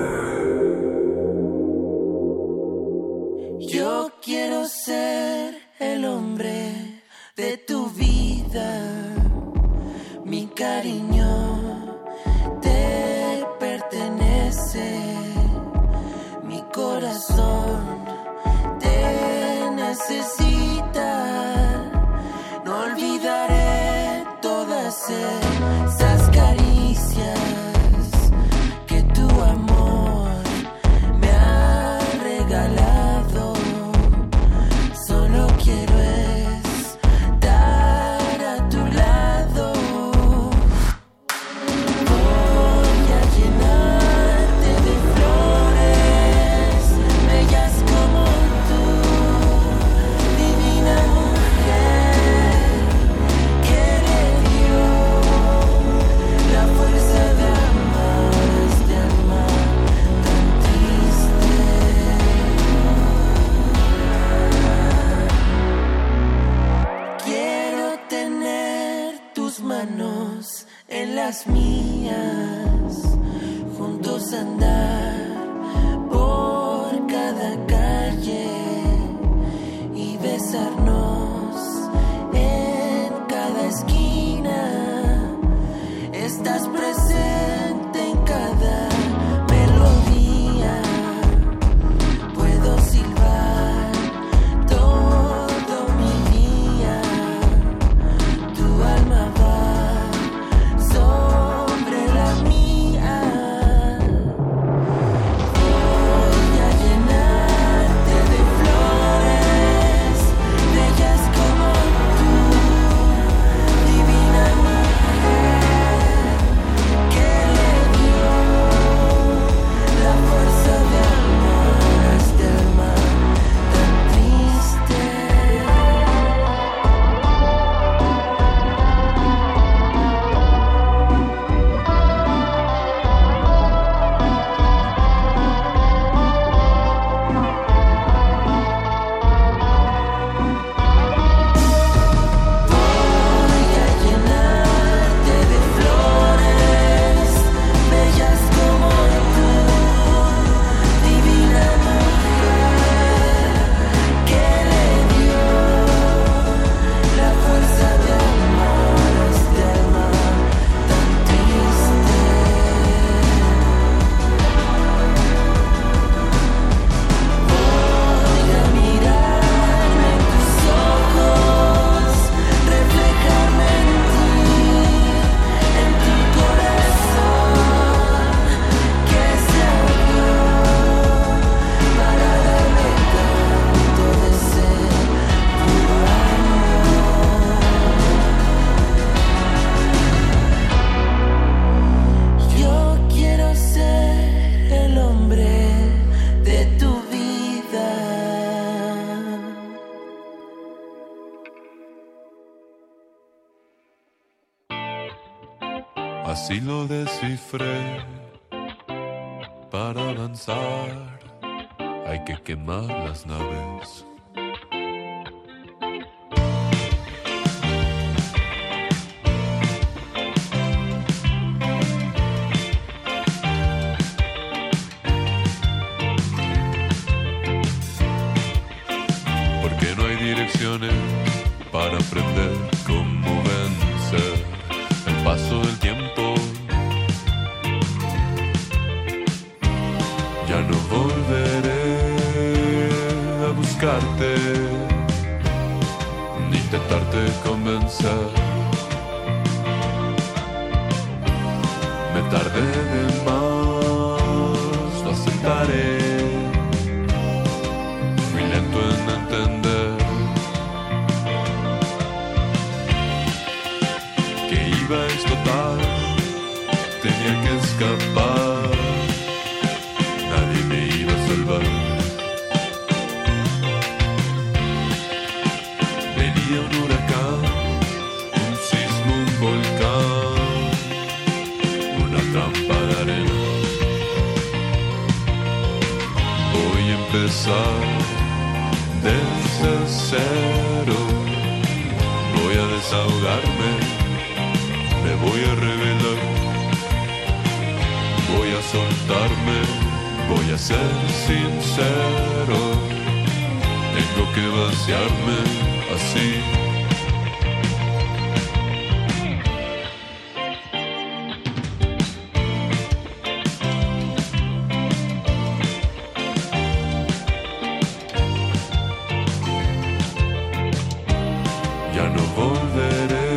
ya no volveré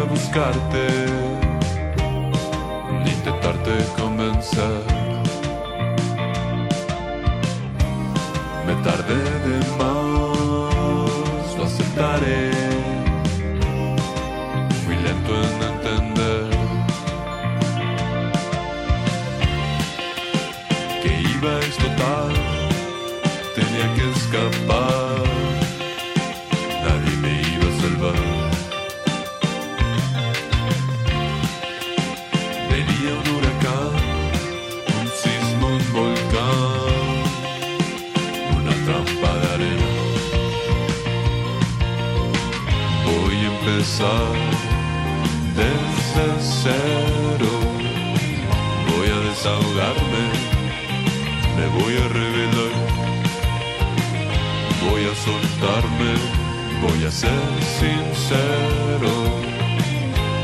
a buscarte, ni intentarte convencer. Me tardé de más, lo aceptaré. pasar desde cero. Voy a desahogarme, me voy a revelar, voy a soltarme, voy a ser sincero.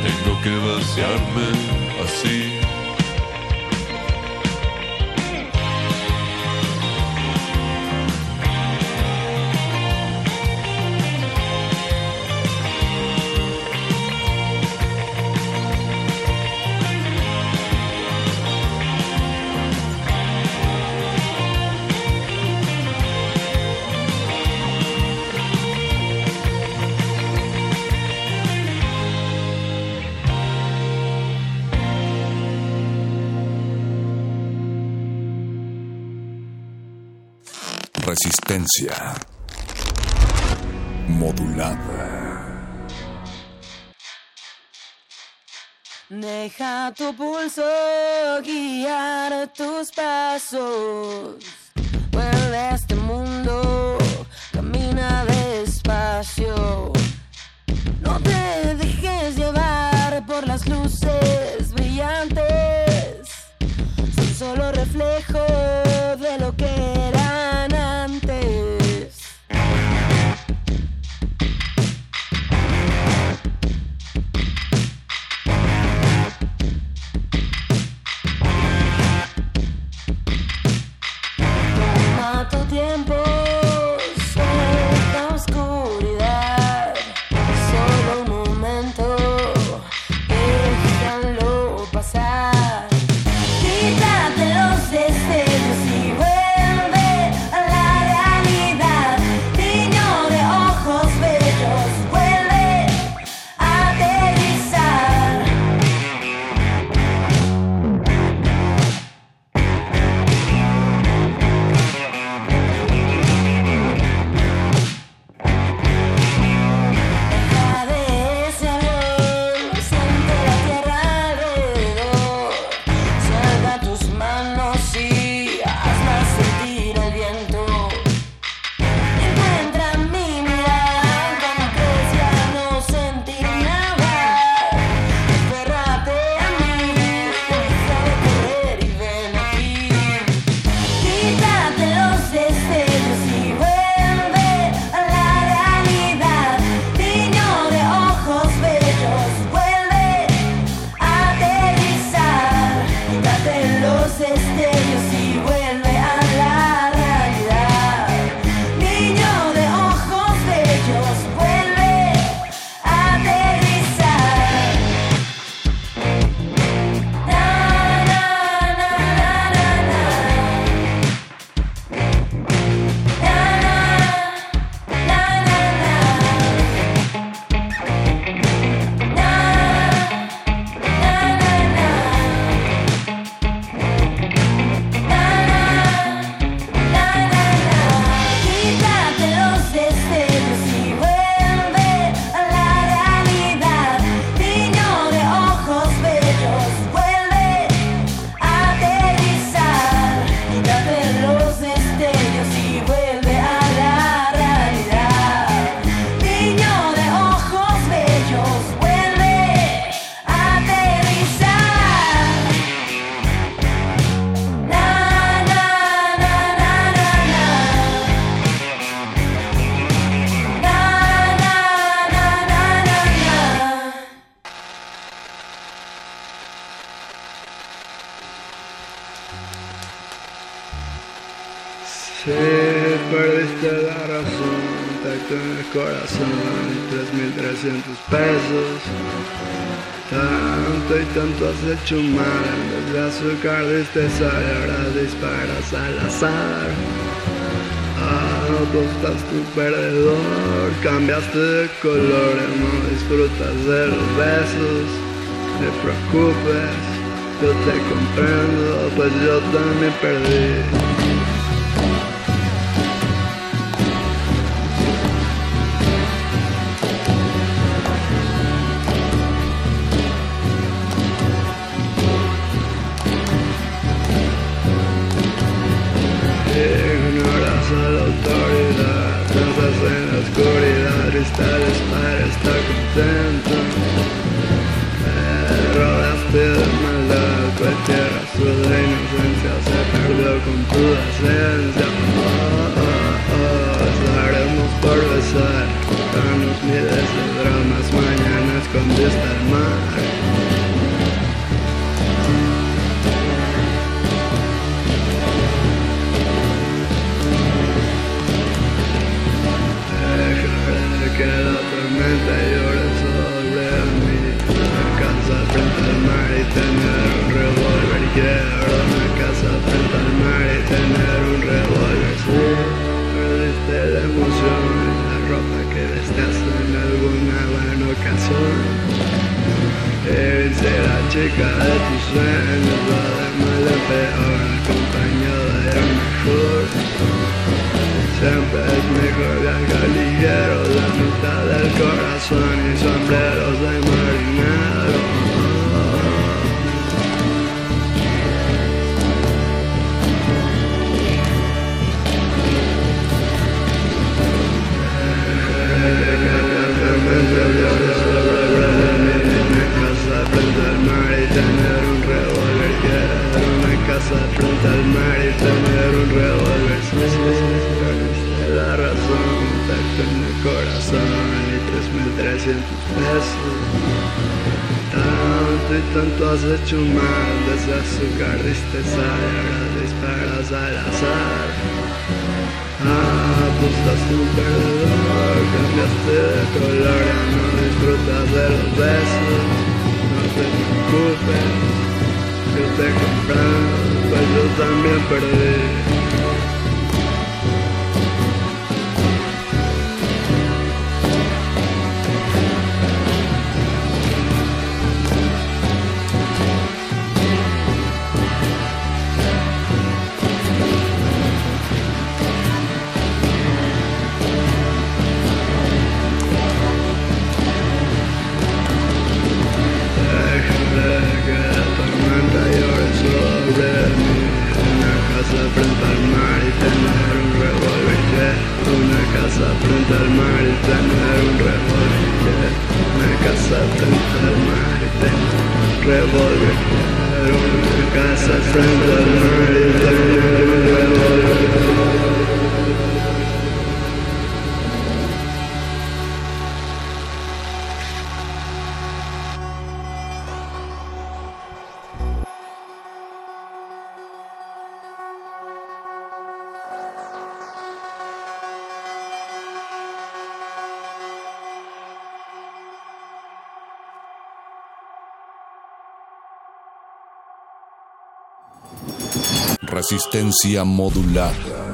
Tengo que vaciarme tanto has hecho mal Desde azúcar de este sal ahora disparas al azar. Ah, Apostas tu perdedor, cambiaste de color No disfrutas de los besos, te preocupes Yo te comprendo, pues yo también perdí. resistencia modulada.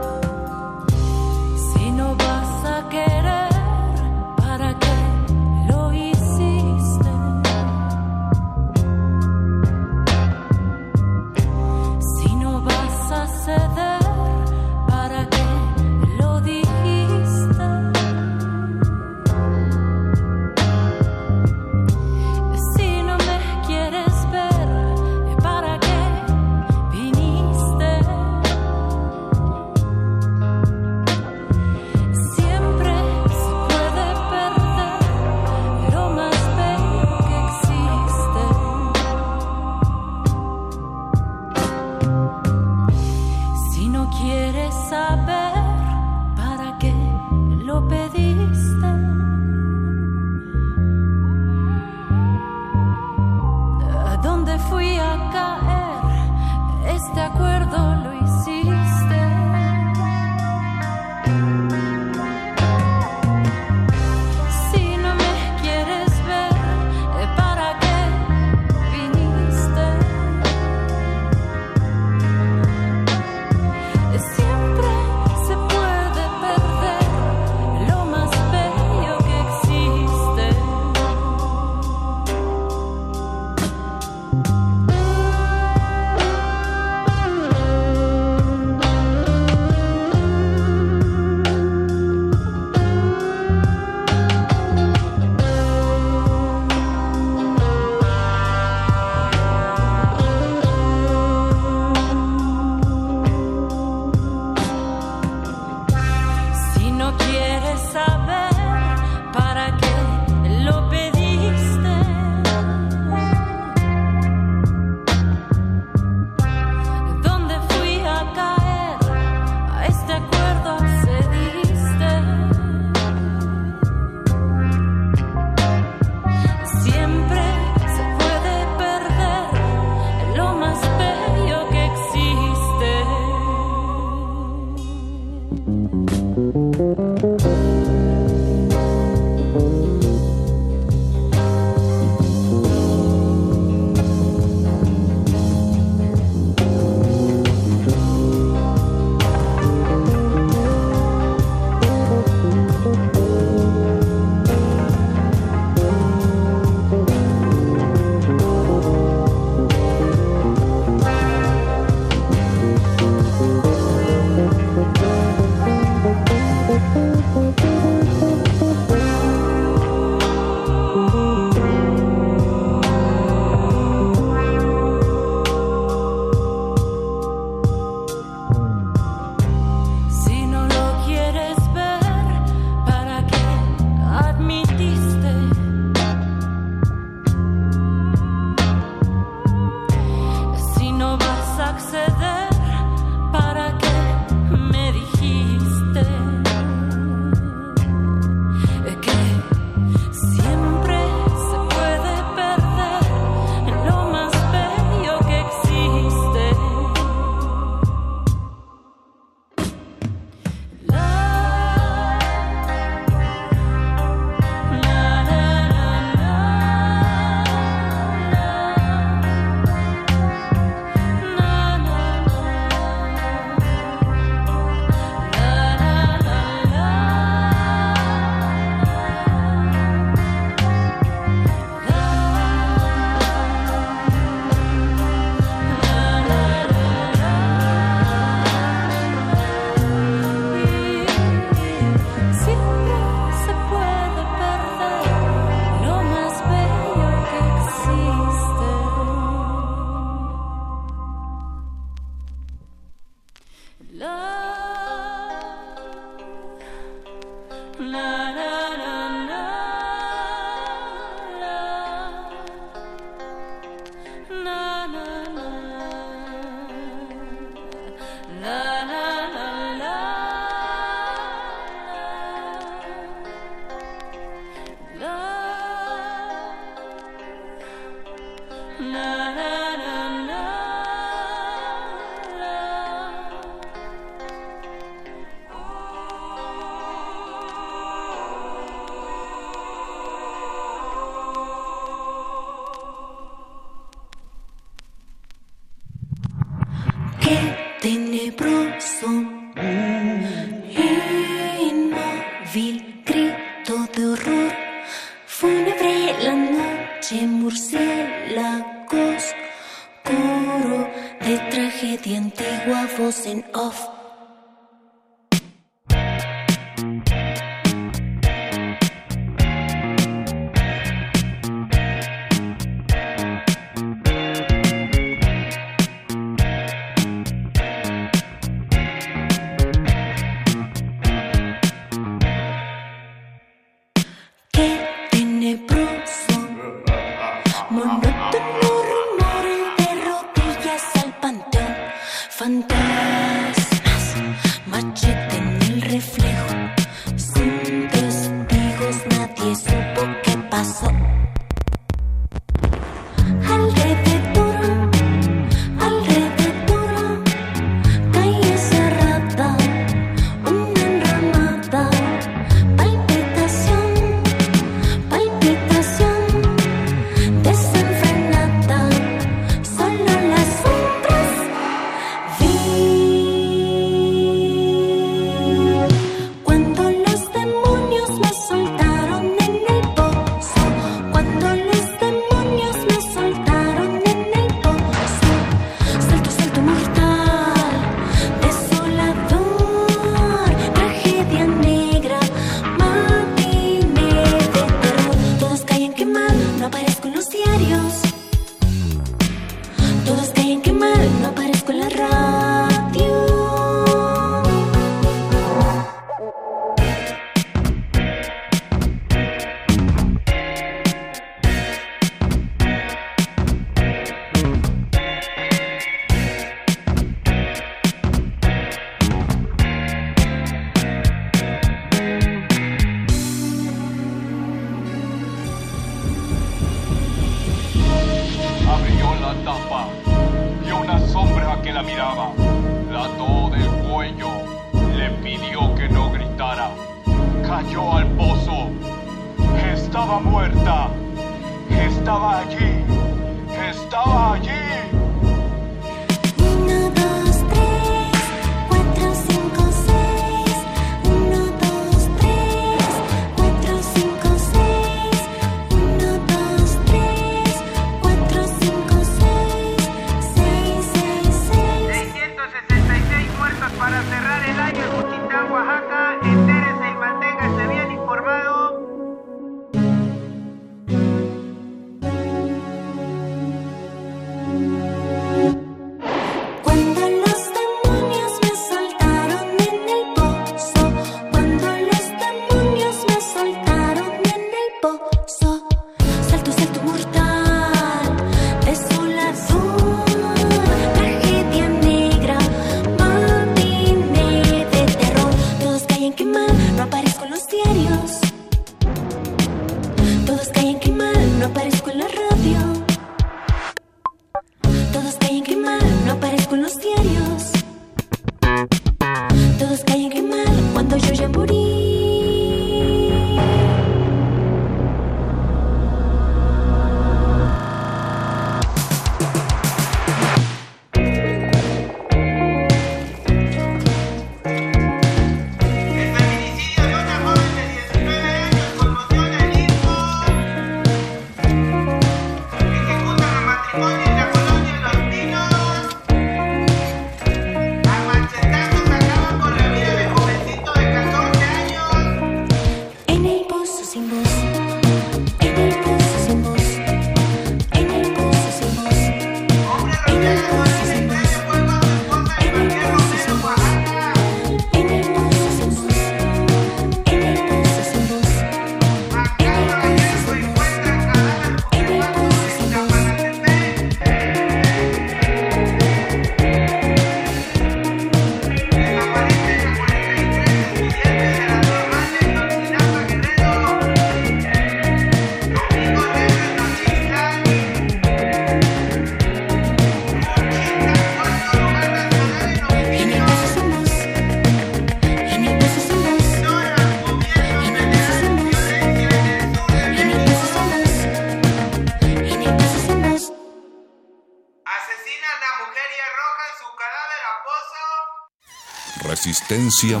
Resistencia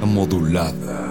modulada.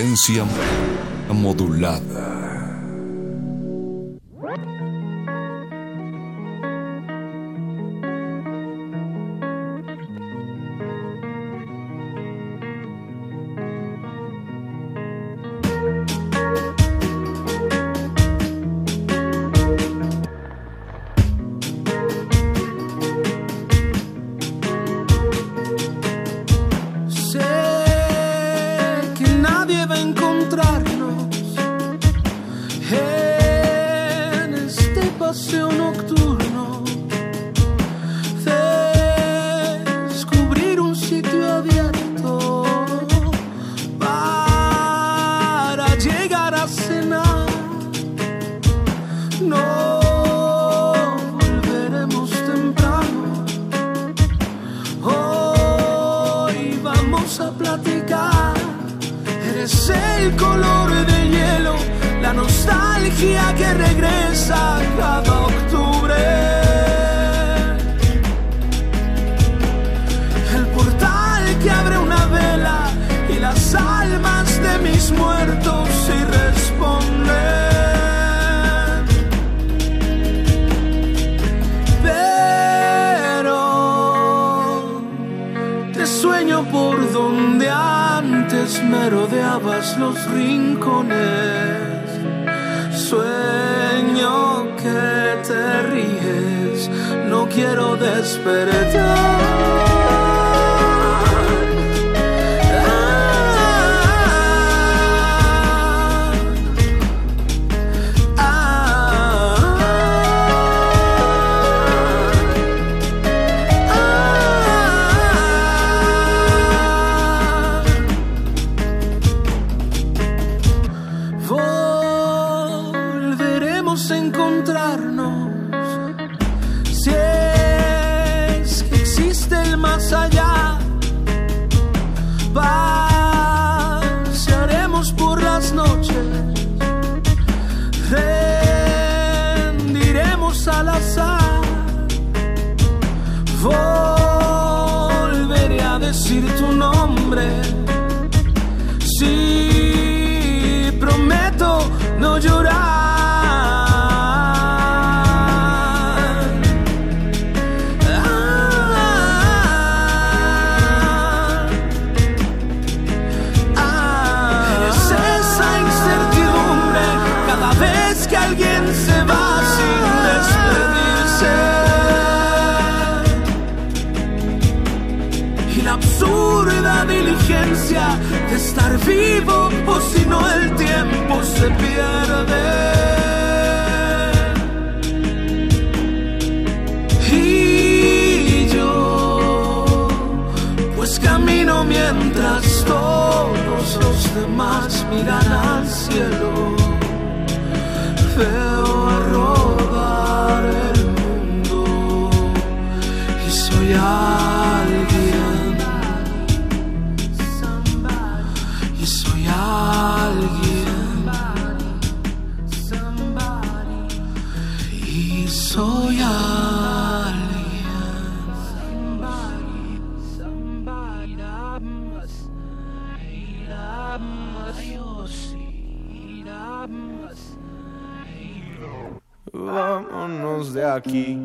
Resistencia modulada. Estar vivo o si no el tiempo se pierde. Y yo, pues camino mientras todos los demás miran al cielo. Veo De aquí.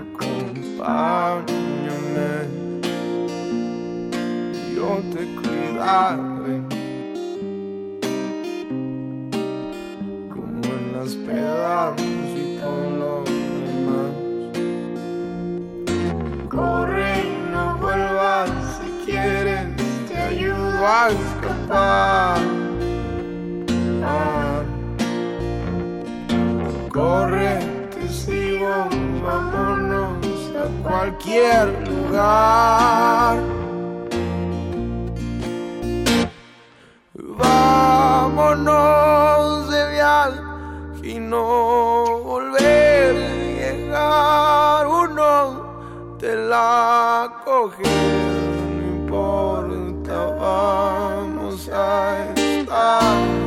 Acompáñame. Yo te cuidaré. Como en las pedas y por lo demás. Corre no vuelvas si quieres. Te ayudo a escapar. Corre, te sigo, vámonos a cualquier lugar. Vámonos de viaje y no volver a llegar. Uno te la coge, no importa, vamos a estar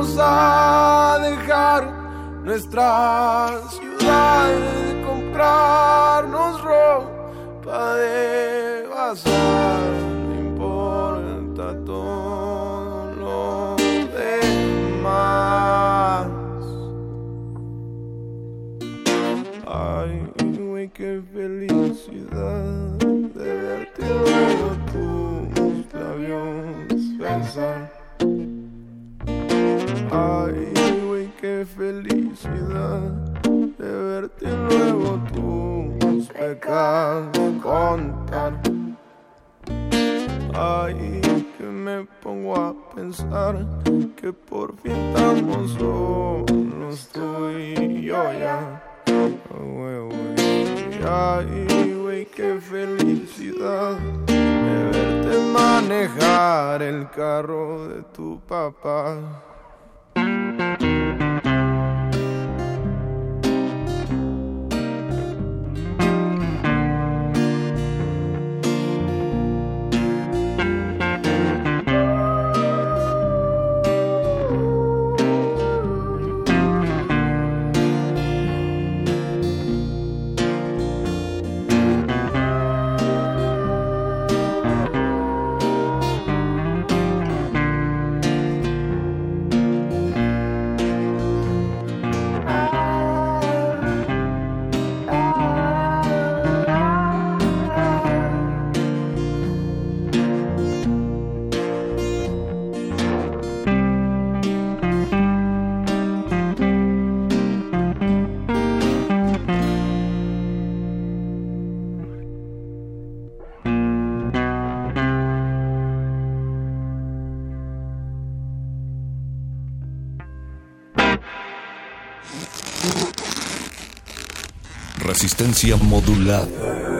Vamos a dejar nuestra ciudad, comprarnos ropa de bazar. No importa todo lo demás. Ay, güey, qué felicidad de verte luego tus labios besar. Ay, güey, qué felicidad de verte luego tus pecados contar. Ay, que me pongo a pensar que por fin estamos solos tú y yo ya. Oh, güey. Ay, güey, qué felicidad de verte manejar el carro de tu papá. Resistencia modulada.